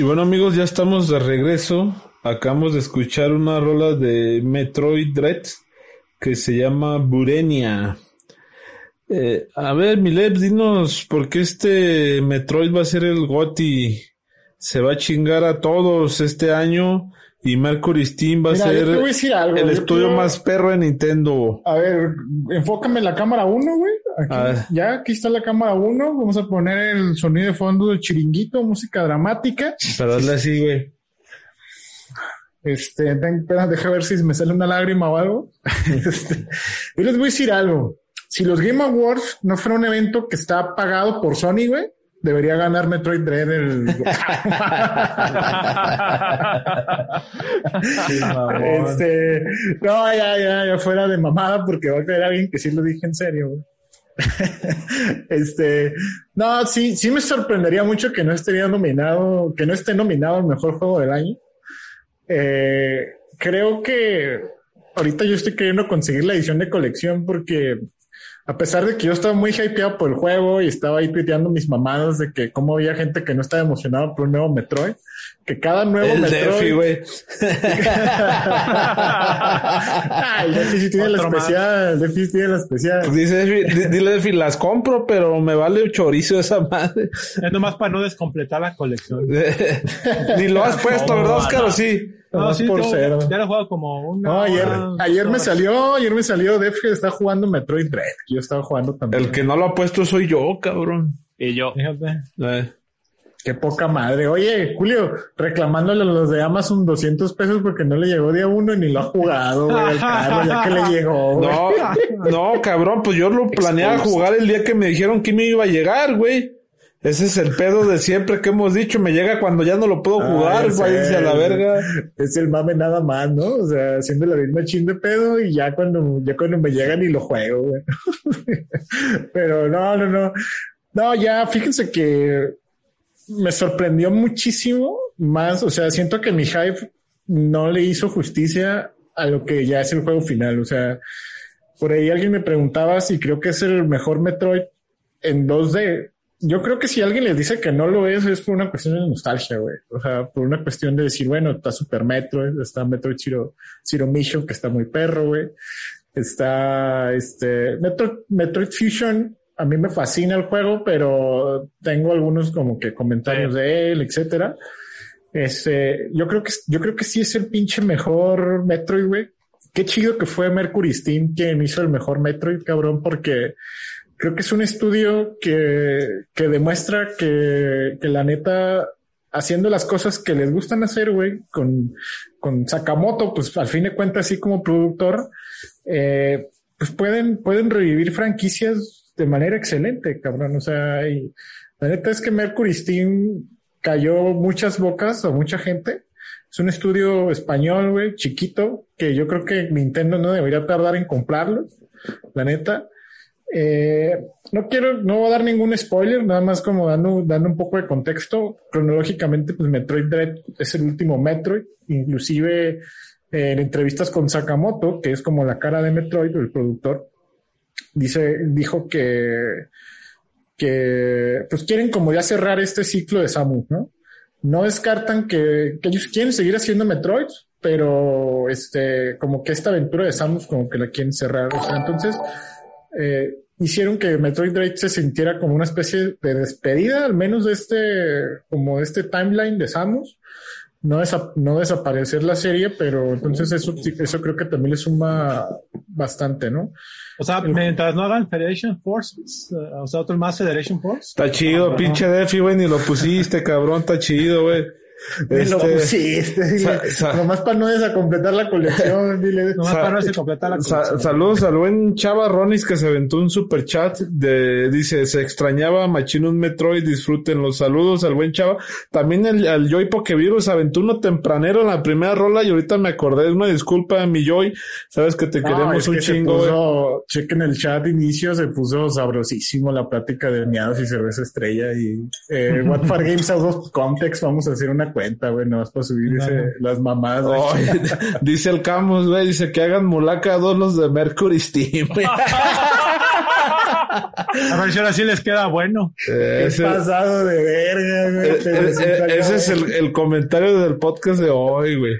Y bueno amigos, ya estamos de regreso. Acabamos de escuchar una rola de Metroid Dread que se llama Burenia. Eh, a ver, Mileb, dinos por qué este Metroid va a ser el GOTI se va a chingar a todos este año y Mercury Steam va Mira, a ser decir algo. el estudio más perro de Nintendo. A ver, enfócame la cámara 1, güey. Aquí, A ver. Ya, aquí está la cámara 1. Vamos a poner el sonido de fondo del chiringuito, música dramática. Pero hazle así, güey. Este, ten- deja ver si me sale una lágrima o algo. Este, yo les voy a decir algo. Si los Game Awards no fuera un evento que está pagado por Sony, güey, debería ganar Metroid Dread el... este, no, ya, ya, ya fuera de mamada porque va a caer alguien que sí lo dije en serio, güey. este, no, sí, sí me sorprendería mucho que no estaría nominado, que no esté nominado al mejor juego del año. Eh, creo que ahorita yo estoy queriendo conseguir la edición de colección porque a pesar de que yo estaba muy hypeado por el juego y estaba ahí tuiteando mis mamadas de que cómo había gente que no estaba emocionado por un nuevo Metroid, que cada nuevo El Metroid... Defi, güey. El Defi sí tiene la Otro especial, el Defi sí tiene la especial. Dice Defi, dile Defi, las compro, pero me vale un chorizo esa madre. Es nomás para no descompletar la colección. Ni lo has puesto, ¿verdad, Oscar? ¿O sí? Nomás por tengo- cero. ya lo he jugado como una. No, ayer, hora, ayer me salió, ayer me salió Def que está jugando Metroid Dread. Yo estaba jugando también. El que no lo ha puesto soy yo, cabrón. Y yo, Fíjate. Eh, Qué poca madre. Oye, Julio, reclamándole a los de Amazon 200 pesos porque no le llegó día uno y ni lo ha jugado, güey, carro, ya que le llegó, güey. No, no, cabrón, pues yo lo planeaba jugar el día que me dijeron que me iba a llegar, güey. Ese es el pedo de siempre que hemos dicho, me llega cuando ya no lo puedo jugar, Ah, ya váyanse a la verga. Es el mame nada más, ¿no? O sea, haciendo la misma chin de pedo y ya cuando, ya cuando me llega ni lo juego, güey. Pero no, no, no. No, ya, fíjense que me sorprendió muchísimo más, o sea, siento que mi hype no le hizo justicia a lo que ya es el juego final, o sea, por ahí alguien me preguntaba si creo que es el mejor Metroid en 2D. Yo creo que si alguien les dice que no lo es, es por una cuestión de nostalgia, güey. O sea, por una cuestión de decir, bueno, está Super Metroid, está Metroid Zero, Zero Mission, que está muy perro, güey. Está este Metroid, Metroid Fusion. A mí me fascina el juego, pero tengo algunos como que comentarios de él, etcétera. Este, yo creo que, yo creo que sí es el pinche mejor Metroid, güey. Qué chido que fue Mercury Steam quien hizo el mejor Metroid, cabrón, porque creo que es un estudio que, que demuestra que, que la neta, haciendo las cosas que les gustan hacer, güey, con, con Sakamoto, pues al fin de cuentas, así como productor, eh, pues pueden, pueden revivir franquicias de manera excelente, cabrón. O sea, la neta es que Mercury Steam cayó muchas bocas a mucha gente. Es un estudio español, güey, chiquito, que yo creo que Nintendo no debería tardar en comprarlo, la neta. Eh, no quiero, no voy a dar ningún spoiler, nada más como dando, dando un poco de contexto. Cronológicamente, pues Metroid Dread es el último Metroid, inclusive eh, en entrevistas con Sakamoto, que es como la cara de Metroid, el productor, dice, dijo que, que pues quieren como ya cerrar este ciclo de Samus, ¿no? No descartan que, que ellos quieren seguir haciendo Metroid, pero este, como que esta aventura de Samus como que la quieren cerrar. Entonces, eh, hicieron que Metroid Dread se sintiera como una especie de despedida, al menos de este, como de este timeline de Samus. No, desa- no desaparecer la serie, pero entonces eso, sí- eso creo que también le suma bastante, ¿no? O sea, mientras no hagan Federation Forces, eh, o sea, otro más Federation Force. Está chido, pinche Defi, güey, ni lo pusiste, cabrón, está chido, güey. Este, sí, este, dile, sa- sa- nomás para no desacompletar la colección, dile. Nomás Sa- para no la Sa- colección. saludos al buen Chava Ronis que se aventó un super chat de, dice, se extrañaba Machino un Metroid, disfruten los saludos al buen Chava. También el, al Joy Pokevirus se aventó uno tempranero en la primera rola y ahorita me acordé, una disculpa mi Joy, sabes que te No, queremos es un que chingo, puso, chequen el chat de inicio, se puso sabrosísimo la plática de miados y cerveza estrella y eh, What for Games Out of Context, vamos a hacer una cuenta, güey, no para subir ese- Claro. las mamás. dice el Camus, güey, dice que hagan mulaca a dos los de Mercury Steam. A ver si ahora sí les queda bueno. Es pasado de verga, güey. eh, eh, eh, ese es el, el comentario del podcast de hoy, güey.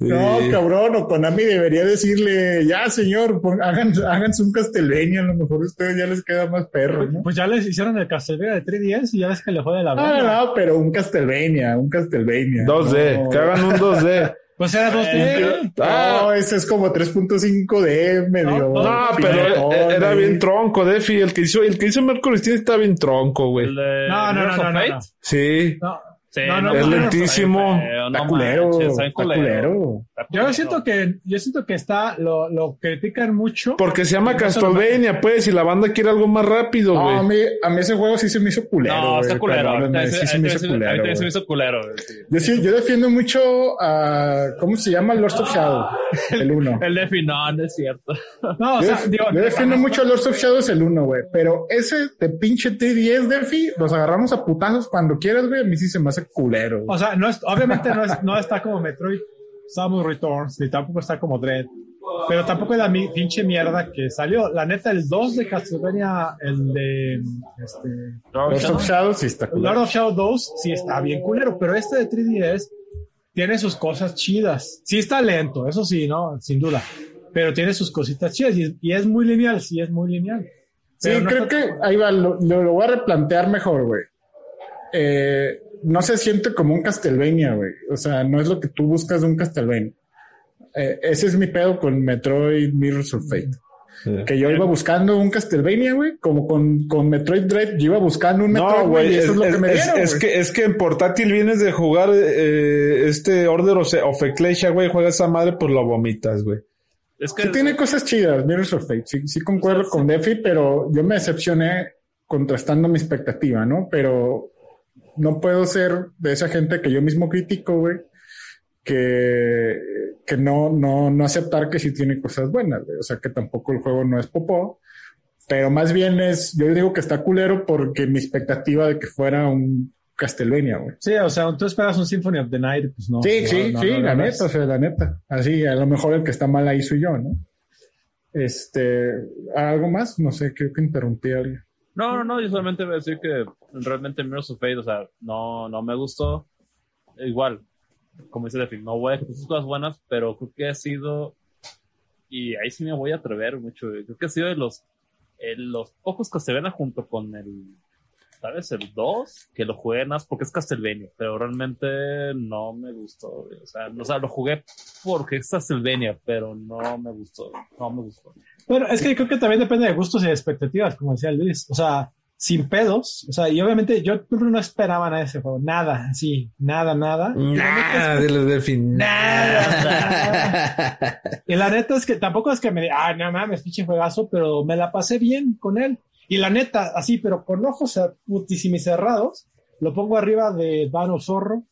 No, cabrón, o Konami debería decirle, ya señor, pon- hagan, háganse un castelveño, a lo mejor a ustedes ya les queda más perro, ¿no? Pues ya les hicieron el Castlevania de 3DS y ya ves que le fue de la verga. no, no, pero un Castlevania, un Castlevania. 2D, No. que hagan un 2D. Pues era 2D. Ah. No, ese es como 3.5D, medio. No, No, pero piratón, e- era bien tronco, Defi. El que hizo, el que hizo Mercury Steam está bien tronco, güey. De No, no, no, no, no, no. Sí. No, Sí, No, no, es no, lentísimo. Está culero, culero. Yo siento que, yo siento que está, lo, lo critican mucho. Porque se llama Castlevania, pues, y la banda quiere algo más rápido, No, a güey. mí, a mí ese juego sí se me hizo culero. No, güey, está culero. A mí sí se me hizo también culero. se me güey. hizo culero. güey. Yo, sí, yo defiendo mucho a. ¿Cómo se llama? Lords of Shadow. El 1. El de no, no es cierto. No, o sea, digo, yo defiendo mucho a Lords of Shadows el 1, güey. Pero ese de pinche T10, Defi, los agarramos a putazos cuando quieras, güey. A mí sí se me hace culero. O sea, no es, obviamente no, es, no está como Metroid Samus Returns, ni tampoco está como Dread. Pero tampoco es la mi- pinche mierda que salió. La neta, el 2 de Castlevania, el de este, Lords of Shadows sí está Lord culero. of Shadow 2, sí está bien culero, pero este de 3DS tiene sus cosas chidas. Sí está lento, eso sí, ¿no? Sin duda. Pero tiene sus cositas chidas y, y es muy lineal, sí es muy lineal. Sí, no creo que ahí va, lo, lo- lo voy a replantear mejor, güey. Eh, no se siente como un Castlevania, güey. O sea, no es lo que tú buscas de un Castlevania. Eh, ese es mi pedo con Metroid Mirrors of Fate. Que yo iba buscando un Castlevania, güey, como con, con Metroid Dread, yo iba buscando un Metroid, No, güey, es, eso es, lo que me es- dieron, es güey. que, es que en portátil vienes de jugar eh, este Order of, of Ecclesia, güey, juegas esa madre, pues lo vomitas, güey. Es que Sí tiene cosas chidas, Mirrors of Fate. Sí, sí concuerdo con Defi, pero yo me decepcioné contrastando mi expectativa, ¿no? Pero no puedo ser de esa gente que yo mismo critico, güey, que, que no, no, no aceptar que sí tiene cosas buenas, güey. O sea, que tampoco el juego no es popó, pero más bien es, yo digo que está culero porque mi expectativa de que fuera un Castlevania, güey. Sí, o sea, tú esperas un Symphony of the Night, pues no. Sí, no, sí, no, sí, no, la neta, o sea, la neta. Así, a lo mejor el que está mal ahí soy yo, ¿no? Este, ¿algo más? No sé, creo que interrumpí a alguien. No, no, no, yo solamente voy a decir que realmente Mirrors of Fate, o sea, no, no me gustó. Igual, como dice Defi, no voy a decir cosas buenas, pero creo que ha sido, y ahí sí me voy a atrever mucho, creo que ha sido de los, eh, los pocos que se ven junto con el, ¿sabes? El 2, que lo jugué más porque es Castlevania, pero realmente no me gustó, o sea, no, o sea, lo jugué porque es Castlevania, pero no me gustó, no me gustó. Pero es que creo que también depende de gustos y de expectativas, como decía Luis. O sea, sin pedos. O sea, y obviamente yo no esperaba nada de ese juego. Nada, así, nada, nada. Nada, diles del fin. Nada. Y la neta es que tampoco es que me diga, ah, no mames, pinche juegazo, pero me la pasé bien con él. Y la neta, así, pero con ojos putísimos cerrados, lo pongo arriba de Vano Zorro,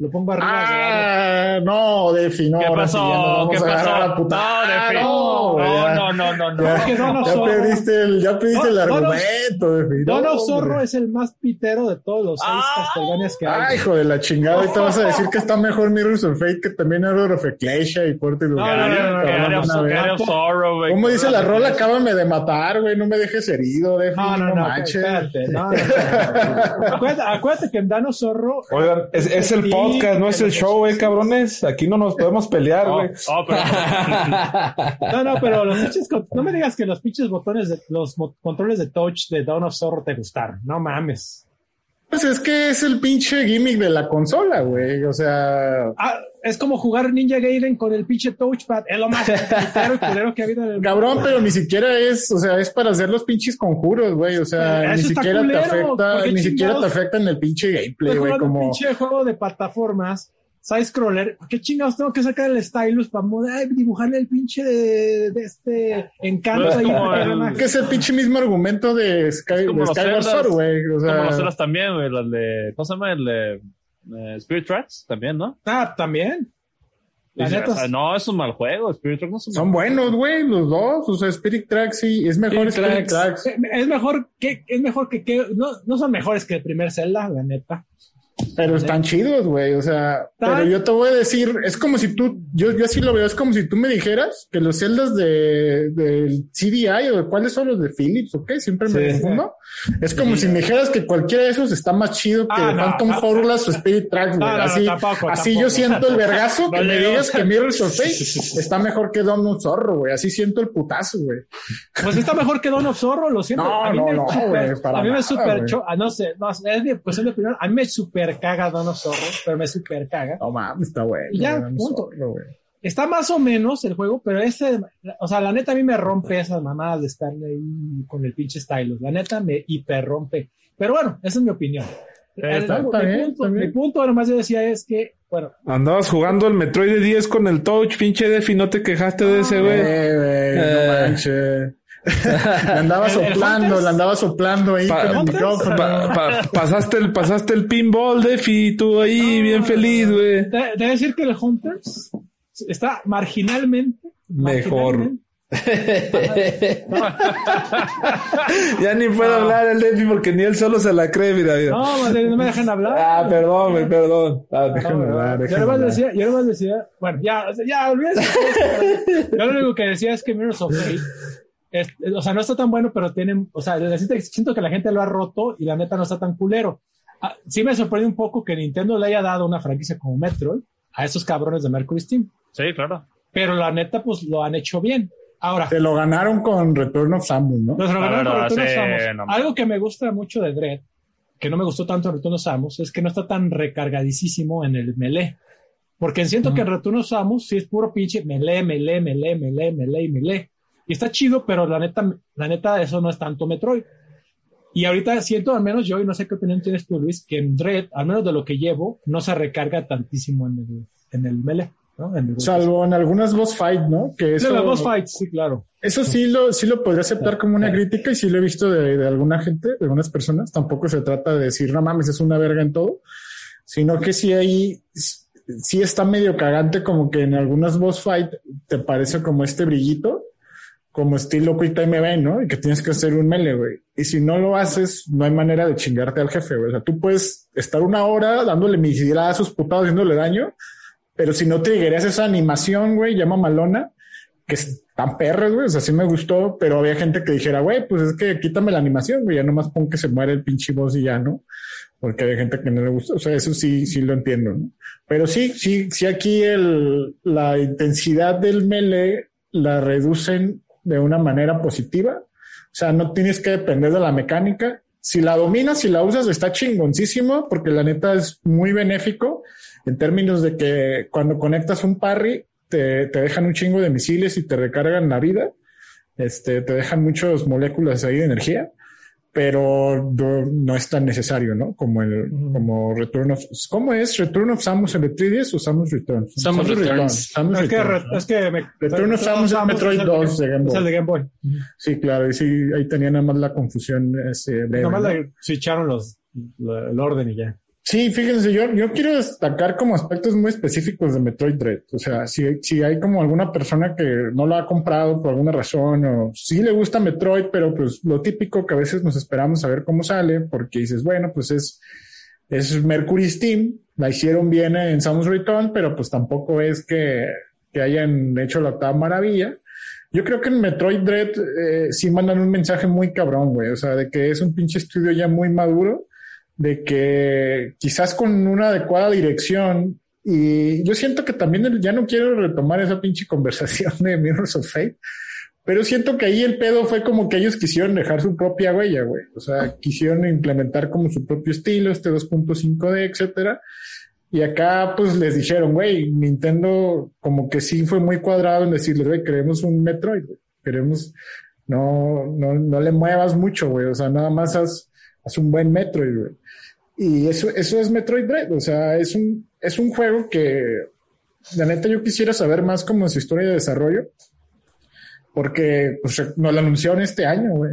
lo pongo arriba de Ah, no, Defi, no. ¿Qué pasó? ¿Qué pasó? No, Ah, Defi. no. No, no, no, no, Ya, no. Es que Dono ya Zorro- perdiste el, ya perdiste el argumento, Defi. no, Dono. Zorro es el más pitero de todos los seis Ah. Castlevanias que hay. Ay, hijo de la chingada. Ahorita vas a decir que está mejor Mirrors of Fate que también Order of Ecclesia y Puerto no, no, no, no, Gary of- no, Gary of Sorrow, güey. ¿Cómo dice la rola? Acábame de matar, güey. No me dejes herido, Defi. No, no, no, espérate, no, no, acuérdate, que en Dano Zorro Oigan, es, el Sí, podcast, no es el show, güey, cabrones. Aquí no nos podemos pelear, güey. oh, pero- No, no, pero los pinches, no me digas que los pinches botones de los controles de touch de Dawn of Zorro te gustaron. No mames. Pues es que es el pinche gimmick de la consola, güey. O sea, Ah, es como jugar Ninja Gaiden con el pinche touchpad. Es lo más culero que ha habido en el cabrón, pero ni siquiera es, o sea, es para hacer los pinches conjuros, güey. O sea, ni siquiera culero, te afecta, ¿por qué ni siquiera te afecta en el pinche gameplay, güey. jugando un Como, pinche juego de plataformas, side scroller. ¿Por qué chingados tengo que sacar el stylus para dibujarle el pinche de, de este encanto ahí? como el- que es el pinche mismo argumento de, Sky, Es como de los Skyward Sword, güey. O Como los sea, celas también, güey, las de, ¿cómo se llama? El de eh, Spirit Tracks también, ¿no? Ah, también. La Dice, neta o sea, es- no es un mal juego, Spirit Tracks no es un son mal buenos, güey, los dos. O sea, Spirit Tracks sí, es mejor Spirit Spirit Tracks. Tracks. Eh, Es mejor que, es mejor que, que no, no son mejores que el primer Zelda, la neta. Pero están chidos, güey. O sea, ¿Tan? pero yo te voy a decir, es como si tú, yo, yo así lo veo, es como si tú me dijeras que los celdas de, del CDI o de cuáles son los de Philips, ¿ok? Siempre me Sí. confundo. Es como si me dijeras que cualquiera de esos está más chido que Ah, no, Phantom no. Hourglass o Spirit Tracks, güey. No, no, no, así, tampoco, así tampoco. yo siento el vergazo que No me digas que Mirror's of Fate está mejor que Donut Zorro, güey. Así siento el putazo, güey. Pues está mejor que Don of Zorro, lo siento. No, a mí no, me no, super- güey, para a mí me nada, super güey. cho- ah, no sé, no, es mi cuestión de opinión. A mí me super caga Don of Zorro, pero me super caga. No mames, está bueno. Y ya, punto. Zorro. Está más o menos el juego, pero ese, o sea, la neta a mí me rompe esas mamadas de estarle ahí con el pinche stylus. La neta me hiper rompe. Pero bueno, esa es mi opinión. El- está- mi, bien, punto, está bien. mi punto, nomás yo decía es que, bueno, Andabas jugando el Metroid de 10 con el touch, pinche Def, y no te quejaste de ese, güey. Eh, güey, no Eh. manches. Le andaba ¿El- el soplando, Hunters? le andaba soplando ahí Pa- con el ¿Hunters? micrófono. Pa- pa- pasaste el, pasaste el pinball, Def, y tú ahí bien feliz, güey. de- debe decir que el Hunters está marginalmente Mejor. marginalmente- Ya ni puedo hablar el Defi porque ni él solo se la cree, mira, mira. No, madre, no me dejan hablar. Ah, perdón, güey, perdón. Ah, Déjame hablar, Yo nomás decía, yo nomás decía, bueno, ya, o sea, ya, olvídate. Yo lo único que decía es que Mirror's of Fate, es- o sea, no está tan bueno, pero tienen, o sea, siento, que la gente lo ha roto y la neta no está tan culero. Ah, sí me sorprende un poco que Nintendo le haya dado una franquicia como Metroid a esos cabrones de Mercury Steam, Sí, claro. pero la neta, pues lo han hecho bien. Ahora, Te lo ganaron con Return of Samus, ¿no? Los La Return verdad, of sí, Samus. no. Algo que me gusta mucho de Dread, que no me gustó tanto en Return of Samus, es que no está tan recargadísimo en el melee. Porque siento que en Return of Samus sí es puro pinche melee, melee, melee, melee, melee, melee. Y está chido, pero la neta, la neta, eso no es tanto Metroid. Y ahorita siento, al menos yo, y no sé qué opinión tienes tú, Luis, que en Dread, al menos de lo que llevo, no se recarga tantísimo en el, en el melee. ¿no? En el- Salvo en algunas boss fight, ¿no? Que eso, los boss fights, sí, claro. eso sí lo, sí lo podría aceptar como una crítica y sí lo he visto de, de alguna gente, de algunas personas. Tampoco se trata de decir, no mames, es una verga en todo, sino que sí ahí, sí está medio cagante como que en algunas boss fight te parece como este brillito, como estilo Quick Time Event, ¿no? Y que tienes que hacer un melee, güey. Y si no lo haces, no hay manera de chingarte al jefe, güey. O sea, tú puedes estar una hora dándole misilazos, putados, haciéndole daño, pero si no te esa animación, güey, llama malona, que es tan perras, güey. O sea, sí me gustó, pero había gente que dijera, güey, pues es que quítame la animación, güey, ya nomás pon que se muere el pinche boss y ya, ¿no? Porque hay gente que no le gusta. O sea, eso sí, sí lo entiendo, ¿no? Pero sí, sí, sí aquí la intensidad del melee la reducen de una manera positiva. O sea, no tienes que depender de la mecánica. Si la dominas, si la usas, está chingoncísimo porque la neta es muy benéfico en términos de que cuando conectas un parry, te, te dejan un chingo de misiles y te recargan la vida. Este, te dejan muchas moléculas ahí de energía, pero no, no es tan necesario, ¿no? Como el, como Return of, ¿cómo es? ¿Return of Samus en el 3DS o Samus Returns? Samus Returns. Samus Es que, Returns, re- ¿no? es que me, Return of Samus es Metroid el 2 de Game Es el Boy. de Game Boy. Sí, claro, y sí, ahí tenía nada más la confusión, este, leve, Nomás ¿no? le switcharon los, la- el orden y ya. Sí, fíjense, yo, yo quiero destacar como aspectos muy específicos de Metroid Dread. O sea, si, si hay como alguna persona que no lo ha comprado por alguna razón o sí le gusta Metroid, pero pues lo típico que a veces nos esperamos a ver cómo sale, porque dices, bueno, pues es, es Mercury Steam, la hicieron bien en Samus Return, pero pues tampoco es que, que hayan hecho la octava maravilla. Yo creo que en Metroid Dread eh, sí mandan un mensaje muy cabrón, güey. O sea, de que es un pinche estudio ya muy maduro de que quizás con una adecuada dirección y yo siento que también ya no quiero retomar esa pinche conversación de Mirrors of Fate, pero siento que ahí el pedo fue como que ellos quisieron dejar su propia huella, güey. O sea, quisieron implementar como su propio estilo, este 2.5D, etcétera. Y acá pues les dijeron, güey, Nintendo como que sí fue muy cuadrado en decirles, güey, queremos un Metroid, güey. Queremos, no, no, no le muevas mucho, güey. O sea, nada más haz, haz un buen Metroid, güey. Y eso, eso es Metroid Dread. O sea, es un, es un juego que, la neta, yo quisiera saber más como su historia de desarrollo. Porque, pues, nos lo anunciaron este año, güey.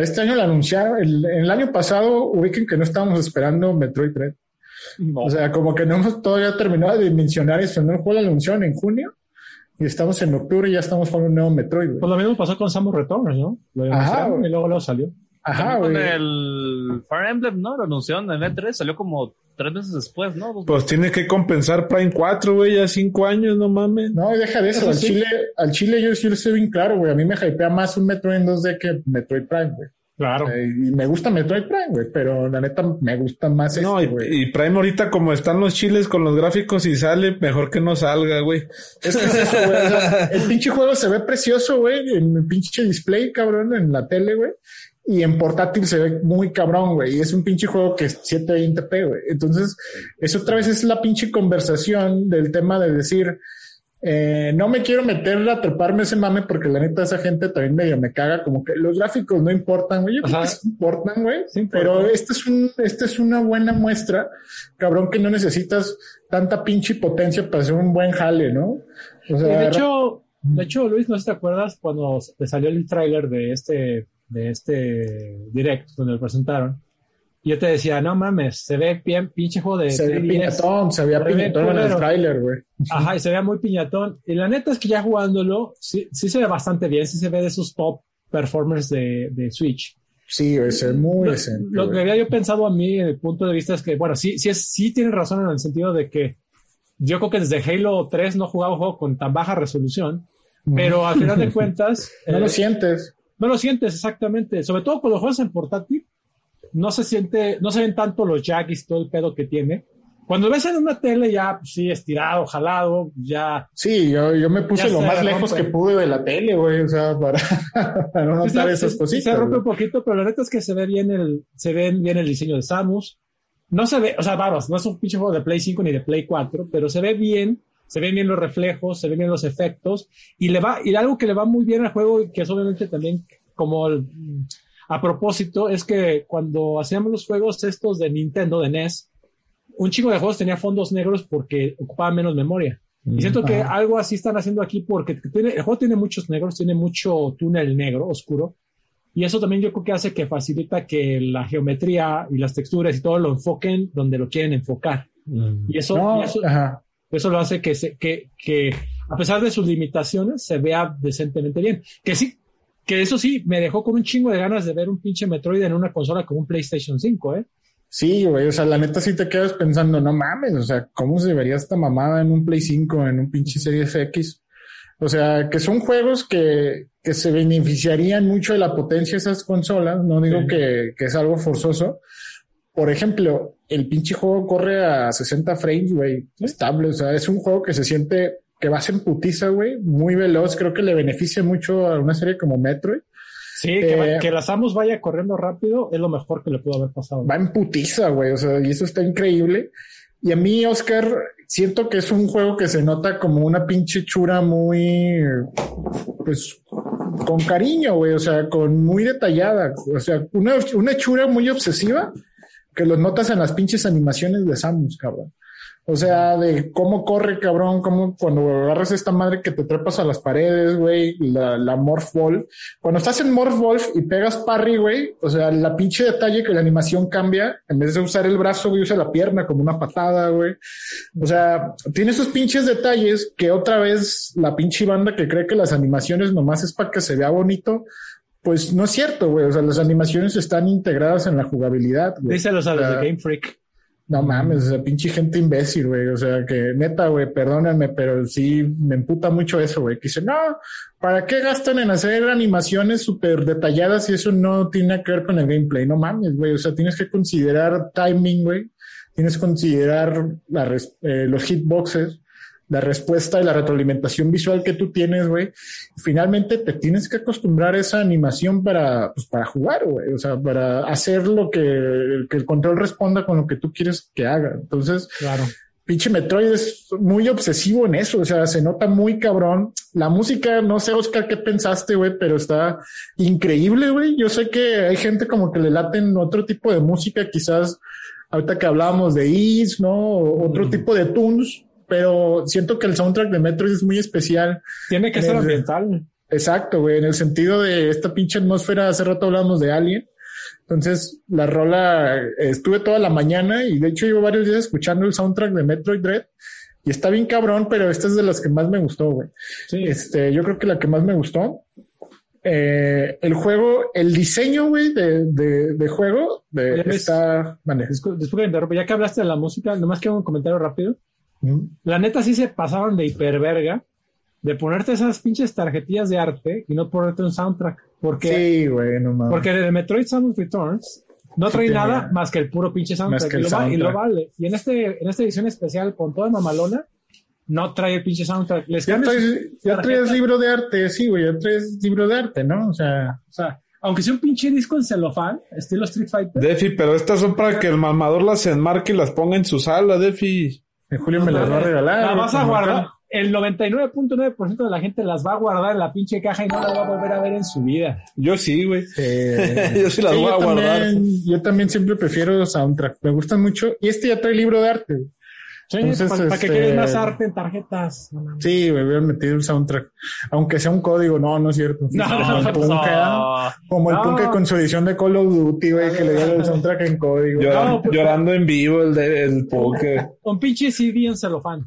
Este año lo anunciaron. El, el año pasado, ubiquen que no estábamos esperando Metroid Dread. O sea, como que no hemos todavía terminado de mencionar eso. No el juego lo anunciaron en junio. Y estamos en octubre y ya estamos con un nuevo Metroid, güey. Pues lo mismo pasó con Samus Returns, ¿no? Lo Ajá, y luego, luego salió. Ajá, con güey. el el Fire Emblem, ¿no? Lo anunciaron en E3, salió como tres meses después, ¿no? Dos- Pues tiene que compensar Prime 4, güey, ya cinco años, no mames. No, deja de eso. Eso al, sí. Chile, al Chile yo sí lo sé bien claro, güey. A mí me hypea más un Metroid en 2D que Metroid Prime, güey. Claro. Eh, y me gusta Metroid Prime, güey, pero la neta me gusta más No, este, y, güey. y Prime ahorita como están los chiles con los gráficos y sale, mejor que no salga, güey. Es que es eso, güey. O sea, el pinche juego se ve precioso, güey, en el pinche display, cabrón, en la tele, güey. Y en portátil se ve muy cabrón, güey. Y es un pinche juego que es 720p, güey. Entonces, eso otra vez es la pinche conversación del tema de decir, eh, no me quiero meter a treparme ese mame porque la neta esa gente también medio me caga, como que los gráficos no importan, güey. Yo creo Ajá. que sí importan, güey. Sí pero esta es un, esta es una buena muestra, cabrón, que no necesitas tanta pinche potencia para hacer un buen jale, ¿no? O sea, de hecho, de hecho, Luis, no sé si te acuerdas cuando te salió el tráiler de este, de este direct donde lo presentaron. Y yo te decía, no mames, se ve bien pinche juego de se ve 3DS. piñatón, se veía piñatón en el tráiler, güey. Ajá, y se ve muy piñatón. Y la neta es que ya jugándolo, sí, sí se ve bastante bien, sí se ve de esos top performers de, de Switch. Sí, ve muy Lo, decente. lo que había yo pensado a mí, en el punto de vista es que, bueno, sí, sí, es, sí tiene razón en el sentido de que yo creo que desde Halo 3 no jugaba un juego con tan baja resolución, pero al final de cuentas, No eh, lo sientes. No lo sientes exactamente, sobre todo cuando juegas en portátil, no se siente, no se ven tanto los jaggies, todo el pedo que tiene. Cuando ves en una tele ya, pues, sí, estirado, jalado, ya Sí, yo, yo me puse lo más lejos que pude de la tele, güey, o sea, para, para no Sí, notar se- esas cositas. Se rompe güey. un poquito, pero la neta es que se ve bien el, se ve bien el diseño de Samus. No se ve, o sea, vamos, no es un pinche juego de Play 5 ni de Play 4, pero se ve bien, se ven bien los reflejos, se ven bien los efectos, y le va, y algo que le va muy bien al juego, y que es obviamente también como el- a propósito, es que cuando hacíamos los juegos estos de Nintendo, de NES, un chico de juegos tenía fondos negros porque ocupaban menos memoria. Y siento que algo así están haciendo aquí porque tiene, el juego tiene muchos negros, tiene mucho túnel negro, oscuro. Y eso también yo creo que hace que facilita que la geometría y las texturas y todo lo enfoquen donde lo quieren enfocar. Y eso, No, y eso, ajá. Eso lo hace que, se, que, que, a pesar de sus limitaciones, se vea decentemente bien. Que sí, que eso sí, me dejó con un chingo de ganas de ver un pinche Metroid en una consola como un PlayStation 5, ¿eh? Sí, güey, o sea, la neta sí te quedas pensando, no mames, o sea, ¿cómo se vería esta mamada en un Play 5, en un pinche Series X? O sea, que son juegos que, que se beneficiarían mucho de la potencia de esas consolas, no digo Sí. que, que es algo forzoso. Por ejemplo, el pinche juego corre a 60 frames, güey, estable, o sea, es un juego que se siente que vas en putiza, güey, muy veloz, creo que le beneficia mucho a una serie como Metroid. Sí, que, va- Eh, que la Samus vaya corriendo rápido es lo mejor que le pudo haber pasado. va en putiza, güey. O sea, y eso está increíble. Y a mí, Oscar, siento que es un juego que se nota como una pinche chura muy, pues, con cariño, güey. O sea, con muy detallada. O sea, una, una chura muy obsesiva que lo notas en las pinches animaciones de Samus, cabrón. O sea, de cómo corre, cabrón, cómo cuando agarras esta madre que te trepas a las paredes, güey, la, la Morph Ball. Cuando estás en Morph Wolf y pegas parry, güey, o sea, la pinche detalle que la animación cambia, en vez de usar el brazo, güey, usa la pierna como una patada, güey. O sea, tiene esos pinches detalles que otra vez la pinche banda que cree que las animaciones nomás es para que se vea bonito, pues no es cierto, güey. O sea, las animaciones están integradas en la jugabilidad, güey. Díselos a los de Game Freak. No mames, o sea, pinche gente imbécil, güey. O sea, que neta, güey, perdónenme, pero sí me emputa mucho eso, güey. Que dice, no, ¿para qué gastan en hacer animaciones súper detalladas si eso no tiene que ver con el gameplay? No mames, güey. O sea, tienes que considerar timing, güey. Tienes que considerar la eh, los hitboxes, la respuesta y la retroalimentación visual que tú tienes, güey. Finalmente te tienes que acostumbrar a esa animación para, pues, para jugar, güey. O sea, para hacer lo que, que el control responda con lo que tú quieres que haga. Entonces, Claro. pinche Metroid es muy obsesivo en eso, o sea, se nota muy cabrón. La música, no sé, Oscar, qué pensaste, güey, pero está increíble, güey. Yo sé que hay gente como que le laten otro tipo de música, quizás ahorita que hablábamos de Is, ¿no? O otro Mm. tipo de tunes, pero siento que el soundtrack de Metroid es muy especial. Tiene que ser el- ambiental. Exacto, güey, en el sentido de esta pinche atmósfera, hace rato hablamos de Alien. Entonces, la rola, estuve toda la mañana y de hecho llevo varios días escuchando el soundtrack de Metroid Dread y está bien cabrón, pero esta es de las que más me gustó, güey. Sí. Este, yo creo que la que más me gustó. Eh, el juego, el diseño, güey, de, de, de juego de, está. Vale. Discul- Disculpa que interrumpa, ya que hablaste de la música, nomás quiero un comentario rápido. La neta sí se pasaron de hiperverga de ponerte esas pinches tarjetillas de arte y no ponerte un soundtrack. Porque, Sí, güey, no mames. porque en el Metroid Samus Returns no Sí trae tenía. nada más que el puro pinche soundtrack. y, lo va- y lo vale. Y en, este, en esta edición especial, con toda mamalona, no trae el pinche soundtrack. Les Ya traes libro de arte, sí, güey, ya traes libro de arte, ¿no? O sea, O sea, aunque sea un pinche disco en celofán, estilo Street Fighter. Defi, pero estas son para que el mamador las enmarque y las ponga en su sala, Defi. En julio me las va a regalar. La güey, vas a guardar. El 99.9% de la gente las va a guardar en la pinche caja y no las va a volver a ver en su vida. Yo sí, güey. Eh, Yo sí las voy a guardar. También, yo también siempre prefiero soundtrack. Me gustan mucho. Y este ya trae libro de arte. Sí, Entonces, ¿para, para qué este- quieres más arte en tarjetas? No. Sí, me hubiera metido el soundtrack. Aunque sea un código, no, no es cierto. No, como no, el no, Punka, como el No. Punka con su edición de Call of Duty, güey, que le dio el soundtrack en código. No, pues- llorando en vivo el de, el poker. Un pinche CD en celofán.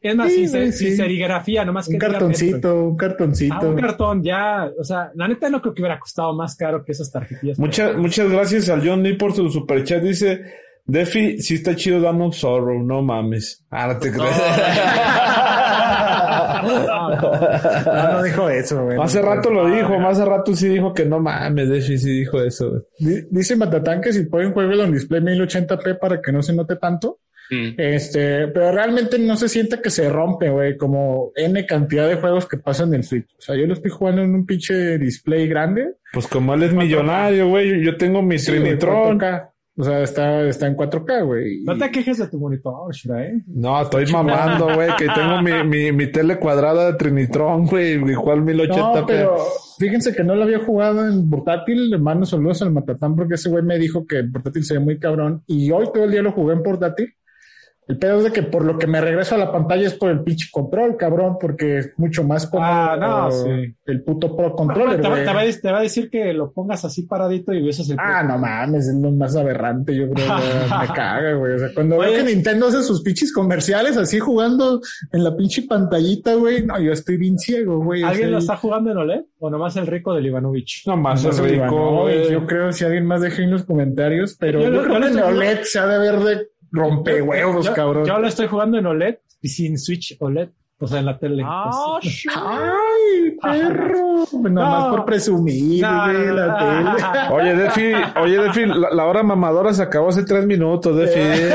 Es más, Sí, sin, ser- güey, sin sí. serigrafía, nomás que un cartoncito, un cartoncito. Ah, un cartón, ya. O sea, la neta no creo que hubiera costado más caro que esas tarjetillas. Muchas, muchas gracias al John Lee por su superchat. Dice, Defi, sí está chido Dawn of Sorrow, no mames. Ah, no te crees. No, no dijo eso, güey. Hace rato lo dijo, más hace rato sí dijo que no mames, Defi sí dijo eso. güey. Di- Dice Matatán que si pueden jugarlo en display 1080p para que no se note tanto. Mm. Este, pero realmente no se siente que se rompe, güey, como N cantidad de juegos que pasan en el Switch. O sea, yo lo estoy jugando en un pinche display grande. Pues como él es millonario, güey, yo tengo mi Sí, Trinitron. 4K. O sea, está, está en 4K, güey. No te quejes de tu monitor, Shura, ¿eh? No, estoy mamando, güey, que tengo mi, mi, mi tele cuadrada de Trinitron, güey, igual 1080p. No, pero fíjense que no lo había jugado en portátil. Le mando saludos al Matatán porque ese güey me dijo que portátil se ve muy cabrón. Y hoy todo el día lo jugué en portátil. El pedo es de que por lo que me regreso a la pantalla es por el pinche control, cabrón, porque es mucho más como Ah, no, sí. el puto Pro Controller, te, va, güey. te va a, te va a decir que lo pongas así paradito y usas el. Ah, no mames, es lo más aberrante, yo creo, me caga, güey. O sea, cuando Oye. veo que Nintendo hace sus pinches comerciales así jugando en la pinche pantallita, güey, no, yo estoy bien ciego, güey. o ¿Alguien sea, lo está jugando en OLED o nomás el rico del Ivanovich? No más Más es rico, Ivanovich, güey. Yo creo si alguien más deje en los comentarios, pero Yo yo, lo- creo yo que en OLED se ha de ver de rompehuevos, Yo- cabrón. Yo lo estoy jugando en OLED y sin Switch OLED, o sea, en la tele. Ah, Pues. Ay, perro. Nada más No. por presumir, No, güey, no, la no. tele. Oye, Defi, oye, Defi, la, la hora mamadora se acabó hace tres minutos, Defi.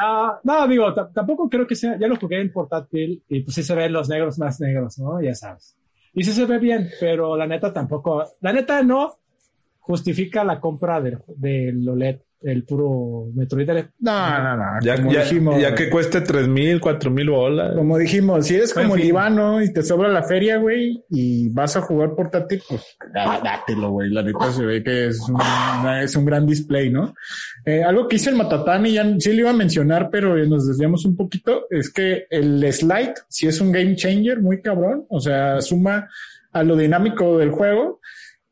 Ah, no, digo, tampoco creo que sea, ya lo jugué en portátil y pues sí se ven los negros más negros, ¿no? Ya sabes. Y sí se ve bien, pero la neta tampoco, la neta no justifica la compra del, del OLED, el puro Metroid. No, no, no. Ya, como ya, dijimos, ya que cueste tres mil, cuatro mil bolas. Como dijimos, si eres como el fin. Ivano y te sobra la feria, güey, y vas a jugar portátil, pues dá- dátelo, güey. La neta se ve que es un, es un gran display, ¿no? Eh, algo que hice el Matatán y ya sí lo iba a mencionar, pero nos desviamos un poquito, es que el slide sí es un game changer muy cabrón, o sea, suma a lo dinámico del juego.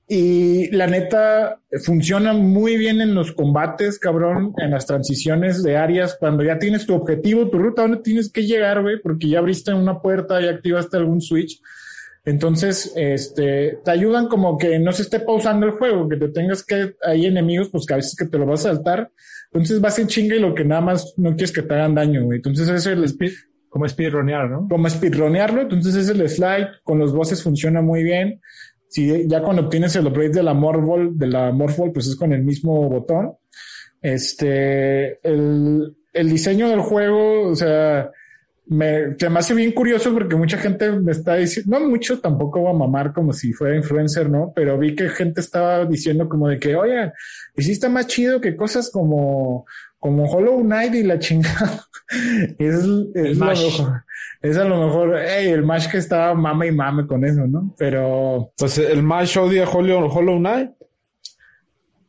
Y la neta funciona muy bien en los combates, cabrón, en las transiciones de áreas, cuando ya tienes tu objetivo, tu ruta, donde tienes que llegar, güey, porque ya abriste una puerta, ya activaste algún switch. Entonces, este, te ayudan como que no se esté pausando el juego, que te tengas que, hay enemigos, pues que a veces que te lo vas a saltar. Entonces vas en chinga y lo que nada más no quieres que te hagan daño, güey. Entonces es el, Speed, como speedronear, ¿no? como speedronearlo, entonces es el slide, con los bosses funciona muy bien. Si ya cuando obtienes el upgrade de la Morphball, de la Morphball, pues es con el mismo botón. Este, el, el diseño del juego, o sea, me, se me hace bien curioso porque mucha gente me está diciendo, no mucho, tampoco va a mamar como si fuera influencer, ¿no? Pero vi que gente estaba diciendo como de que, oye, y sí está más chido que cosas como, como Hollow Knight y la chingada. es, es lo mejor. Es a lo mejor, hey, el Mash que estaba mame y mame con eso, ¿no? Pero Pues el más odia Hollow, Hollow Knight.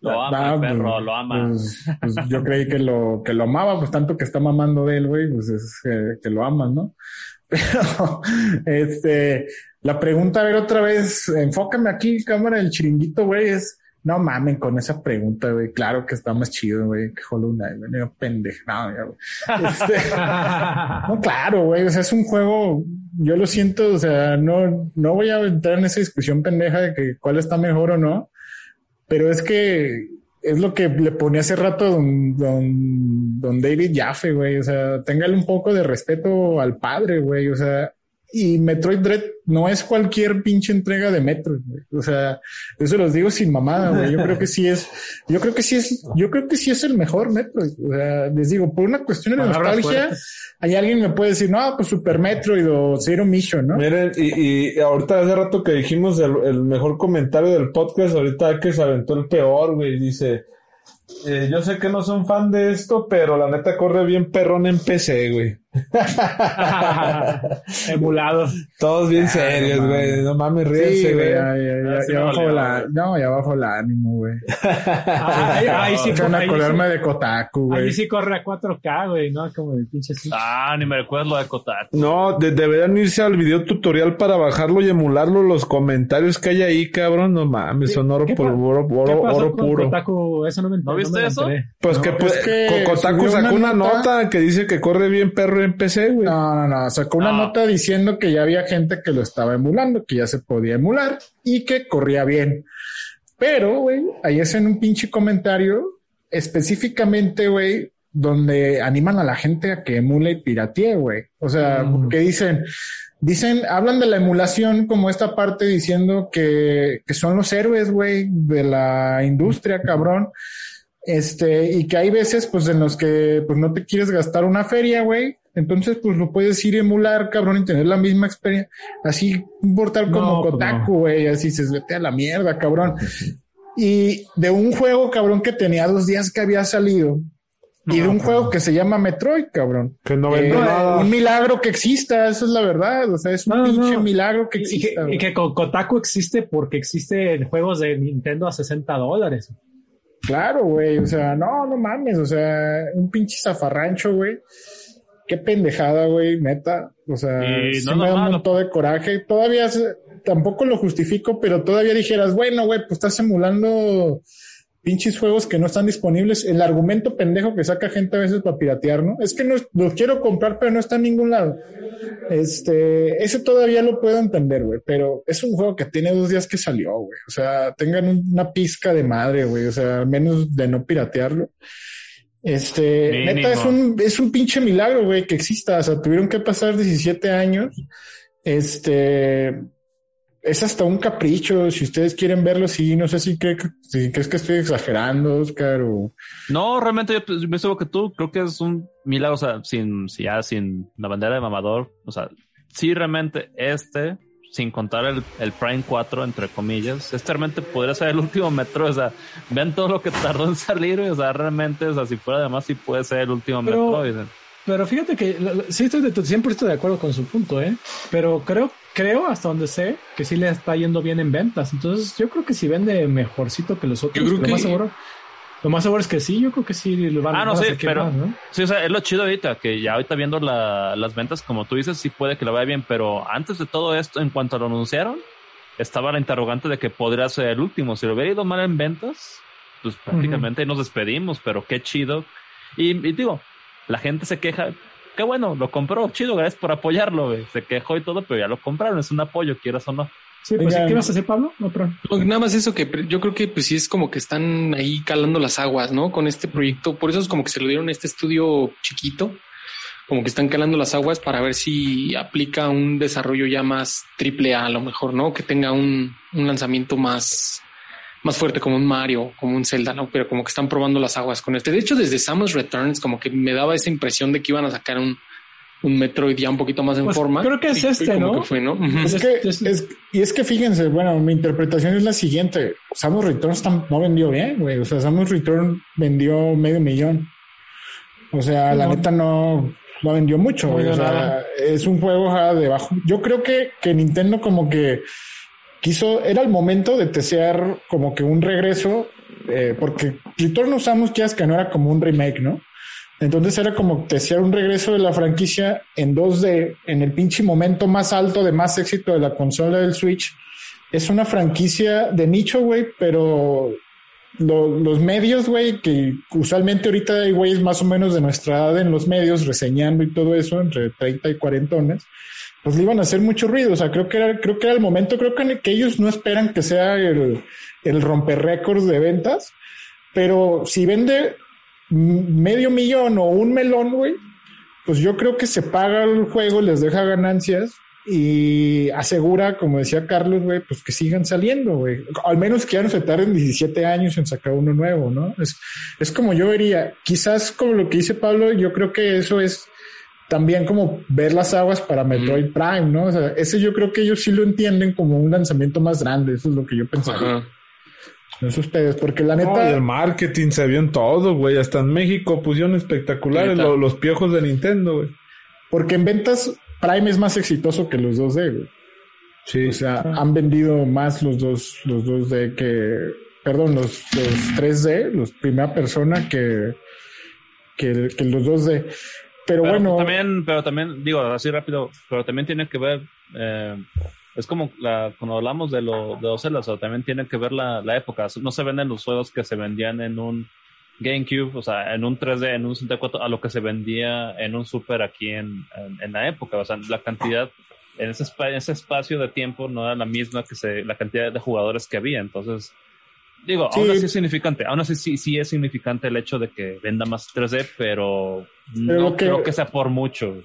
Lo ama, Ah, el perro, pues, lo ama. Pues, pues yo creí que lo, que lo amaba, pues tanto que está mamando de él, güey, pues es que, que lo amas, ¿no? Pero, este, la pregunta, a ver otra vez, enfócame aquí, cámara del chiringuito, güey, es, No mamen con esa pregunta, güey. Claro que está más chido, güey, que Hollow Knight, güey. No, pendejo. No, ya, güey. Este, no, claro, güey. O sea, es un juego, yo lo siento, o sea, no, no voy a entrar en esa discusión pendeja de que cuál está mejor o no, pero es que es lo que le ponía hace rato don, don, don David Jaffe, güey. O sea, téngale un poco de respeto al padre, güey. O sea, y Metroid Dread no es cualquier pinche entrega de Metroid, güey. O sea, eso los digo sin mamada, güey. Yo creo que sí es, yo creo que sí es, yo creo que sí es el mejor Metroid. O sea, les digo, por una cuestión de Palabras nostalgia, fuertes. hay alguien me puede decir, no, pues Super Metroid o Zero Mission, ¿no? Miren, y, y ahorita hace rato que dijimos el, el mejor comentario del podcast, ahorita que se aventó el peor, güey, dice, eh, yo sé que no son fan de esto, pero la neta corre bien perrón en PC, güey. Emulado. Todos bien Ah, serios, no güey. mames. No mames, ríense, güey, ya, Ah, bajo la, no, ya bajo el ánimo, güey. Ahí, ahí sí, a ahí de Kotaku, ahí güey. sí corre a 4K, güey, ¿no? Como de pinche. Ah, ni me recuerdo lo de Kotaku. No, de- deberían irse al video tutorial para bajarlo y emularlo, los comentarios que hay ahí, cabrón. No mames, son oro, por, oro, ¿Qué oro, puro. Kotaku? Eso no me ¿No viste me eso? Pues No, que, pues pues, Kotaku sacó una nota que dice que corre bien perro en PC, güey. No, no, no. Sacó una No. nota diciendo que ya había gente que lo estaba emulando, que ya se podía emular y que corría bien. Pero, güey, ahí es en un pinche comentario específicamente, güey, donde animan a la gente a que emule y piratee, güey. O sea, Mm. que dicen, dicen, hablan de la emulación como esta parte diciendo que, que son los héroes, güey, de la industria, cabrón. Este, y que hay veces, pues, en los que, pues, no te quieres gastar una feria, güey. Entonces, pues, lo puedes ir a emular, cabrón, y tener la misma experiencia. Así, un portal como No, pues, Kotaku, güey. Así se vete a la mierda, cabrón. Y de un juego, cabrón, que tenía dos días que había salido. Y de un juego que se llama Metroid, cabrón. Que no Eh, vende nada. un milagro que exista, eso es la verdad. O sea, es un pinche milagro que Y, y que, exista. y que Ko- Kotaku existe porque existen juegos de Nintendo a 60 dólares. Claro, güey. O sea, no, no mames. O sea, un pinche zafarrancho, güey. Qué pendejada, güey, neta. O sea, sí no me da un montón de coraje. Todavía tampoco lo justifico, pero todavía dijeras, bueno, güey, pues estás emulando pinches juegos que no están disponibles. El argumento pendejo que saca gente a veces para piratear, ¿no? Es que no, los quiero comprar, pero no está en ningún lado. Este, ese todavía lo puedo entender, güey, pero es un juego que tiene dos días que salió, güey. O sea, tengan un- una pizca de madre, güey. O sea, al menos de no piratearlo. Este, Mínimo. neta, es un, es un pinche milagro, güey, que exista. O sea, tuvieron que pasar 17 años. Este, es hasta un capricho. Si ustedes quieren verlo, sí, no sé si, cree, si crees que estoy exagerando, Oscar, o No, realmente yo yo pienso que tú. Creo que es un milagro, o sea, sin, si ya sin la bandera de mamador. O sea, sí, realmente este, sin contar el, el Prime 4, entre comillas, este realmente podría ser el último metro. O sea, vean todo lo que tardó en salir. O sea, realmente, o sea, si fuera además, sí puede ser el último Pero- metro. Pero fíjate que sí estoy de, siempre estoy de acuerdo con su punto, ¿eh? Pero creo, creo hasta donde sé que sí le está yendo bien en ventas. Entonces yo creo que si vende mejorcito que los otros, Yo creo lo que- más seguro. Lo más seguro es que sí, yo creo que sí lo van, Ah, no, van a sí, sacar pero- más, ¿no? Sí, o sea, es lo chido ahorita, que ya ahorita viendo la- las ventas, como tú dices, sí puede que lo vaya bien, pero antes de todo esto, en cuanto lo anunciaron, estaba la interrogante de que podría ser el último. Si lo hubiera ido mal en ventas, pues prácticamente nos despedimos, pero qué chido. Y, y digo, la gente se queja, qué bueno, lo compró, chido, gracias por apoyarlo. Se quejó y todo, pero ya lo compraron, es un apoyo, quieras o no. Sí, pues Oigan. ¿qué vas a hacer, Pablo? No, pero... Nada más eso que yo creo que pues sí es como que están ahí calando las aguas, ¿no? Con este proyecto. Por eso es como que se lo dieron a este estudio chiquito. Como que están calando las aguas para ver si aplica un desarrollo ya más triple A a lo mejor, ¿no? Que tenga un, un lanzamiento más, más fuerte como un Mario, como un Zelda, ¿no? Pero como que están probando las aguas con este. De hecho, desde Samus Returns como que me daba esa impresión de que iban a sacar un, un Metroid ya un poquito más en Pues, forma. creo que es Y- este, ¿no? que fue, ¿no? Ujú. Es que, es- es- y es que fíjense, bueno, mi interpretación es la siguiente. Samus Returns no vendió bien, güey. O sea, Samus Return vendió medio millón. O sea, la neta no, no vendió mucho, No güey. O sea, nada. es un juego de bajo. Yo creo que, que Nintendo como que quiso, era el momento de desear como que un regreso, eh, porque Return of Samus quieras que no era como un remake, ¿no? Entonces era como desear un regreso de la franquicia en 2D, en el pinche momento más alto de más éxito de la consola del Switch. Es una franquicia de nicho, güey, pero los medios, güey, que usualmente ahorita hay güeyes más o menos de nuestra edad en los medios reseñando y todo eso, entre 30 y 40 pues le iban a hacer mucho ruido. O sea, creo que era, creo que era el momento, creo que, que ellos no esperan que sea el, el romper récords de ventas, pero si vende medio millón o un melón, güey, pues yo creo que se paga el juego, les deja ganancias y asegura, como decía Carlos, güey, pues que sigan saliendo, güey. Al menos que ya no se tarden 17 años en sacar uno nuevo, ¿no? Es, es como yo vería, quizás como lo que dice Pablo, yo creo que eso es también como ver las aguas para Metroid Prime, ¿no? O sea, ese yo creo que ellos sí lo entienden como un lanzamiento más grande, eso es lo que yo pensaba. No es ustedes, porque la neta. el marketing se vio en todo, güey. Hasta en México pusieron espectaculares los piojos de Nintendo, güey. Porque en ventas Prime es más exitoso que los 2D, güey. Sí. O sea, han vendido más los dos, los 2D que, perdón, los, los 3D, los primera persona que, que, los 2D. Pero, bueno. También, pero también, digo, así rápido, pero también tiene que ver, eh, es como la, cuando hablamos de, lo, de los celos, o también tiene que ver la, la época. No se venden los juegos que se vendían en un GameCube, o sea, en un 3D, en un 64, a lo que se vendía en un Super aquí en, en, la época. O sea, la cantidad, en ese, ese, espacio de tiempo no era la misma que se, la cantidad de jugadores que había. Entonces, digo, aún así es significante, aún así sí, sí es significante el hecho de que venda más 3D, pero, no creo que sea por mucho.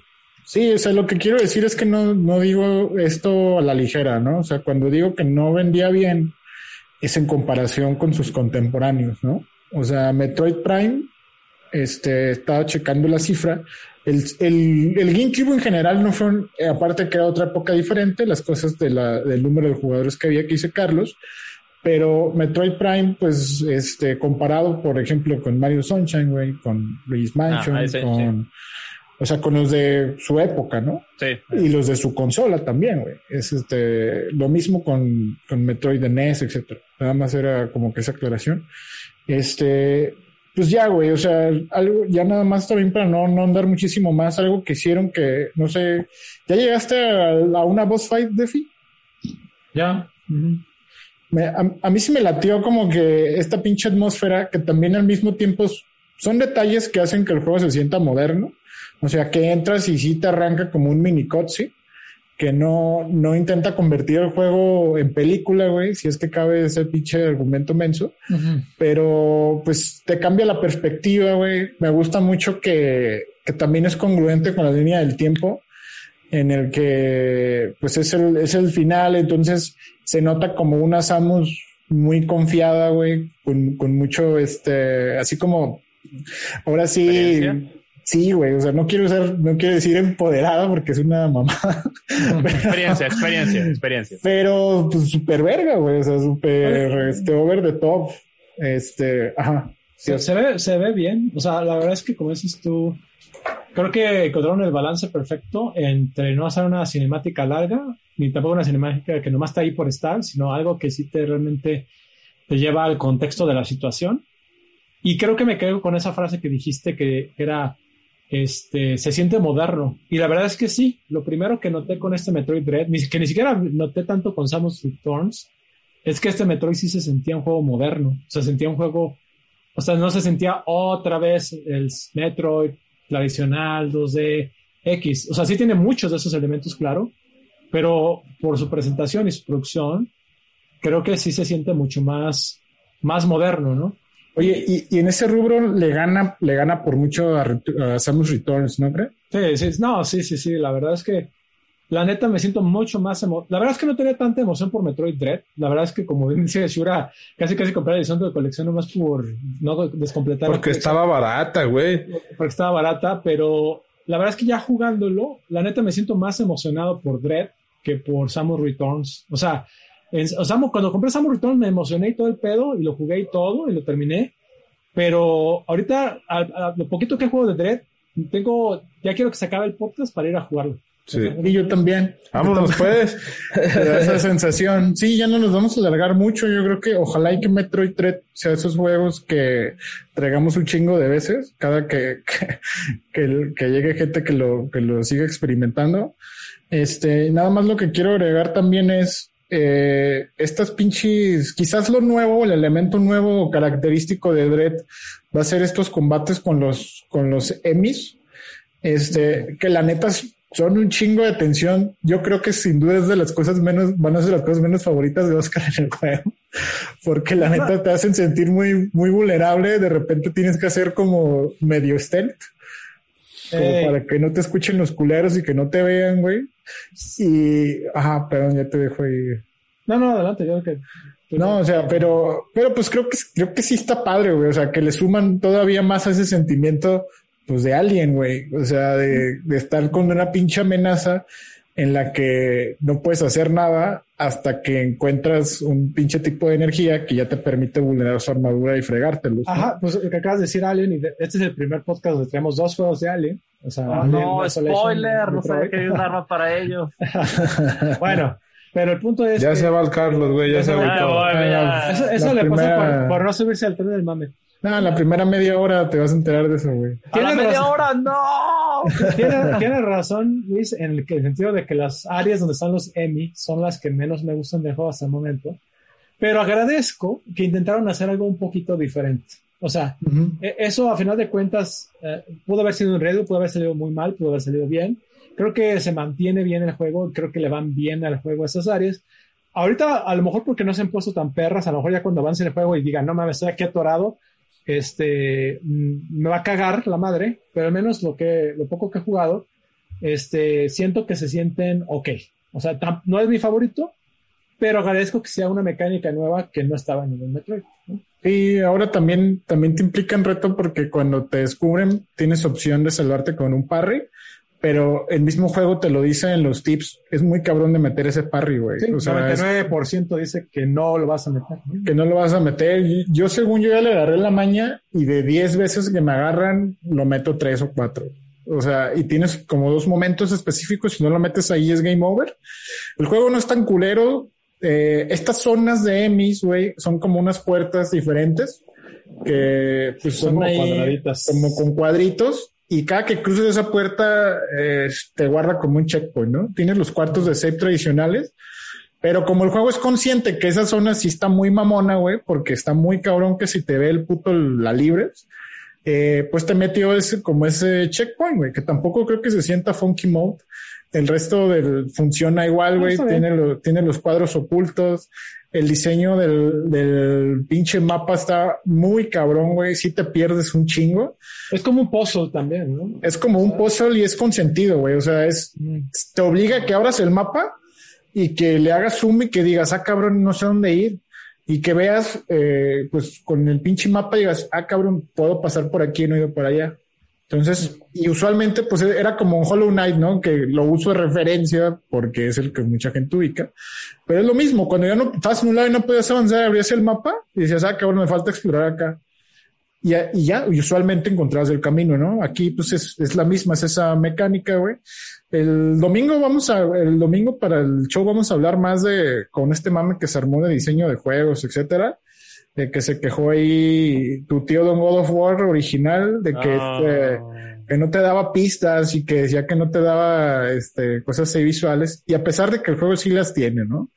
Sí, o sea, lo que quiero decir es que no, no digo esto a la ligera, ¿no? O sea, cuando digo que no vendía bien, es en comparación con sus contemporáneos, ¿no? O sea, Metroid Prime, este, estaba checando la cifra. El, el, el GameCube en general no fue, aparte que era otra época diferente, las cosas de la, del número de jugadores que había que dice Carlos, pero Metroid Prime, pues, este, comparado, por ejemplo, con Mario Sunshine, güey, con Luis Mansion, ah, con, o sea, con los de su época, ¿no? Sí. Y los de su consola también, güey. Es este, lo mismo con, con Metroid NES, etcétera. Nada más era como que esa aclaración. Este, pues ya, güey, o sea, algo, ya nada más también para no, no andar muchísimo más, algo que hicieron que, no sé, ¿ya llegaste a, una boss fight, Defi? Ya. a, mí sí me latió como que esta pinche atmósfera, que también al mismo tiempo son detalles que hacen que el juego se sienta moderno. O sea, que entras y sí te arranca como un mini cutscene que no, no intenta convertir el juego en película, güey, si es que cabe ese pinche argumento menso, pero pues te cambia la perspectiva, güey. Me gusta mucho que, que también es congruente con la línea del tiempo en el que pues es el, es el final, entonces se nota como una Samus muy confiada, güey, con, con mucho, este, así como, ahora sí, Sí, güey, o sea, no quiero usar, no quiero decir empoderada porque es una mamá. experiencia, experiencia, experiencia. Pero, pues, súper verga, güey, o sea, súper, este, over the top. Este, ajá. Se, ve, se ve bien. O sea, la verdad es que, como dices tú, creo que encontraron el balance perfecto entre no hacer una cinemática larga, ni tampoco una cinemática que nomás está ahí por estar, sino algo que sí te realmente te lleva al contexto de la situación. Y creo que me quedo con esa frase que dijiste que era este, se siente moderno. Y la verdad es que sí, lo primero que noté con este Metroid Dread, que ni siquiera noté tanto con Samus Returns, es que este Metroid sí se sentía un juego moderno, se sentía un juego, o sea, no se sentía otra vez el Metroid tradicional 2D X, o sea, sí tiene muchos de esos elementos, claro, pero por su presentación y su producción, creo que sí se siente mucho más, más moderno, ¿no? Oye, y, en ese rubro le gana, le gana por mucho a, Samus Returns, ¿no crees? Sí, sí, no, sí, sí, sí. La verdad es que la neta me siento mucho más emo La verdad es que no tenía tanta emoción por Metroid Dread. La verdad es que, como dice Shura, casi casi compré la edición de colección nomás por no descompletar. Porque estaba barata, güey. Porque estaba barata, pero la verdad es que ya jugándolo, la neta me siento más emocionado por Dread que por Samus Returns. O sea, o sea, cuando compré Samus Returns me emocioné y todo el pedo y lo jugué y todo y lo terminé. Pero ahorita, a, lo poquito que juego de Dread, tengo, ya quiero que se acabe el podcast para ir a jugarlo. Sí. Y yo también. Vámonos, pues. esa sensación. Sí, ya no nos vamos a alargar mucho. Yo creo que ojalá y que Metroid Dread sea esos juegos que traigamos un chingo de veces, cada que, que, que, llegue gente que lo, que lo siga experimentando. Este, nada más lo que quiero agregar también es eh, estas pinches, quizás lo nuevo, el elemento nuevo característico de Dread va a ser estos combates con los, con los emis, este, que la neta son un chingo de tensión. Yo creo que sin duda es de las cosas menos, van a ser las cosas menos favoritas de Oscar en el juego, porque la neta te hacen sentir muy, muy vulnerable. De repente tienes que hacer como medio stealth, como para que no te escuchen los culeros y que no te vean, güey. Y, ajá, perdón, ya te dejo ahí. No, no, adelante, yo creo que. No, o sea, pero, pero pues creo que, creo que sí está padre, güey. O sea, que le suman todavía más a ese sentimiento, pues de alguien, güey. O sea, de, de estar con una pinche amenaza en la que no puedes hacer nada hasta que encuentras un pinche tipo de energía que ya te permite vulnerar su armadura y fregártelo. Ajá, pues lo que acabas de decir, Alien, y de- este es el primer podcast donde tenemos dos juegos de Alien. O sea, Ah, Alien no, spoiler, no sé Metroid. que hay un arma para ellos. Bueno, pero el punto es. Ya que se va el Carlos, güey, ya Ya se va. voy, ya. Eso, le primera- pasa por, por no subirse al tren del mame. No, en la primera media hora te vas a enterar de eso, güey. A la media razón. hora, no. Tienes, tienes razón, Luis, en el, que- el sentido de que las áreas donde están los Emmy son las que menos me gustan del juego hasta el momento. Pero agradezco que intentaron hacer algo un poquito diferente. O sea, e- eso a final de cuentas eh, pudo haber sido un reto, pudo haber salido muy mal, pudo haber salido bien. Creo que se mantiene bien el juego, creo que le van bien al juego esas áreas. Ahorita, a lo mejor porque no se han puesto tan perras, a lo mejor ya cuando avance el juego y digan, no mames, estoy aquí atorado, este, mm, me va a cagar la madre, pero al menos lo que, lo poco que he jugado, este, siento que se sienten ok. O sea, no es mi favorito, pero agradezco que sea una mecánica nueva que no estaba en el Metroid. Y ahora también, también te implica en reto porque cuando te descubren tienes opción de salvarte con un parry, pero el mismo juego te lo dice en los tips. Es muy cabrón de meter ese parry, güey. Sí, o sea, es 99% dice que no lo vas a meter. que no lo vas a meter. Yo según yo ya le agarré la maña y de 10 veces que me agarran, lo meto tres o cuatro. O sea, y tienes como dos momentos específicos. Si no lo metes ahí es game over. El juego no es tan culero. Eh, estas zonas de emis, güey, son como unas puertas diferentes que pues Son son, como ahí cuadraditas. como con cuadritos y cada que cruces esa puerta eh, te guarda como un checkpoint, ¿no? Tienes los cuartos de save tradicionales, pero como el juego es consciente que esa zona sí está muy mamona, güey, porque está muy cabrón que si te ve el puto la libres, eh, pues te metió ese como ese checkpoint, güey, que tampoco creo que se sienta funky mode. El resto del funciona igual, güey. Tiene, lo- tiene los cuadros ocultos. El diseño del, del pinche mapa está muy cabrón, güey. Si te pierdes un chingo. Es como un puzzle también, ¿no? Es como un puzzle y es consentido, güey. O sea, es, te obliga a que abras el mapa y que le hagas zoom y que digas, ah, cabrón, no sé dónde ir. Y que veas, eh, pues con el pinche mapa digas, ah, cabrón, puedo pasar por aquí, no he ido por allá. Entonces, y usualmente, pues era como un Hollow Knight, ¿no? Que lo uso de referencia porque es el que mucha gente ubica. Pero es lo mismo, cuando ya no estabas en un lado y no podías avanzar, abrías el mapa y decías, ah, cabrón, me falta explorar acá. Y, y ya, y usualmente encontrabas el camino, ¿no? Aquí, pues es, es la misma, es esa mecánica, güey. El domingo vamos a, el domingo para el show vamos a hablar más de, con este mame que se armó de diseño de juegos, etcétera. De que se quejó ahí tu tío Don God of War original, de que Ah. este, que no te daba pistas y que decía que no te daba este, cosas así visuales. Y a pesar de que el juego sí las tiene, ¿no?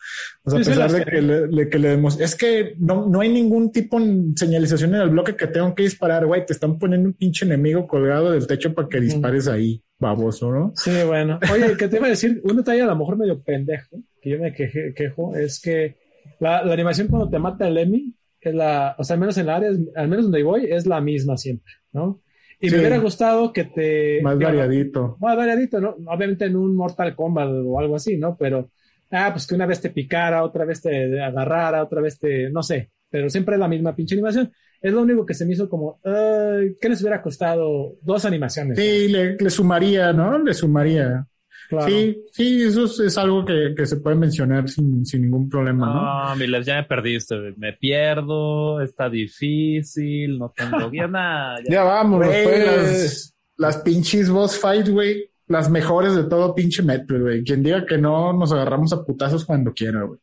O sea, Sí, a pesar de que, le, de que le demos, es que no, no hay ningún tipo de señalización en el bloque que tengo que disparar, güey. Te están poniendo un pinche enemigo colgado del techo para que dispares ahí, baboso, ¿no? Sí, bueno. Oye, ¿qué te iba a decir? Un detalle a lo mejor medio pendejo, que yo me queje- quejo, es que la, la animación cuando te mata el Emmy, es la, o sea, al menos en la área, al menos donde voy, es la misma siempre, ¿no? Y Sí. me hubiera gustado que te... Más digamos, variadito. Más variadito, ¿no? Obviamente en un Mortal Kombat o algo así, ¿no? Pero, ah, pues que una vez te picara, otra vez te agarrara, otra vez te, no sé, pero siempre es la misma pinche animación. Es lo único que se me hizo como, ay, ¿qué les hubiera costado dos animaciones? Sí, le, le sumaría, ¿no? Le sumaría. Claro. Sí, sí, eso es, es algo que, que se puede mencionar sin, sin ningún problema, ¿no? No, Miles, ya me perdiste. güey. Me pierdo, está difícil, no tengo bien nada. ya. Ya vamos, Güey, pues. las, las pinches boss fight, güey. Las mejores de todo pinche Metroid, güey. Quien diga que no, nos agarramos a putazos cuando quiera, güey.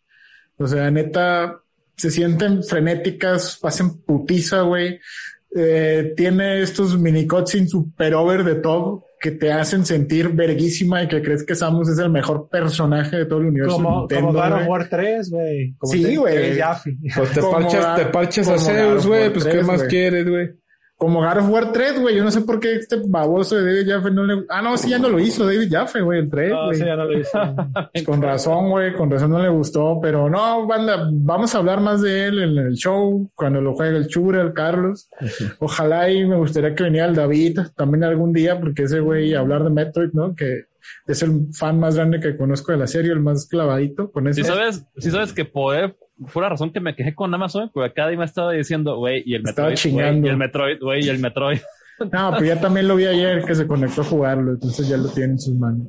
O sea, neta, se sienten frenéticas, hacen putiza, güey. Eh, tiene estos mini cutscenes super over de todo que te hacen sentir verguísima y que crees que Samus es el mejor personaje de todo el universo. Como, Nintendo, como God of War 3, güey. Como Sí, güey. Pues te Gar- te parchas a Zeus, güey. Pues, ¿qué 3, más quieres, güey? Como God of War 3, güey. Yo no sé por qué este baboso de David Jaffe no le... Ah, no, sí, ya no lo hizo David Jaffe, güey, el 3, No, güey. sí, ya no lo hice. Pues con razón, güey, con razón no le gustó, pero no, banda, vamos a hablar más de él en el show, cuando lo juegue el Chura, el Carlos. Ojalá y me gustaría que viniera el David también algún día, porque ese güey, hablar de Metroid, ¿no? Que es el fan más grande que conozco de la serie, el más clavadito con eso. Si sabes, si sabes que por fue la razón que me quejé con Amazon, porque cada día me estaba diciendo, güey, y el Metroid, y el Metroid, güey, y el Metroid. No, pero ya también lo vi ayer que se conectó a jugarlo, entonces ya lo tiene en sus manos.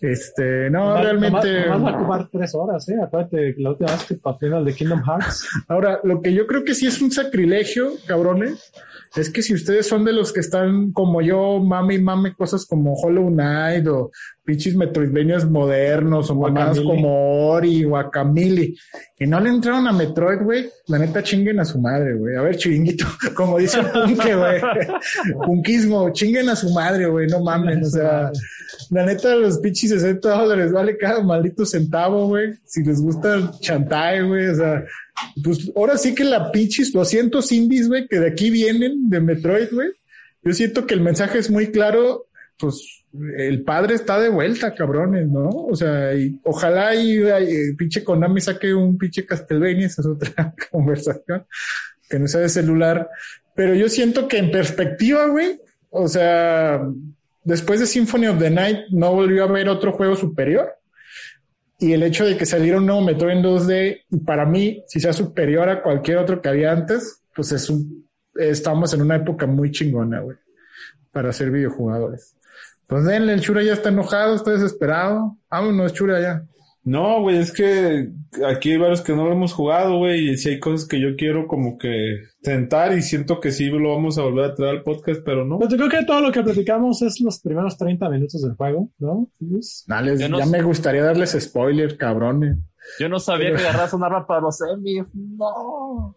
Este, no, realmente. nomás va a ocupar tres horas, ¿eh? Acuérdate, la última vez que patrocina el de Kingdom Hearts. Ahora, lo que yo creo que sí es un sacrilegio, cabrones, es que si ustedes son de los que están como yo, mame y mame cosas como Hollow Knight o pinches Metroidvanias modernos o mamadas como Ori, Guacamole, y no le entraron a Metroid, güey, la neta chinguen a su madre, güey. A ver, chiringuito, como dice el punque, güey. Punkismo, chinguen a su madre, güey, no mamen, o sea, la neta, los pinches 60 dólares vale cada maldito centavo, güey. Si les gusta el chantaje, güey, o sea, pues ahora sí que la pinches 200 indies, güey, que de aquí vienen, de Metroid, güey. Yo siento que el mensaje es muy claro, pues el padre está de vuelta, cabrones, ¿no? O sea, y ojalá y, y pinche Konami saque un pinche Castlevania, esa es otra conversación, que no sea de celular. Pero yo siento que en perspectiva, güey, o sea, después de Symphony of the Night no volvió a haber otro juego superior. Y el hecho de que saliera un nuevo Metroid en 2D, y para mí, si sea superior a cualquier otro que había antes, pues es un, estamos en una época muy chingona, güey, para ser videojugadores. Pues denle, el Chura ya está enojado, está desesperado. Vámonos, Chura, ya. No, güey, es que aquí hay varios que no lo hemos jugado, güey, y si hay cosas que yo quiero como que tentar y siento que sí lo vamos a volver a traer al podcast, pero no. Pues yo creo que todo lo que platicamos es los primeros 30 minutos del juego, ¿no? Pues, Dale, no ya sé. me gustaría darles spoiler, cabrones. Yo no sabía que agarras un arma para los semis. No.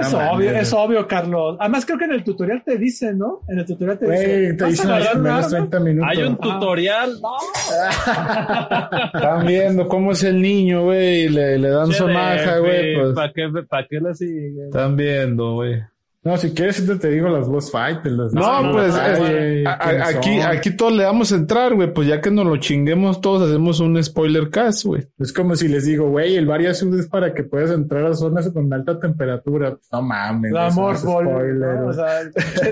Es No obvio, es obvio, Carlos. Además, creo que en el tutorial te dicen, ¿no? En el tutorial te dicen. Güey, te "¿Vas a dicen los agarrar un primeros arma?". 30 minutos. Hay un Ah. tutorial. No. Están viendo cómo es el niño, güey, y le, le dan su maja, güey, pues. ¿Para qué, pa' qué le sigue? Están viendo, güey. No, si quieres, te, digo las boss fight. Las No, no, pues no, es- Ay, a- a- ¿quiénes aquí, aquí todos le damos a entrar, güey. Pues ya que nos lo chinguemos todos, hacemos un spoiler cast, güey. Es como si les digo, güey, el Varias es para que puedas entrar a zonas con alta temperatura. No mames. La eso no. O sea,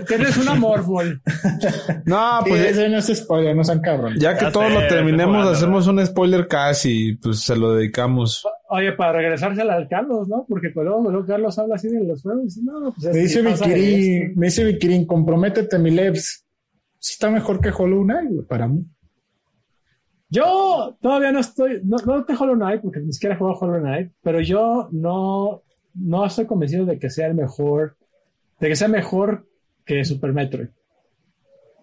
tienes una Morphball. No, Sí, pues ya, ese no es spoiler, no sean cabrones. ya que Ya todos sé, lo terminemos, hacemos un spoiler cast y pues se lo dedicamos. Oye, para regresársela al Carlos, ¿no? Porque luego, luego Carlos habla así de los juegos. No, pues es Me dice esto. me dice Vikirin, comprométete, mi Lebs. Sí está mejor que Hollow Knight, para mí. Yo todavía no estoy, no, no te Hollow Knight, porque ni siquiera he jugado Hollow Knight, pero yo no, no estoy convencido de que sea el mejor, de que sea mejor que Super Metroid.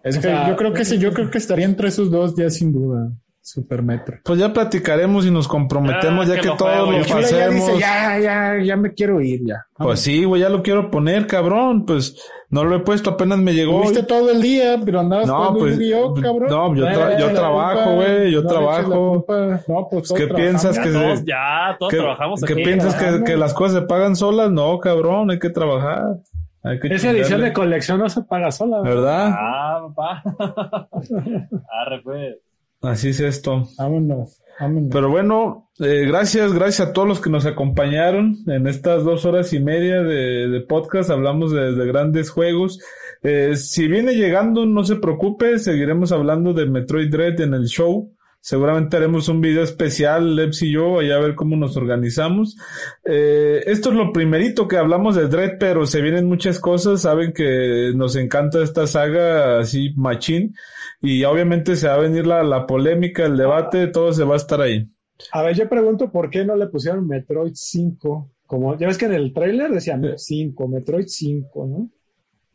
Es O que sea, yo creo que sí, yo creo que estaría entre esos dos ya sin duda. Super Metro. Pues ya platicaremos y nos comprometemos, Ah, ya que que, lo todos juego, lo ya pasemos. dice, ya, ya, ya me quiero ir ya. Pues sí, güey, ya lo quiero poner, cabrón. Pues no lo he puesto, apenas me llegó. Tuviste todo el día, pero andabas No, pues, Yu-Gi-Oh, cabrón. no, yo, tra- yo trabajo, güey, yo no trabajo. No, pues ¿Qué piensas Ya que todos, se- ya, todos ¿Qué, trabajamos qué aquí. piensas que, las cosas se pagan solas? No, cabrón, hay que trabajar. Hay que Esa edición de colección no se paga sola. ¿verdad? ¿Verdad? Ah, papá. Arre, pues. Así es esto. Vámonos, vámonos. Pero bueno, eh, gracias, gracias a todos los que nos acompañaron en estas dos horas y media de, de podcast. Hablamos de, de grandes juegos. Eh, si viene llegando, no se preocupe, seguiremos hablando de Metroid Dread en el show. Seguramente haremos un video especial, Leps y yo, allá a ver cómo nos organizamos. Eh, esto es lo primerito que hablamos de Dread, pero se vienen muchas cosas. Saben que nos encanta esta saga así machín. Y obviamente se va a venir la, la polémica, el debate, todo se va a estar ahí. A ver, yo pregunto por qué no le pusieron Metroid 5. Como, ya ves que en el trailer decían 5, Metroid 5, ¿no?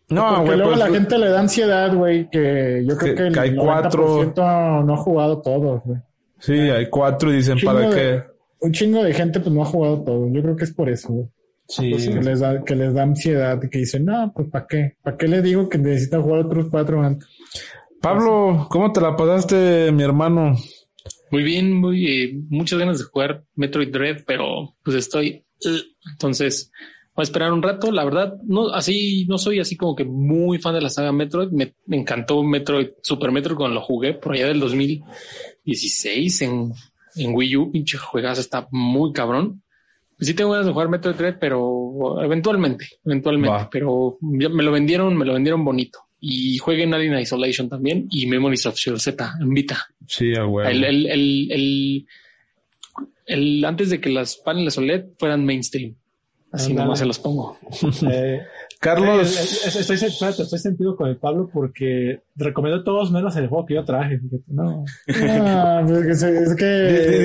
No, Porque güey, luego pues, la gente le da ansiedad, güey, que yo creo Que- que, el hay 90% no ha jugado todos, güey. sí, hay cuatro y dicen para de- qué. Un chingo de gente pues no ha jugado todo. Yo creo que es por eso, güey. Sí. Que les da, que les da ansiedad, que dicen, no, pues ¿para qué? ¿Para qué les digo que necesitan jugar otros cuatro antes? Pablo, ¿cómo te la pasaste, mi hermano? Muy bien, muy eh, muchas ganas de jugar Metroid Dread, pero pues estoy eh, entonces a esperar un rato. La verdad, no así no soy así como que muy fan de la saga Metroid. Me, me encantó Metroid Super Metroid cuando lo jugué por allá del 2016 en, en Wii U. Pinche juegazo está muy cabrón. Sí tengo ganas de jugar Metroid Dread, pero eventualmente, eventualmente. Pero ya me lo vendieron, me lo vendieron bonito. Y jueguen Alien Isolation también y Memories of Shield Z en Vita. Sí, a huevo. El, el, el, el, el- antes de que las paneles OLED fueran mainstream. Así nomás se los pongo. Eh, Carlos, eh, eh, estoy, espérate, estoy sentido con el Pablo porque recomiendo todos menos el juego que yo traje. No. Ah, pues que es que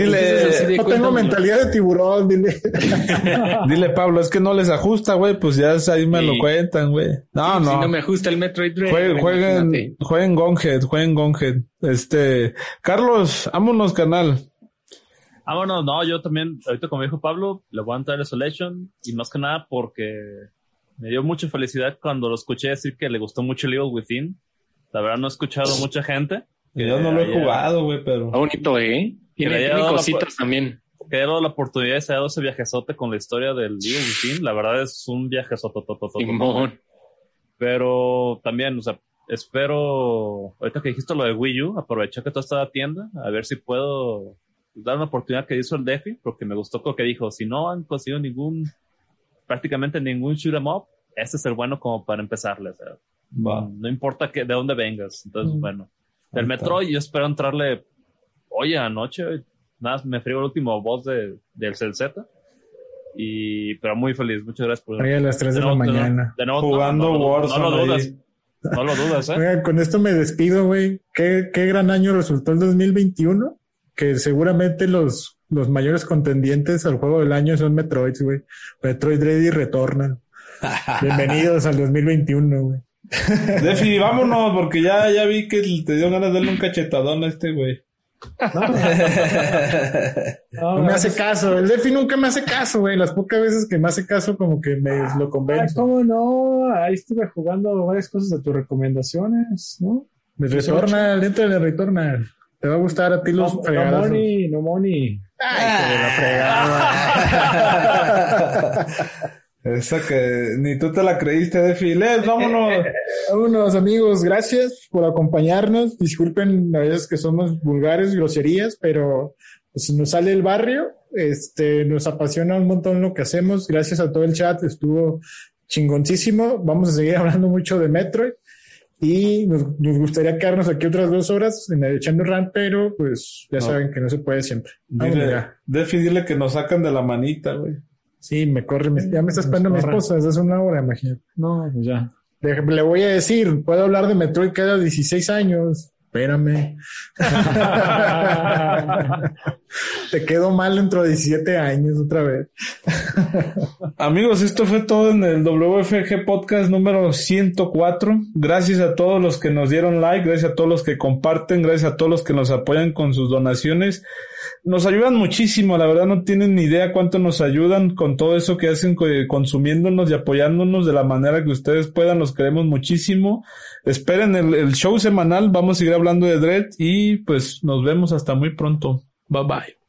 Dile- no tengo mentalidad de tiburón, dile. dile Pablo, es que no les ajusta, güey, pues ya ahí me Sí. lo cuentan, güey. No, Si no. no me ajusta el Metroid Dread. Jueguen, jueguen, jueguen Gonhead, jueguen Gonhead. Este, Carlos, vámonos, canal. Ah, bueno, no, yo también, ahorita como dijo Pablo, le voy a entrar a Isolation y más que nada porque me dio mucha felicidad cuando lo escuché decir que le gustó mucho el Evil Within. La verdad no he escuchado mucha gente. que Yo no lo he haya- jugado, güey, pero. Está bonito, ¿eh? Tiene, tiene la cositas también. Que dado la oportunidad de se ha dado ese viajezote con la historia del Evil Within. La verdad es un viajezote. Pero también, o sea, espero, ahorita que dijiste lo de Wii U, aproveché que todo está a tienda, a ver si puedo dar una oportunidad que hizo el Defi, porque me gustó lo que dijo, si no han conseguido ningún, prácticamente ningún shoot 'em up, este es el bueno como para empezarle, o sea, Va. no importa que, de dónde vengas, entonces Mm. bueno. Ahí El está. Metroid yo espero entrarle, oye, anoche, nada, más me frío el último boss de, del CZ, y, pero muy feliz, muchas gracias por... Ahí a las 3 de la nuevo- nuevo- mañana. de nuevo- Jugando no, no, no, Warzone No lo dudas. No lo dudas, ¿eh? Oigan, con esto me despido, güey. ¿Qué, qué gran año resultó el 2021. Que seguramente los, los mayores contendientes al juego del año son Metroid, güey. Metroid Dread y Returnal. Bienvenidos al 2021, güey. Defi, vámonos, porque ya, ya vi que te dio ganas de darle un cachetadón a este güey. No, No me hace caso. El Defi nunca me hace caso, güey. Las pocas veces que me hace caso, como que me lo Ay, convence. ¿Cómo no? Ahí estuve jugando varias cosas de tus recomendaciones, ¿no? Me Returnal, entra en el Returnal. Te va a gustar a ti los No, no fregadazos. money, no money. Ay, de la fregada. Esa que ni tú te la creíste, Defi. Les, vámonos. Vámonos, amigos. Gracias por acompañarnos. Disculpen a veces que somos vulgares, groserías, pero pues, nos sale el barrio. Este, nos apasiona un montón lo que hacemos. Gracias a todo el chat. Estuvo chingoncísimo. Vamos a seguir hablando mucho de Metroid. Y nos, nos gustaría quedarnos aquí otras dos horas en el echando run, pero pues ya No. saben que no se puede siempre. Dile. Defi, dile que nos sacan de la manita, güey. Sí, me corre, me- ya me está esperando mi esposa desde hace una hora, imagínate. No, pues ya. Le, le voy a decir, puedo hablar de Metroid cada 16 años. Espérame. Te quedo mal dentro de 17 años otra vez. Amigos, esto fue todo en el WFG Podcast número 104. Gracias a todos los que nos dieron like, gracias a todos los que comparten, gracias a todos los que nos apoyan con sus donaciones. Nos ayudan muchísimo, la verdad no tienen ni idea cuánto nos ayudan con todo eso que hacen co- consumiéndonos y apoyándonos de la manera que ustedes puedan, los queremos muchísimo. Esperen el, el show semanal, vamos a seguir hablando de Dread y pues nos vemos hasta muy pronto. Bye bye.